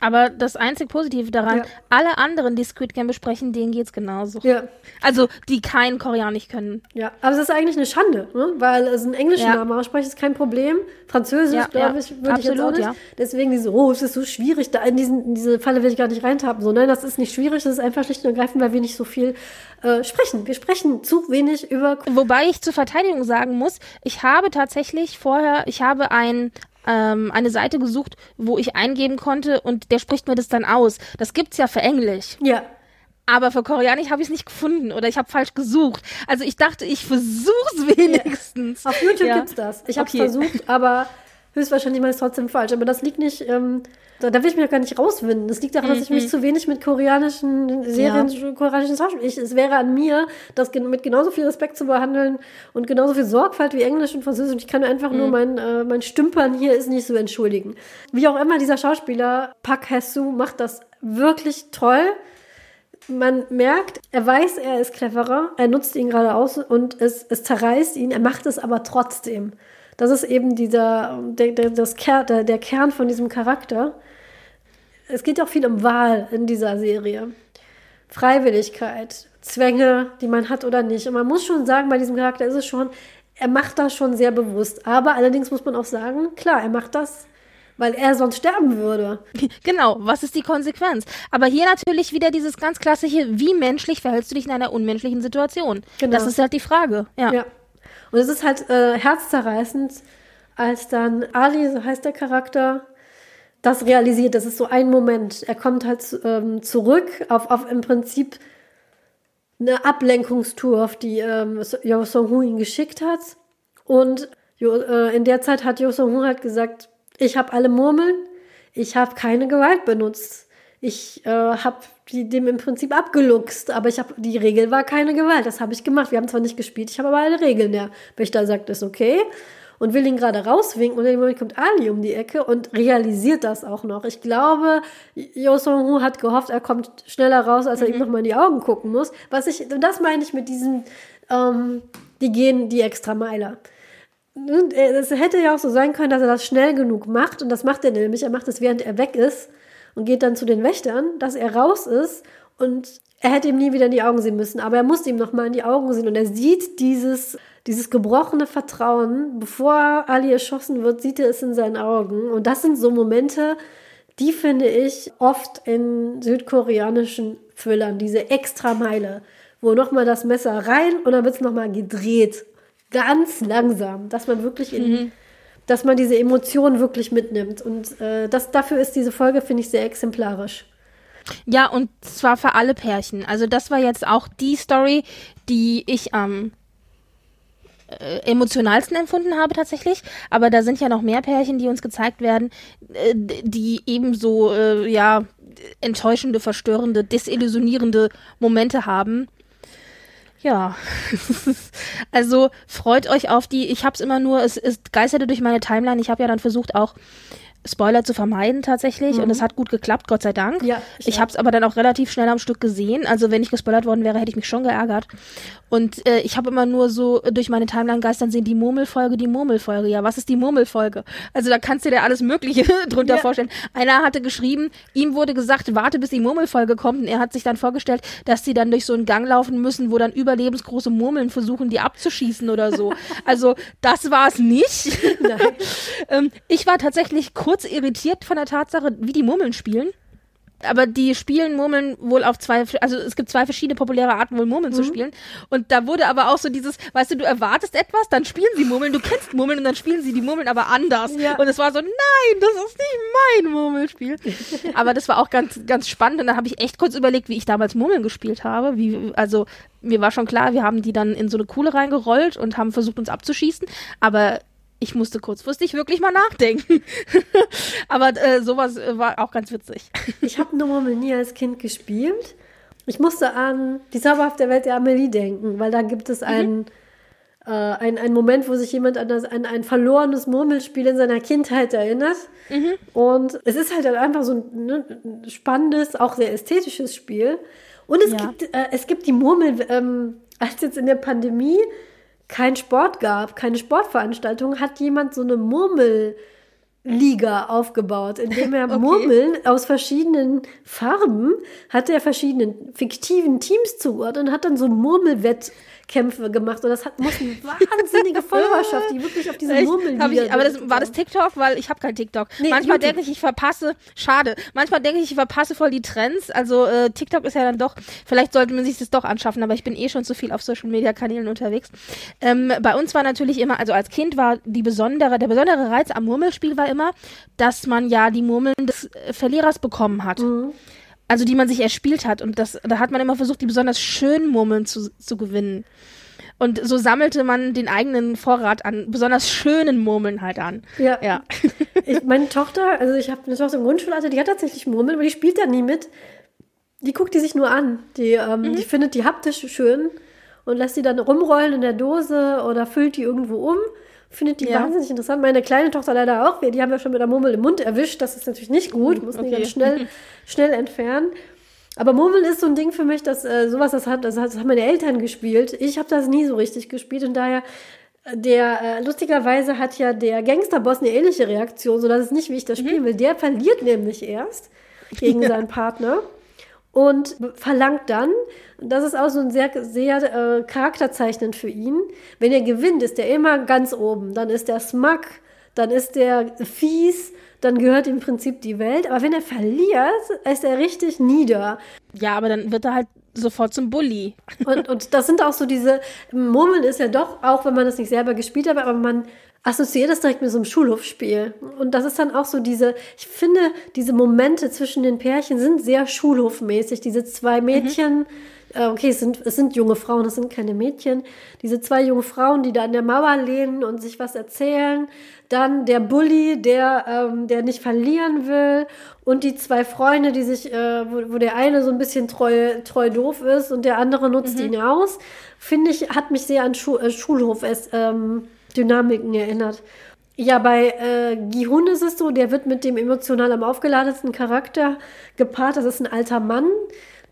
aber das einzig Positive daran, ja. alle anderen, die Squid Game besprechen, denen geht's genauso. Ja. Also, die kein Koreanisch können. Ja, aber es ist eigentlich eine Schande, ne? weil es ein englischer ja. Name aussprechen ist kein Problem. Französisch, ja, glaube ich, würde ich jetzt auch nicht. Deswegen diese, oh, es ist so schwierig, da in, diesen, in diese Falle will ich gar nicht reintappen. So, nein, das ist nicht schwierig, das ist einfach schlicht und ergreifend, weil wir nicht so viel äh, sprechen. Wir sprechen zu wenig über. Wobei ich zur Verteidigung sagen muss, ich habe tatsächlich vorher, ich habe ein ähm, eine Seite gesucht, wo ich eingeben konnte und der spricht mir das dann aus. Das gibt's ja für Englisch. Ja. Aber für Koreanisch habe ich es nicht gefunden oder ich habe falsch gesucht. Also ich dachte, ich versuch's wenigstens. Ja. Auf YouTube ja. gibt's das. Ich habe okay. versucht, aber höchstwahrscheinlich mal ist trotzdem falsch. Aber das liegt nicht ähm, da, da will ich mich auch gar nicht rauswinden. Das liegt daran, dass ich mich mhm. zu wenig mit koreanischen Serien, ja. koreanischen Schauspielern. Es wäre an mir, das mit genauso viel Respekt zu behandeln und genauso viel Sorgfalt wie Englisch und Französisch. Und ich kann einfach mhm. nur mein, äh, mein Stümpern hier ist nicht so entschuldigen. Wie auch immer, dieser Schauspieler, Park Hae-soo, macht das wirklich toll. Man merkt, er weiß, er ist cleverer, er nutzt ihn gerade aus und es, es zerreißt ihn, er macht es aber trotzdem. Das ist eben dieser, der, der, das Ker der, der Kern von diesem Charakter es geht auch viel um Wahl in dieser Serie. Freiwilligkeit, Zwänge, die man hat oder nicht. Und man muss schon sagen, bei diesem Charakter ist es schon, er macht das schon sehr bewusst. Aber allerdings muss man auch sagen, klar, er macht das, weil er sonst sterben würde. Genau, was ist die Konsequenz? Aber hier natürlich wieder dieses ganz klassische, wie menschlich verhältst du dich in einer unmenschlichen Situation? Genau. Das ist halt die Frage. Ja. ja. Und es ist halt äh, herzzerreißend, als dann Ali, so heißt der Charakter, das realisiert. Das ist so ein Moment. Er kommt halt ähm, zurück auf, auf im Prinzip eine Ablenkungstour, auf die ähm, Yo Song-hu ihn geschickt hat. Und äh, in der Zeit hat Yo Song-hu halt gesagt, ich habe alle Murmeln, ich habe keine Gewalt benutzt. Ich äh, habe dem im Prinzip abgeluchst, aber ich habe die Regel war keine Gewalt. Das habe ich gemacht. Wir haben zwar nicht gespielt, ich habe aber alle Regeln. Der Wächter sagt, ist okay und will ihn gerade rauswinken und in dem Moment kommt Ali um die Ecke und realisiert das auch noch. Ich glaube, Yo Song-hu hat gehofft, er kommt schneller raus, als er mhm. ihm nochmal in die Augen gucken muss. Was ich, und das meine ich mit diesen, ähm, die gehen die extra Meile. Es hätte ja auch so sein können, dass er das schnell genug macht und das macht er nämlich. Er macht es, während er weg ist und geht dann zu den Wächtern, dass er raus ist und er hätte ihm nie wieder in die Augen sehen müssen, aber er musste ihm nochmal in die Augen sehen und er sieht dieses dieses gebrochene Vertrauen, bevor Ali erschossen wird, sieht er es in seinen Augen. Und das sind so Momente, die finde ich oft in südkoreanischen Thrillern, diese Extrameile, wo nochmal das Messer rein und dann wird es nochmal gedreht. Ganz langsam, dass man wirklich in, mhm. Dass man diese Emotionen wirklich mitnimmt. Und äh, das, dafür ist diese Folge, finde ich, sehr exemplarisch. Ja, und zwar für alle Pärchen. Also das war jetzt auch die Story, die ich am ähm äh, emotionalsten empfunden habe tatsächlich. Aber da sind ja noch mehr Pärchen, die uns gezeigt werden, äh, die ebenso äh, ja enttäuschende, verstörende, desillusionierende Momente haben. Ja, also freut euch auf die. Ich habe es immer nur, es, es geisterte durch meine Timeline. Ich habe ja dann versucht auch Spoiler zu vermeiden tatsächlich. Mhm. Und es hat gut geklappt, Gott sei Dank. Ja, ich ich habe es aber dann auch relativ schnell am Stück gesehen. Also wenn ich gespoilert worden wäre, hätte ich mich schon geärgert. Und äh, ich habe immer nur so durch meine Timeline geistern sehen, die Murmelfolge, die Murmelfolge. Ja, was ist die Murmelfolge? Also da kannst du dir alles Mögliche drunter ja. vorstellen. Einer hatte geschrieben, ihm wurde gesagt, warte bis die Murmelfolge kommt. Und er hat sich dann vorgestellt, dass sie dann durch so einen Gang laufen müssen, wo dann überlebensgroße Murmeln versuchen, die abzuschießen oder so. also das war es nicht. ähm, ich war tatsächlich kurz irritiert von der Tatsache, wie die Murmeln spielen aber die spielen Murmeln wohl auf zwei, also es gibt zwei verschiedene populäre Arten, wohl Murmeln mhm. zu spielen. Und da wurde aber auch so dieses, weißt du, du erwartest etwas, dann spielen sie Murmeln, du kennst Murmeln und dann spielen sie die Murmeln aber anders. Ja. Und es war so, nein, das ist nicht mein Murmelspiel. aber das war auch ganz, ganz spannend und da habe ich echt kurz überlegt, wie ich damals Murmeln gespielt habe. Wie, also mir war schon klar, wir haben die dann in so eine Kuhle reingerollt und haben versucht, uns abzuschießen. Aber ich musste kurzfristig wirklich mal nachdenken. Aber äh, sowas äh, war auch ganz witzig. ich habe Murmel nie als Kind gespielt. Ich musste an die zauberhafte Welt der Amelie denken, weil da gibt es einen, mhm. äh, einen, einen Moment, wo sich jemand an, das, an ein verlorenes Murmelspiel in seiner Kindheit erinnert. Mhm. Und es ist halt einfach so ein ne, spannendes, auch sehr ästhetisches Spiel. Und es, ja. gibt, äh, es gibt die Murmel, ähm, als jetzt in der Pandemie kein Sport gab, keine Sportveranstaltung, hat jemand so eine Murmelliga aufgebaut, indem er okay. Murmeln aus verschiedenen Farben, hat er verschiedenen fiktiven Teams zugeordnet und hat dann so ein Murmelwett Kämpfe gemacht und das hat, muss eine wahnsinnige Followerschaft, die wirklich auf diese Murmeln Aber das, war das TikTok? Weil ich habe kein TikTok. Nee, Manchmal denke ich, ich verpasse, schade, manchmal denke ich, ich verpasse voll die Trends. Also äh, TikTok ist ja dann doch, vielleicht sollte man sich das doch anschaffen, aber ich bin eh schon zu viel auf Social Media Kanälen unterwegs. Ähm, bei uns war natürlich immer, also als Kind war die besondere, der besondere Reiz am Murmelspiel war immer, dass man ja die Murmeln des Verlierers bekommen hat. Mhm also die man sich erspielt hat. Und das, da hat man immer versucht, die besonders schönen Murmeln zu, zu gewinnen. Und so sammelte man den eigenen Vorrat an besonders schönen Murmeln halt an. Ja. ja. Ich, meine Tochter, also ich habe eine Tochter im Grundschulalter, die hat tatsächlich Murmeln, aber die spielt da nie mit. Die guckt die sich nur an. Die, ähm, mhm. die findet die haptisch schön und lässt die dann rumrollen in der Dose oder füllt die irgendwo um findet die ja. wahnsinnig interessant. Meine kleine Tochter leider auch. Wir, die haben wir schon mit der Murmel im Mund erwischt. Das ist natürlich nicht gut. Muss okay. die ganz schnell, schnell entfernen. Aber Murmeln ist so ein Ding für mich, dass äh, sowas, das, hat, das, haben meine Eltern gespielt. Ich habe das nie so richtig gespielt und daher äh, der äh, lustigerweise hat ja der Gangsterboss eine ähnliche Reaktion, so dass es nicht, wie ich das mhm. spielen will. Der verliert nämlich erst gegen ja. seinen Partner und verlangt dann, das ist auch so ein sehr, sehr äh, charakterzeichnend für ihn, wenn er gewinnt, ist er immer ganz oben. Dann ist er smug, dann ist er fies, dann gehört im Prinzip die Welt. Aber wenn er verliert, ist er richtig nieder. Ja, aber dann wird er halt sofort zum Bully. Und, und das sind auch so diese, Murmeln ist ja doch, auch wenn man das nicht selber gespielt hat, aber man assoziiere das direkt mit so einem Schulhofspiel. Und das ist dann auch so diese, ich finde, diese Momente zwischen den Pärchen sind sehr schulhofmäßig. Diese zwei Mädchen, mhm. äh, okay, es sind, es sind junge Frauen, es sind keine Mädchen. Diese zwei junge Frauen, die da an der Mauer lehnen und sich was erzählen. Dann der Bully, der, ähm, der nicht verlieren will. Und die zwei Freunde, die sich, äh, wo, wo der eine so ein bisschen treu, treu doof ist und der andere nutzt mhm. ihn aus. Finde ich, hat mich sehr an Schu äh, Schulhof es, ähm, Dynamiken erinnert. Ja, bei äh, Gihun ist es so, der wird mit dem emotional am aufgeladensten Charakter gepaart. Das ist ein alter Mann.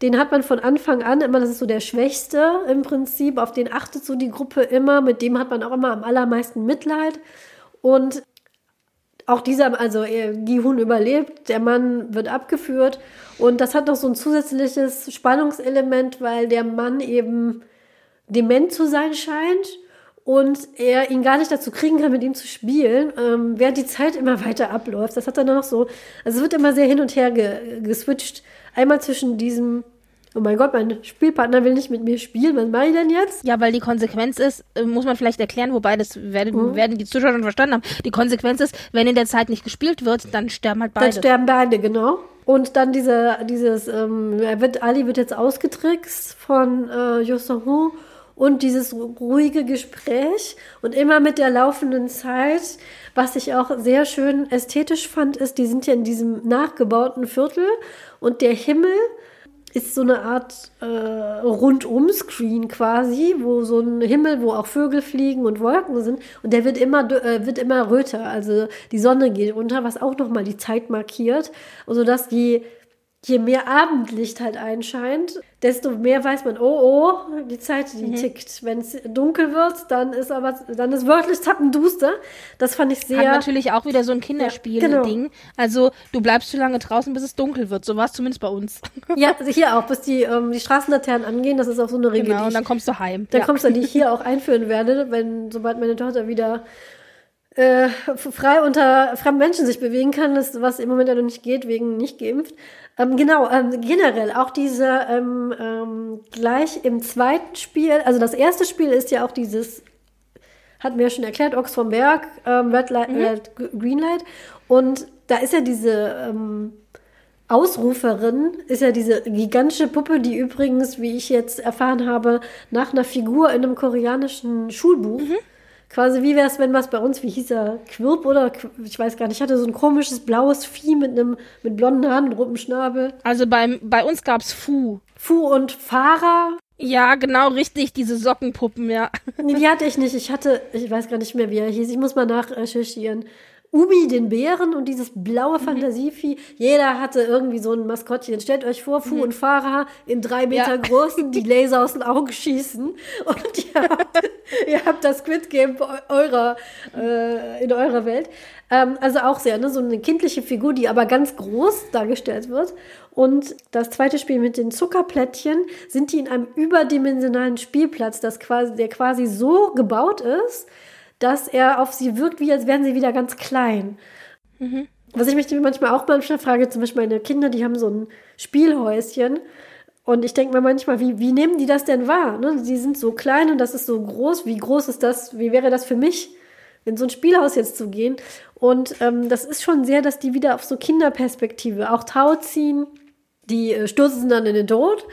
Den hat man von Anfang an immer, das ist so der Schwächste im Prinzip. Auf den achtet so die Gruppe immer. Mit dem hat man auch immer am allermeisten Mitleid. Und auch dieser, also Gihun überlebt, der Mann wird abgeführt. Und das hat noch so ein zusätzliches Spannungselement, weil der Mann eben dement zu sein scheint und er ihn gar nicht dazu kriegen kann, mit ihm zu spielen, ähm, während die Zeit immer weiter abläuft. Das hat dann noch so, also es wird immer sehr hin und her ge geswitcht. Einmal zwischen diesem, oh mein Gott, mein Spielpartner will nicht mit mir spielen, was mache ich denn jetzt? Ja, weil die Konsequenz ist, äh, muss man vielleicht erklären, wobei das werden, mhm. werden die Zuschauer schon verstanden haben. Die Konsequenz ist, wenn in der Zeit nicht gespielt wird, dann sterben halt beide. Dann sterben beide, genau. Und dann diese, dieses, ähm, er wird, Ali wird jetzt ausgetrickst von äh, Yosahu und dieses ruhige Gespräch und immer mit der laufenden Zeit. Was ich auch sehr schön ästhetisch fand, ist, die sind ja in diesem nachgebauten Viertel und der Himmel ist so eine Art äh, Rundum-Screen quasi, wo so ein Himmel, wo auch Vögel fliegen und Wolken sind. Und der wird immer, äh, wird immer röter. Also die Sonne geht unter, was auch nochmal die Zeit markiert. Sodass die je mehr Abendlicht halt einscheint, desto mehr weiß man, oh, oh, die Zeit, die mhm. tickt. Wenn es dunkel wird, dann ist aber, dann ist wörtlich tappenduster. Das fand ich sehr. Hat natürlich auch wieder so ein Kinderspiel-Ding. Ja, genau. Also, du bleibst zu lange draußen, bis es dunkel wird. So war es zumindest bei uns. Ja, also hier auch, bis die, ähm, die Straßenlaternen angehen. Das ist auch so eine Regel. Genau, und dann kommst du heim. Dann ja. kommst du, die ich hier auch einführen werde, wenn, sobald meine Tochter wieder äh, frei unter fremden Menschen sich bewegen kann, das, was im Moment ja noch nicht geht, wegen nicht geimpft. Ähm, genau, ähm, generell auch diese ähm, ähm, gleich im zweiten Spiel, also das erste Spiel ist ja auch dieses, hat mir ja schon erklärt, Ochs vom Berg, ähm, Red Light, mhm. Red, Green Light. Und da ist ja diese ähm, Ausruferin, ist ja diese gigantische Puppe, die übrigens, wie ich jetzt erfahren habe, nach einer Figur in einem koreanischen Schulbuch mhm Quasi, wie wäre es, wenn was bei uns, wie hieß er, Quirp oder ich weiß gar nicht, ich hatte so ein komisches blaues Vieh mit einem mit blonden Haaren und rotem Schnabel. Also beim, bei uns gab's Fu. Fu und Fahrer. Ja, genau, richtig, diese Sockenpuppen, ja. Nee, die hatte ich nicht. Ich hatte, ich weiß gar nicht mehr, wie er hieß. Ich muss mal nachrecherchieren. Ubi den Bären und dieses blaue mhm. Fantasievieh. Jeder hatte irgendwie so ein Maskottchen. Stellt euch vor, Fu mhm. und Farah in drei Meter ja. großen, die Laser aus den Augen schießen. Und ihr habt, ihr habt das Squid Game eurer, äh, in eurer Welt. Ähm, also auch sehr, ne? so eine kindliche Figur, die aber ganz groß dargestellt wird. Und das zweite Spiel mit den Zuckerplättchen sind die in einem überdimensionalen Spielplatz, das quasi, der quasi so gebaut ist, dass er auf sie wirkt, wie als wären sie wieder ganz klein. Mhm. Was ich mich manchmal auch manchmal frage, zum Beispiel meine Kinder, die haben so ein Spielhäuschen. Und ich denke mir manchmal, wie, wie nehmen die das denn wahr? Ne? Die sind so klein und das ist so groß. Wie groß ist das? Wie wäre das für mich, in so ein Spielhaus jetzt zu gehen? Und ähm, das ist schon sehr, dass die wieder auf so Kinderperspektive auch Tau ziehen. Die äh, stürzen dann in den Tod.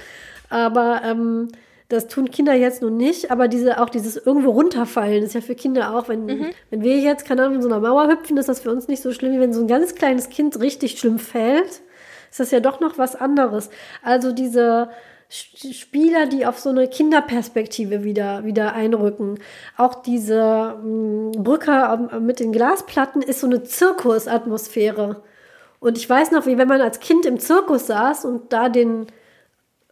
Aber ähm, das tun Kinder jetzt nun nicht, aber diese, auch dieses irgendwo runterfallen ist ja für Kinder auch, wenn, mhm. wenn wir jetzt, keine Ahnung, in so einer Mauer hüpfen, ist das für uns nicht so schlimm, wie wenn so ein ganz kleines Kind richtig schlimm fällt. Ist das ja doch noch was anderes. Also diese Spieler, die auf so eine Kinderperspektive wieder, wieder einrücken. Auch diese mh, mm, Brücke mit den Glasplatten ist so eine Zirkusatmosphäre. Und ich weiß noch, wie wenn man als Kind im Zirkus saß und da den,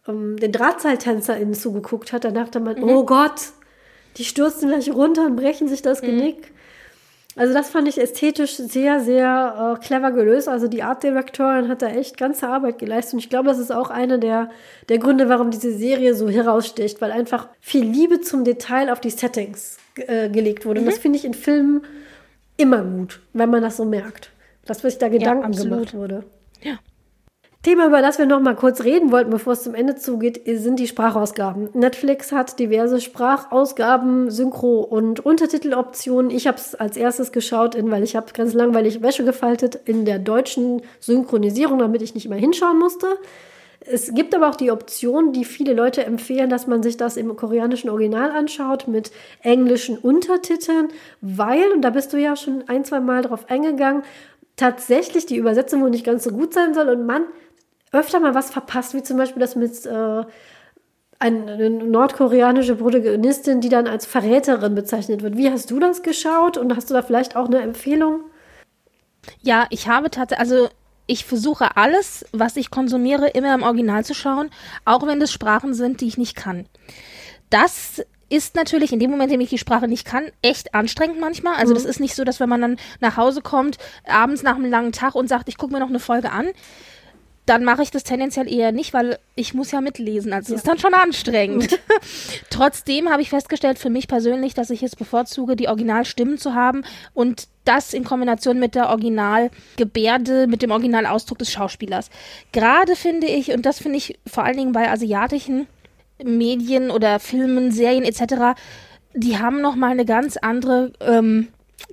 ähm, den DrahtseiltänzerInnen zugeguckt hat, da dachte man, mhm. oh Gott, die stürzen gleich runter und brechen sich das mhm. Genick. Also das fand ich ästhetisch sehr, sehr äh, clever gelöst. Also die Art Directorin hat da echt ganze Arbeit geleistet. Und ich glaube, das ist auch einer der, der Gründe, warum diese Serie so heraussticht, weil einfach viel Liebe zum Detail auf die Settings äh, gelegt wurde. Mhm. Und das finde ich in Filmen immer gut, wenn man das so merkt. Dass sich da Gedanken ja, gemacht wurde. Thema, über das wir noch mal kurz reden wollten, bevor es zum Ende zugeht, sind die Sprachausgaben. Netflix hat diverse Sprachausgaben, Synchro- und Untertiteloptionen. Ich habe es als erstes geschaut, in, weil ich habe ganz langweilig Wäsche gefaltet in der deutschen Synchronisierung, damit ich nicht immer hinschauen musste. Es gibt aber auch die Option, die viele Leute empfehlen, dass man sich das im koreanischen Original anschaut mit englischen Untertiteln, weil, und da bist du ja schon ein, zwei Mal drauf eingegangen, tatsächlich die Übersetzung wohl nicht ganz so gut sein soll und man öfter mal was verpasst, wie zum Beispiel das mit äh, eine nordkoreanische Protagonistin, die dann als Verräterin bezeichnet wird. Wie hast du das geschaut und hast du da vielleicht auch eine Empfehlung? Ja, ich habe tatsächlich, also ich versuche alles, was ich konsumiere, immer im Original zu schauen, auch wenn es Sprachen sind, die ich nicht kann. Das ist natürlich in dem Moment, in dem ich die Sprache nicht kann, echt anstrengend manchmal. Also mhm. das ist nicht so, dass wenn man dann nach Hause kommt, abends nach einem langen Tag und sagt, ich gucke mir noch eine Folge an, dann mache ich das tendenziell eher nicht, weil ich muss ja mitlesen. Also ja. ist dann schon anstrengend. Trotzdem habe ich festgestellt für mich persönlich, dass ich es bevorzuge, die Originalstimmen zu haben und das in Kombination mit der Originalgebärde, mit dem Originalausdruck des Schauspielers. Gerade finde ich, und das finde ich vor allen Dingen bei asiatischen Medien oder Filmen, Serien etc., die haben noch mal eine ganz andere ähm,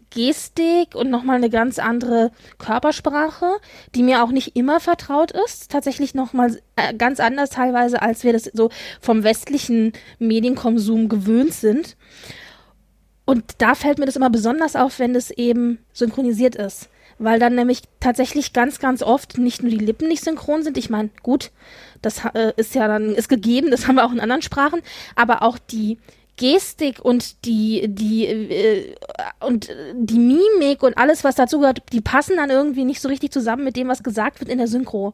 Gestik und nochmal eine ganz andere Körpersprache, die mir auch nicht immer vertraut ist. Tatsächlich nochmal äh, ganz anders teilweise, als wir das so vom westlichen Medienkonsum gewöhnt sind. Und da fällt mir das immer besonders auf, wenn es eben synchronisiert ist. weil dann nämlich tatsächlich ganz, ganz oft nicht nur die Lippen nicht synchron sind. Ich meine, gut, das äh, ist ja dann, ist gegeben, das haben wir auch in anderen Sprachen, aber auch die Gestik und die, die, äh, und die Mimik und alles, was dazu gehört, die passen dann irgendwie nicht so richtig zusammen mit dem, was gesagt wird in der Synchro.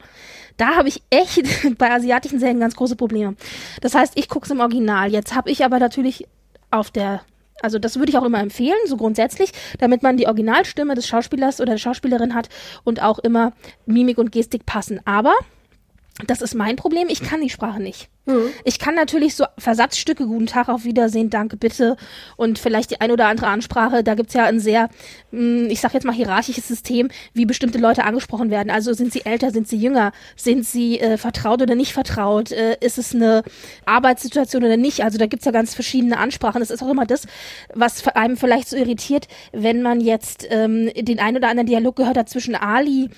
Da habe ich echt bei asiatischen Serien ganz große Probleme. Das heißt, ich gucke es im Original. Jetzt habe ich aber natürlich auf der also das würde ich auch immer empfehlen, so grundsätzlich, damit man die Originalstimme des Schauspielers oder der Schauspielerin hat und auch immer Mimik und Gestik passen. Aber das ist mein Problem, ich kann die Sprache nicht. Mhm. Ich kann natürlich so Versatzstücke, guten Tag, auf Wiedersehen, danke, bitte und vielleicht die ein oder andere Ansprache. Da gibt's ja ein sehr, hm, ich sag jetzt mal, hierarchisches System, wie bestimmte Leute angesprochen werden. Also sind sie älter, sind sie jünger, sind sie äh, vertraut oder nicht vertraut, äh, ist es eine Arbeitssituation oder nicht. Also da gibt's ja ganz verschiedene Ansprachen. Das ist auch immer das, was einem vielleicht so irritiert, wenn man jetzt ähm, den ein oder anderen Dialog gehört hat zwischen Ali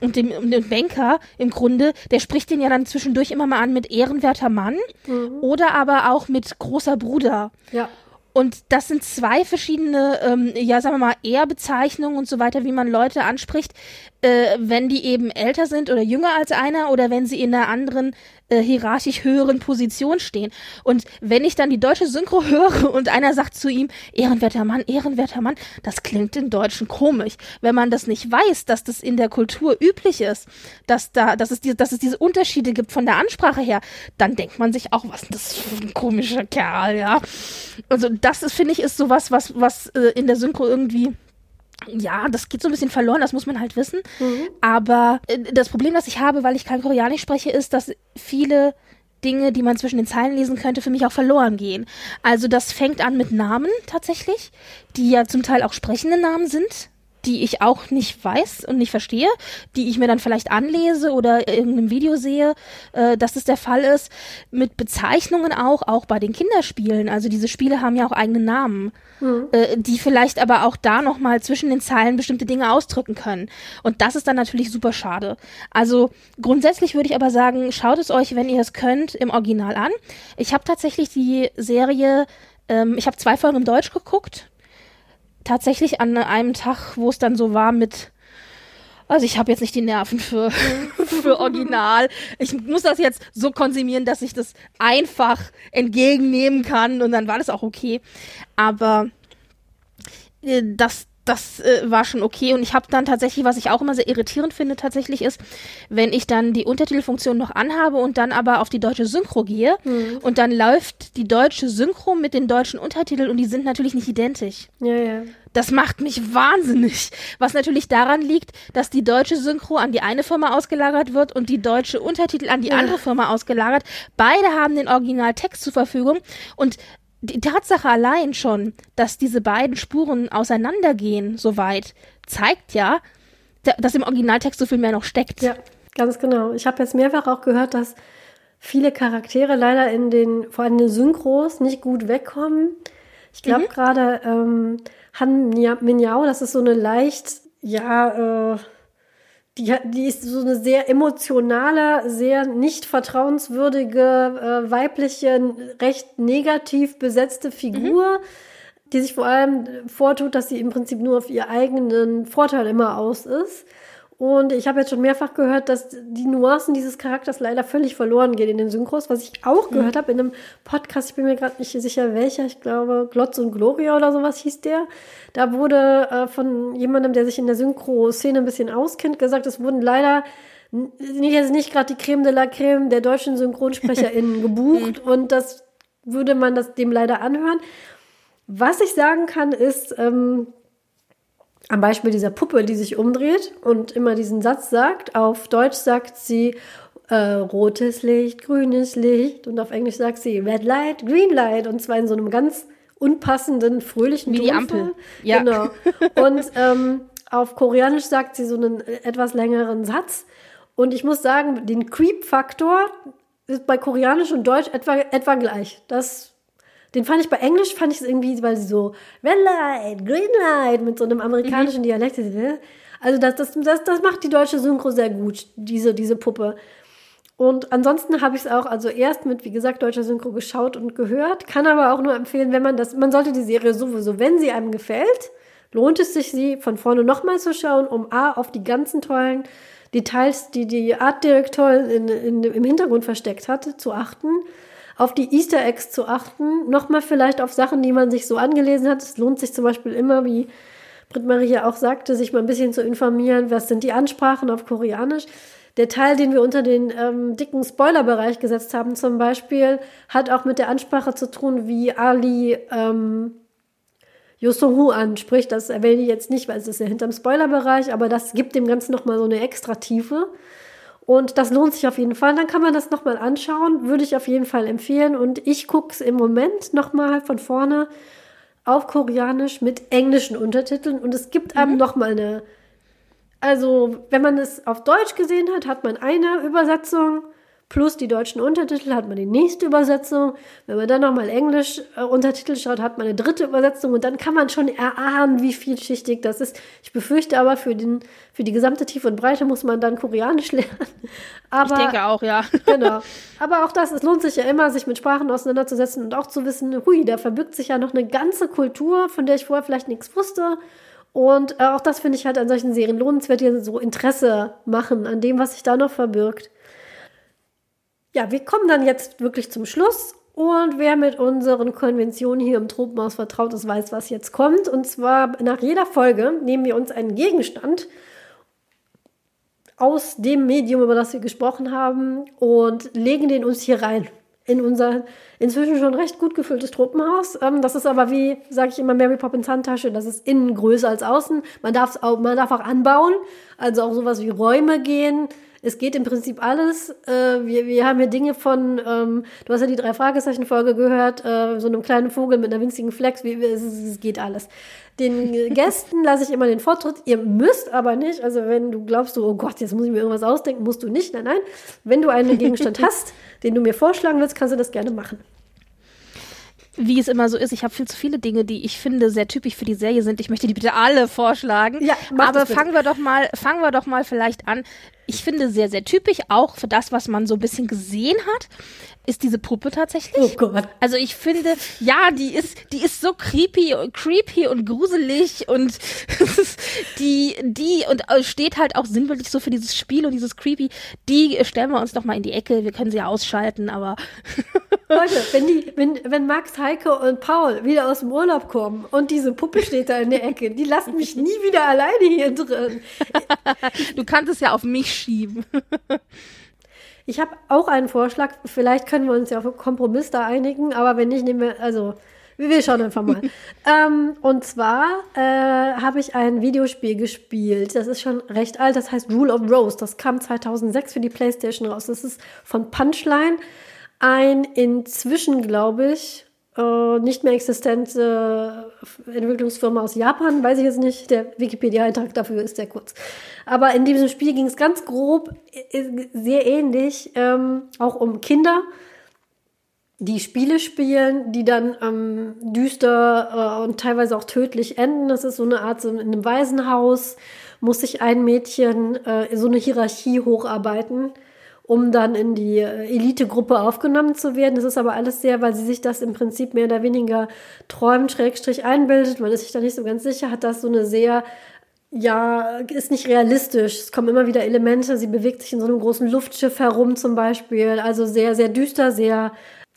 und dem, und dem Banker im Grunde. Der spricht den ja dann zwischendurch immer mal an mit ehrenwerter Mann mhm. oder aber auch mit großer Bruder. Ja. Und das sind zwei verschiedene, ähm, ja, sagen wir mal, Ehrbezeichnungen und so weiter, wie man Leute anspricht, äh, wenn die eben älter sind oder jünger als einer oder wenn sie in einer anderen äh, hierarchisch höheren Position stehen. Und wenn ich dann die deutsche Synchro höre und einer sagt zu ihm, ehrenwerter Mann, ehrenwerter Mann, das klingt im Deutschen komisch. Wenn man das nicht weiß, dass das in der Kultur üblich ist, dass da, dass es, die, dass es diese Unterschiede gibt von der Ansprache her, dann denkt man sich auch, was ist das für ein komischer Kerl, ja. Also das ist, finde ich, ist sowas, was, was äh, in der Synchro irgendwie ja, das geht so ein bisschen verloren, das muss man halt wissen. Mhm. Aber äh, das Problem, das ich habe, weil ich kein Koreanisch spreche, ist, dass viele Dinge, die man zwischen den Zeilen lesen könnte, für mich auch verloren gehen. Also das fängt an mit Namen tatsächlich, die ja zum Teil auch sprechende Namen sind die ich auch nicht weiß und nicht verstehe, die ich mir dann vielleicht anlese oder irgendeinem Video sehe, äh, dass es der Fall ist. Mit Bezeichnungen auch, auch bei den Kinderspielen. Also diese Spiele haben ja auch eigene Namen, mhm. äh, die vielleicht aber auch da nochmal zwischen den Zeilen bestimmte Dinge ausdrücken können. Und das ist dann natürlich super schade. Also grundsätzlich würde ich aber sagen, schaut es euch, wenn ihr es könnt, im Original an. Ich habe tatsächlich die Serie, ähm, ich habe zwei Folgen im Deutsch geguckt tatsächlich an einem Tag, wo es dann so war mit also ich habe jetzt nicht die Nerven für, für Original. Ich muss das jetzt so konsumieren, dass ich das einfach entgegennehmen kann und dann war das auch okay. Aber äh, das, das äh, war schon okay und ich habe dann tatsächlich, was ich auch immer sehr irritierend finde tatsächlich ist, wenn ich dann die Untertitelfunktion noch anhabe und dann aber auf die deutsche Synchro gehe mhm. und dann läuft die deutsche Synchro mit den deutschen Untertiteln und die sind natürlich nicht identisch. Ja, ja. Das macht mich wahnsinnig. Was natürlich daran liegt, dass die deutsche Synchro an die eine Firma ausgelagert wird und die deutsche Untertitel an die ja. andere Firma ausgelagert. Beide haben den Originaltext zur Verfügung und die Tatsache allein schon, dass diese beiden Spuren auseinandergehen, soweit, zeigt ja, dass im Originaltext so viel mehr noch steckt. Ja, ganz genau. Ich habe jetzt mehrfach auch gehört, dass viele Charaktere leider in den, vor allem in den Synchros, nicht gut wegkommen. Ich glaube mhm. gerade ähm, Han Minyao, das ist so eine leicht, ja, äh, die, die ist so eine sehr emotionale, sehr nicht vertrauenswürdige, äh, weibliche, recht negativ besetzte Figur, mhm. die sich vor allem vortut, dass sie im Prinzip nur auf ihren eigenen Vorteil immer aus ist. Und ich habe jetzt schon mehrfach gehört, dass die Nuancen dieses Charakters leider völlig verloren gehen in den Synchros. Was ich auch mhm. gehört habe in einem Podcast, ich bin mir gerade nicht sicher welcher, ich glaube Glotz und Gloria oder sowas hieß der. Da wurde äh, von jemandem, der sich in der Synchro-Szene ein bisschen auskennt, gesagt, es wurden leider nicht, nicht gerade die Creme de la Creme der deutschen SynchronsprecherInnen gebucht. Mhm. und das würde man das dem leider anhören. Was ich sagen kann, ist, ähm, am Beispiel dieser Puppe, die sich umdreht und immer diesen Satz sagt. Auf Deutsch sagt sie äh, rotes Licht, grünes Licht und auf Englisch sagt sie Red Light, Green Light und zwar in so einem ganz unpassenden, fröhlichen Wie die Ampel. Ja. Genau. Und ähm, auf Koreanisch sagt sie so einen etwas längeren Satz. Und ich muss sagen, den Creep-Faktor ist bei Koreanisch und Deutsch etwa, etwa gleich. Das den fand ich bei Englisch, fand ich es irgendwie, weil sie so Red Light, Green Light mit so einem amerikanischen mhm. Dialekt. Also das, das, das, das macht die deutsche Synchro sehr gut, diese, diese Puppe. Und ansonsten habe ich es auch, also erst mit, wie gesagt, deutscher Synchro geschaut und gehört, kann aber auch nur empfehlen, wenn man das, man sollte die Serie sowieso, wenn sie einem gefällt, lohnt es sich, sie von vorne nochmal zu schauen, um A, auf die ganzen tollen Details, die die Artdirektorin in, in, im Hintergrund versteckt hatte, zu achten, auf die Easter Eggs zu achten, nochmal vielleicht auf Sachen, die man sich so angelesen hat. Es lohnt sich zum Beispiel immer, wie Britt Marie auch sagte, sich mal ein bisschen zu informieren, was sind die Ansprachen auf Koreanisch. Der Teil, den wir unter den ähm, dicken Spoilerbereich gesetzt haben, zum Beispiel, hat auch mit der Ansprache zu tun, wie Ali ähm, Yosohu anspricht. Das erwähne ich jetzt nicht, weil es ist ja hinterm Spoilerbereich, aber das gibt dem Ganzen nochmal so eine extra Tiefe. Und das lohnt sich auf jeden Fall. Dann kann man das nochmal anschauen, würde ich auf jeden Fall empfehlen. Und ich gucke es im Moment nochmal von vorne auf Koreanisch mit englischen Untertiteln. Und es gibt einem mhm. nochmal eine also, wenn man es auf Deutsch gesehen hat, hat man eine Übersetzung plus die deutschen Untertitel, hat man die nächste Übersetzung. Wenn man dann nochmal Englisch äh, Untertitel schaut, hat man eine dritte Übersetzung und dann kann man schon erahnen, wie vielschichtig das ist. Ich befürchte aber, für, den, für die gesamte Tiefe und Breite muss man dann Koreanisch lernen. Aber, ich denke auch, ja. genau. Aber auch das, es lohnt sich ja immer, sich mit Sprachen auseinanderzusetzen und auch zu wissen, hui, da verbirgt sich ja noch eine ganze Kultur, von der ich vorher vielleicht nichts wusste. Und äh, auch das finde ich halt an solchen Serien lohnenswert, die so Interesse machen an dem, was sich da noch verbirgt. Ja, wir kommen dann jetzt wirklich zum Schluss. Und wer mit unseren Konventionen hier im Tropenhaus vertraut ist, weiß, was jetzt kommt. Und zwar nach jeder Folge nehmen wir uns einen Gegenstand aus dem Medium, über das wir gesprochen haben, und legen den uns hier rein in unser inzwischen schon recht gut gefülltes Truppenhaus. Ähm, das ist aber wie, sage ich immer, Mary Poppins Handtasche. Das ist innen größer als außen. Man darf auch, man darf auch anbauen, also auch sowas wie Räume gehen. Es geht im Prinzip alles. Äh, wir, wir haben hier Dinge von, ähm, du hast ja die drei Fragezeichen-Folge gehört, äh, so einem kleinen Vogel mit einer winzigen Flex. Wie, es, es geht alles. Den Gästen lasse ich immer den Vortritt. Ihr müsst aber nicht. Also wenn du glaubst, so, oh Gott, jetzt muss ich mir irgendwas ausdenken, musst du nicht. Nein, nein. Wenn du einen Gegenstand hast, den du mir vorschlagen willst, kannst du das gerne machen wie es immer so ist, ich habe viel zu viele Dinge, die ich finde sehr typisch für die Serie sind. Ich möchte die bitte alle vorschlagen. Ja, aber fangen wir doch mal, fangen wir doch mal vielleicht an. Ich finde sehr, sehr typisch auch für das, was man so ein bisschen gesehen hat ist diese Puppe tatsächlich. Oh Gott. Also ich finde, ja, die ist, die ist so creepy, creepy und gruselig und die, die und äh, steht halt auch sinnbildlich so für dieses Spiel und dieses creepy. Die stellen wir uns doch mal in die Ecke. Wir können sie ja ausschalten, aber Leute, wenn die, wenn, wenn Max, Heike und Paul wieder aus dem Urlaub kommen und diese Puppe steht da in der Ecke, die lassen mich nie wieder alleine hier drin. Du kannst es ja auf mich schieben. Ich habe auch einen Vorschlag. Vielleicht können wir uns ja auf einen Kompromiss da einigen, aber wenn nicht, nehmen wir, also, wir schauen einfach mal. ähm, und zwar äh, habe ich ein Videospiel gespielt. Das ist schon recht alt. Das heißt Rule of Rose. Das kam 2006 für die PlayStation raus. Das ist von Punchline. Ein inzwischen, glaube ich, äh, nicht mehr existente Entwicklungsfirma aus Japan, weiß ich jetzt nicht. Der Wikipedia-Eintrag dafür ist sehr kurz. Aber in diesem Spiel ging es ganz grob, äh, sehr ähnlich, ähm, auch um Kinder, die Spiele spielen, die dann ähm, düster äh, und teilweise auch tödlich enden. Das ist so eine Art, so in einem Waisenhaus muss sich ein Mädchen äh, so eine Hierarchie hocharbeiten um dann in die äh, Elitegruppe aufgenommen zu werden. Das ist aber alles sehr, weil sie sich das im Prinzip mehr oder weniger träumt, schrägstrich einbildet. Man ist sich da nicht so ganz sicher, hat das so eine sehr ja, ist nicht realistisch. Es kommen immer wieder Elemente. Sie bewegt sich in so einem großen Luftschiff herum zum Beispiel. Also sehr, sehr düster, sehr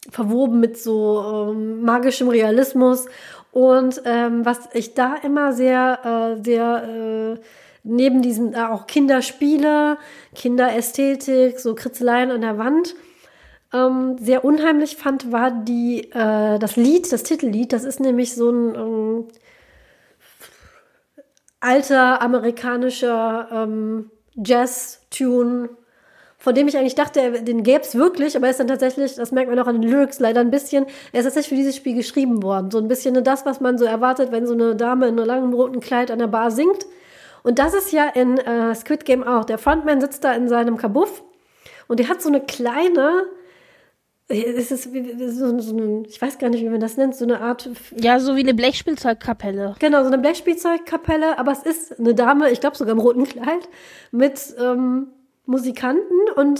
verwoben mit so ähm, magischem Realismus. Und ähm, was ich da immer sehr, äh, sehr äh, neben diesen äh, auch Kinderspiele, Kinderästhetik, so Kritzeleien an der Wand. Ähm, sehr unheimlich fand, war die, äh, das Lied, das Titellied. Das ist nämlich so ein ähm, alter amerikanischer ähm, Jazz-Tune, von dem ich eigentlich dachte, den gäbe es wirklich, aber er ist dann tatsächlich, das merkt man auch an den Lyrics leider ein bisschen, er ist tatsächlich für dieses Spiel geschrieben worden. So ein bisschen das, was man so erwartet, wenn so eine Dame in einem langen roten Kleid an der Bar singt. Und das ist ja in äh, Squid Game auch. Der Frontman sitzt da in seinem Kabuff und der hat so eine kleine, es ist so, so eine, ich weiß gar nicht, wie man das nennt, so eine Art. Ja, so wie eine Blechspielzeugkapelle. Genau, so eine Blechspielzeugkapelle, aber es ist eine Dame, ich glaube sogar im roten Kleid, mit ähm, Musikanten und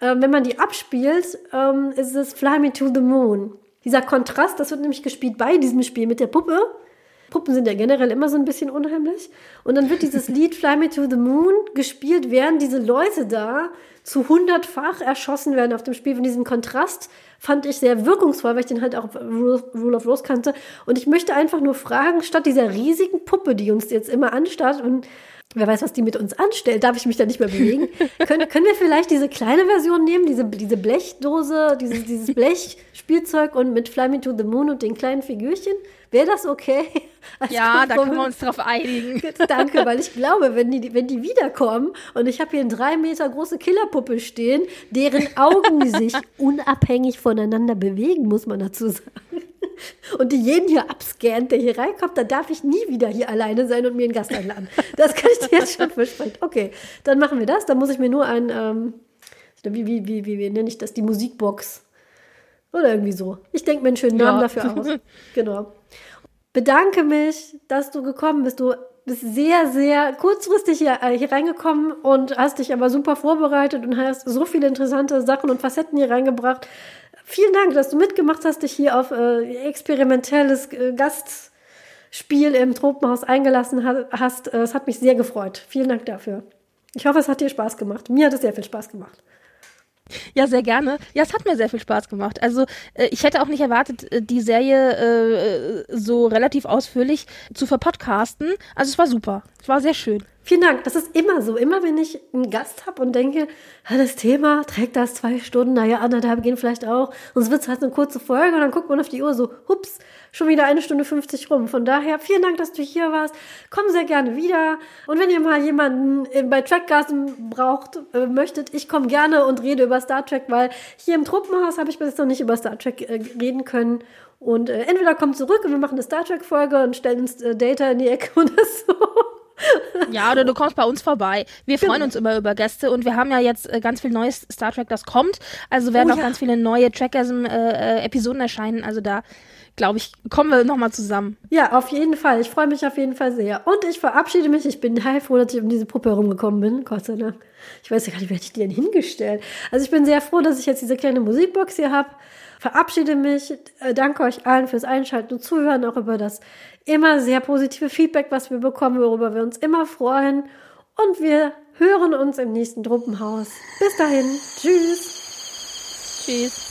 äh, wenn man die abspielt, ähm, ist es Fly Me to the Moon. Dieser Kontrast, das wird nämlich gespielt bei diesem Spiel mit der Puppe Puppen sind ja generell immer so ein bisschen unheimlich. Und dann wird dieses Lied Fly Me to the Moon gespielt, während diese Leute da zu hundertfach erschossen werden auf dem Spiel. Von diesem Kontrast fand ich sehr wirkungsvoll, weil ich den halt auch Rule of Rose kannte. Und ich möchte einfach nur fragen, statt dieser riesigen Puppe, die uns jetzt immer anstarrt und wer weiß, was die mit uns anstellt, darf ich mich da nicht mehr bewegen. können, können wir vielleicht diese kleine Version nehmen, diese, diese Blechdose, dieses, dieses Blechspielzeug und mit Fly Me to the Moon und den kleinen Figürchen? Wäre das okay? Als ja, da können wir uns drauf einigen. Danke, weil ich glaube, wenn die, wenn die wiederkommen und ich habe hier eine drei Meter große Killerpuppe stehen, deren Augen sich unabhängig voneinander bewegen, muss man dazu sagen. Und die jeden hier abscannt, der hier reinkommt, dann darf ich nie wieder hier alleine sein und mir einen Gast einladen. Das kann ich dir jetzt schon versprechen. Okay, dann machen wir das. Dann muss ich mir nur ein, ähm, wie, wie, wie, wie, wie nenne ich das, die Musikbox oder irgendwie so. Ich denke mir einen schönen Namen ja. dafür aus. Genau bedanke mich, dass du gekommen bist. Du bist sehr, sehr kurzfristig hier, äh, hier reingekommen und hast dich aber super vorbereitet und hast so viele interessante Sachen und Facetten hier reingebracht. Vielen Dank, dass du mitgemacht hast, dich hier auf äh, experimentelles äh, Gastspiel im Tropenhaus eingelassen hast. Äh, es hat mich sehr gefreut. Vielen Dank dafür. Ich hoffe, es hat dir Spaß gemacht. Mir hat es sehr viel Spaß gemacht. Ja, sehr gerne. Ja, es hat mir sehr viel Spaß gemacht. Also äh, ich hätte auch nicht erwartet, äh, die Serie äh, so relativ ausführlich zu verpodcasten. Also es war super. Es war sehr schön. Vielen Dank. Das ist immer so. Immer wenn ich einen Gast habe und denke, das Thema trägt das zwei Stunden, naja, anderthalb gehen vielleicht auch. Sonst wird es halt eine kurze Folge und dann guckt man auf die Uhr so, hups, schon wieder eine Stunde 50 rum. Von daher, vielen Dank, dass du hier warst. Komm sehr gerne wieder. Und wenn ihr mal jemanden bei Trackgasen braucht, äh, möchtet, ich komme gerne und rede über Star Trek, weil hier im Truppenhaus habe ich bis jetzt noch nicht über Star Trek äh, reden können. Und äh, entweder kommt zurück und wir machen eine Star Trek-Folge und stellen uns äh, Data in die Ecke oder so. Ja, oder du kommst bei uns vorbei. Wir freuen uns immer über Gäste und wir haben ja jetzt äh, ganz viel neues Star Trek, das kommt. Also werden oh, auch ja. ganz viele neue Trackgasm-Episoden äh, erscheinen. Also da glaube ich, kommen wir nochmal zusammen. Ja, auf jeden Fall. Ich freue mich auf jeden Fall sehr. Und ich verabschiede mich. Ich bin heilfroh, dass ich um diese Puppe herumgekommen bin. Gott sei Dank. Ich weiß ja gar nicht, wer hätte ich die denn hingestellt. Also ich bin sehr froh, dass ich jetzt diese kleine Musikbox hier habe. Verabschiede mich. Äh, danke euch allen fürs Einschalten und Zuhören, auch über das immer sehr positive Feedback, was wir bekommen, worüber wir uns immer freuen. Und wir hören uns im nächsten Truppenhaus. Bis dahin. Tschüss. Tschüss.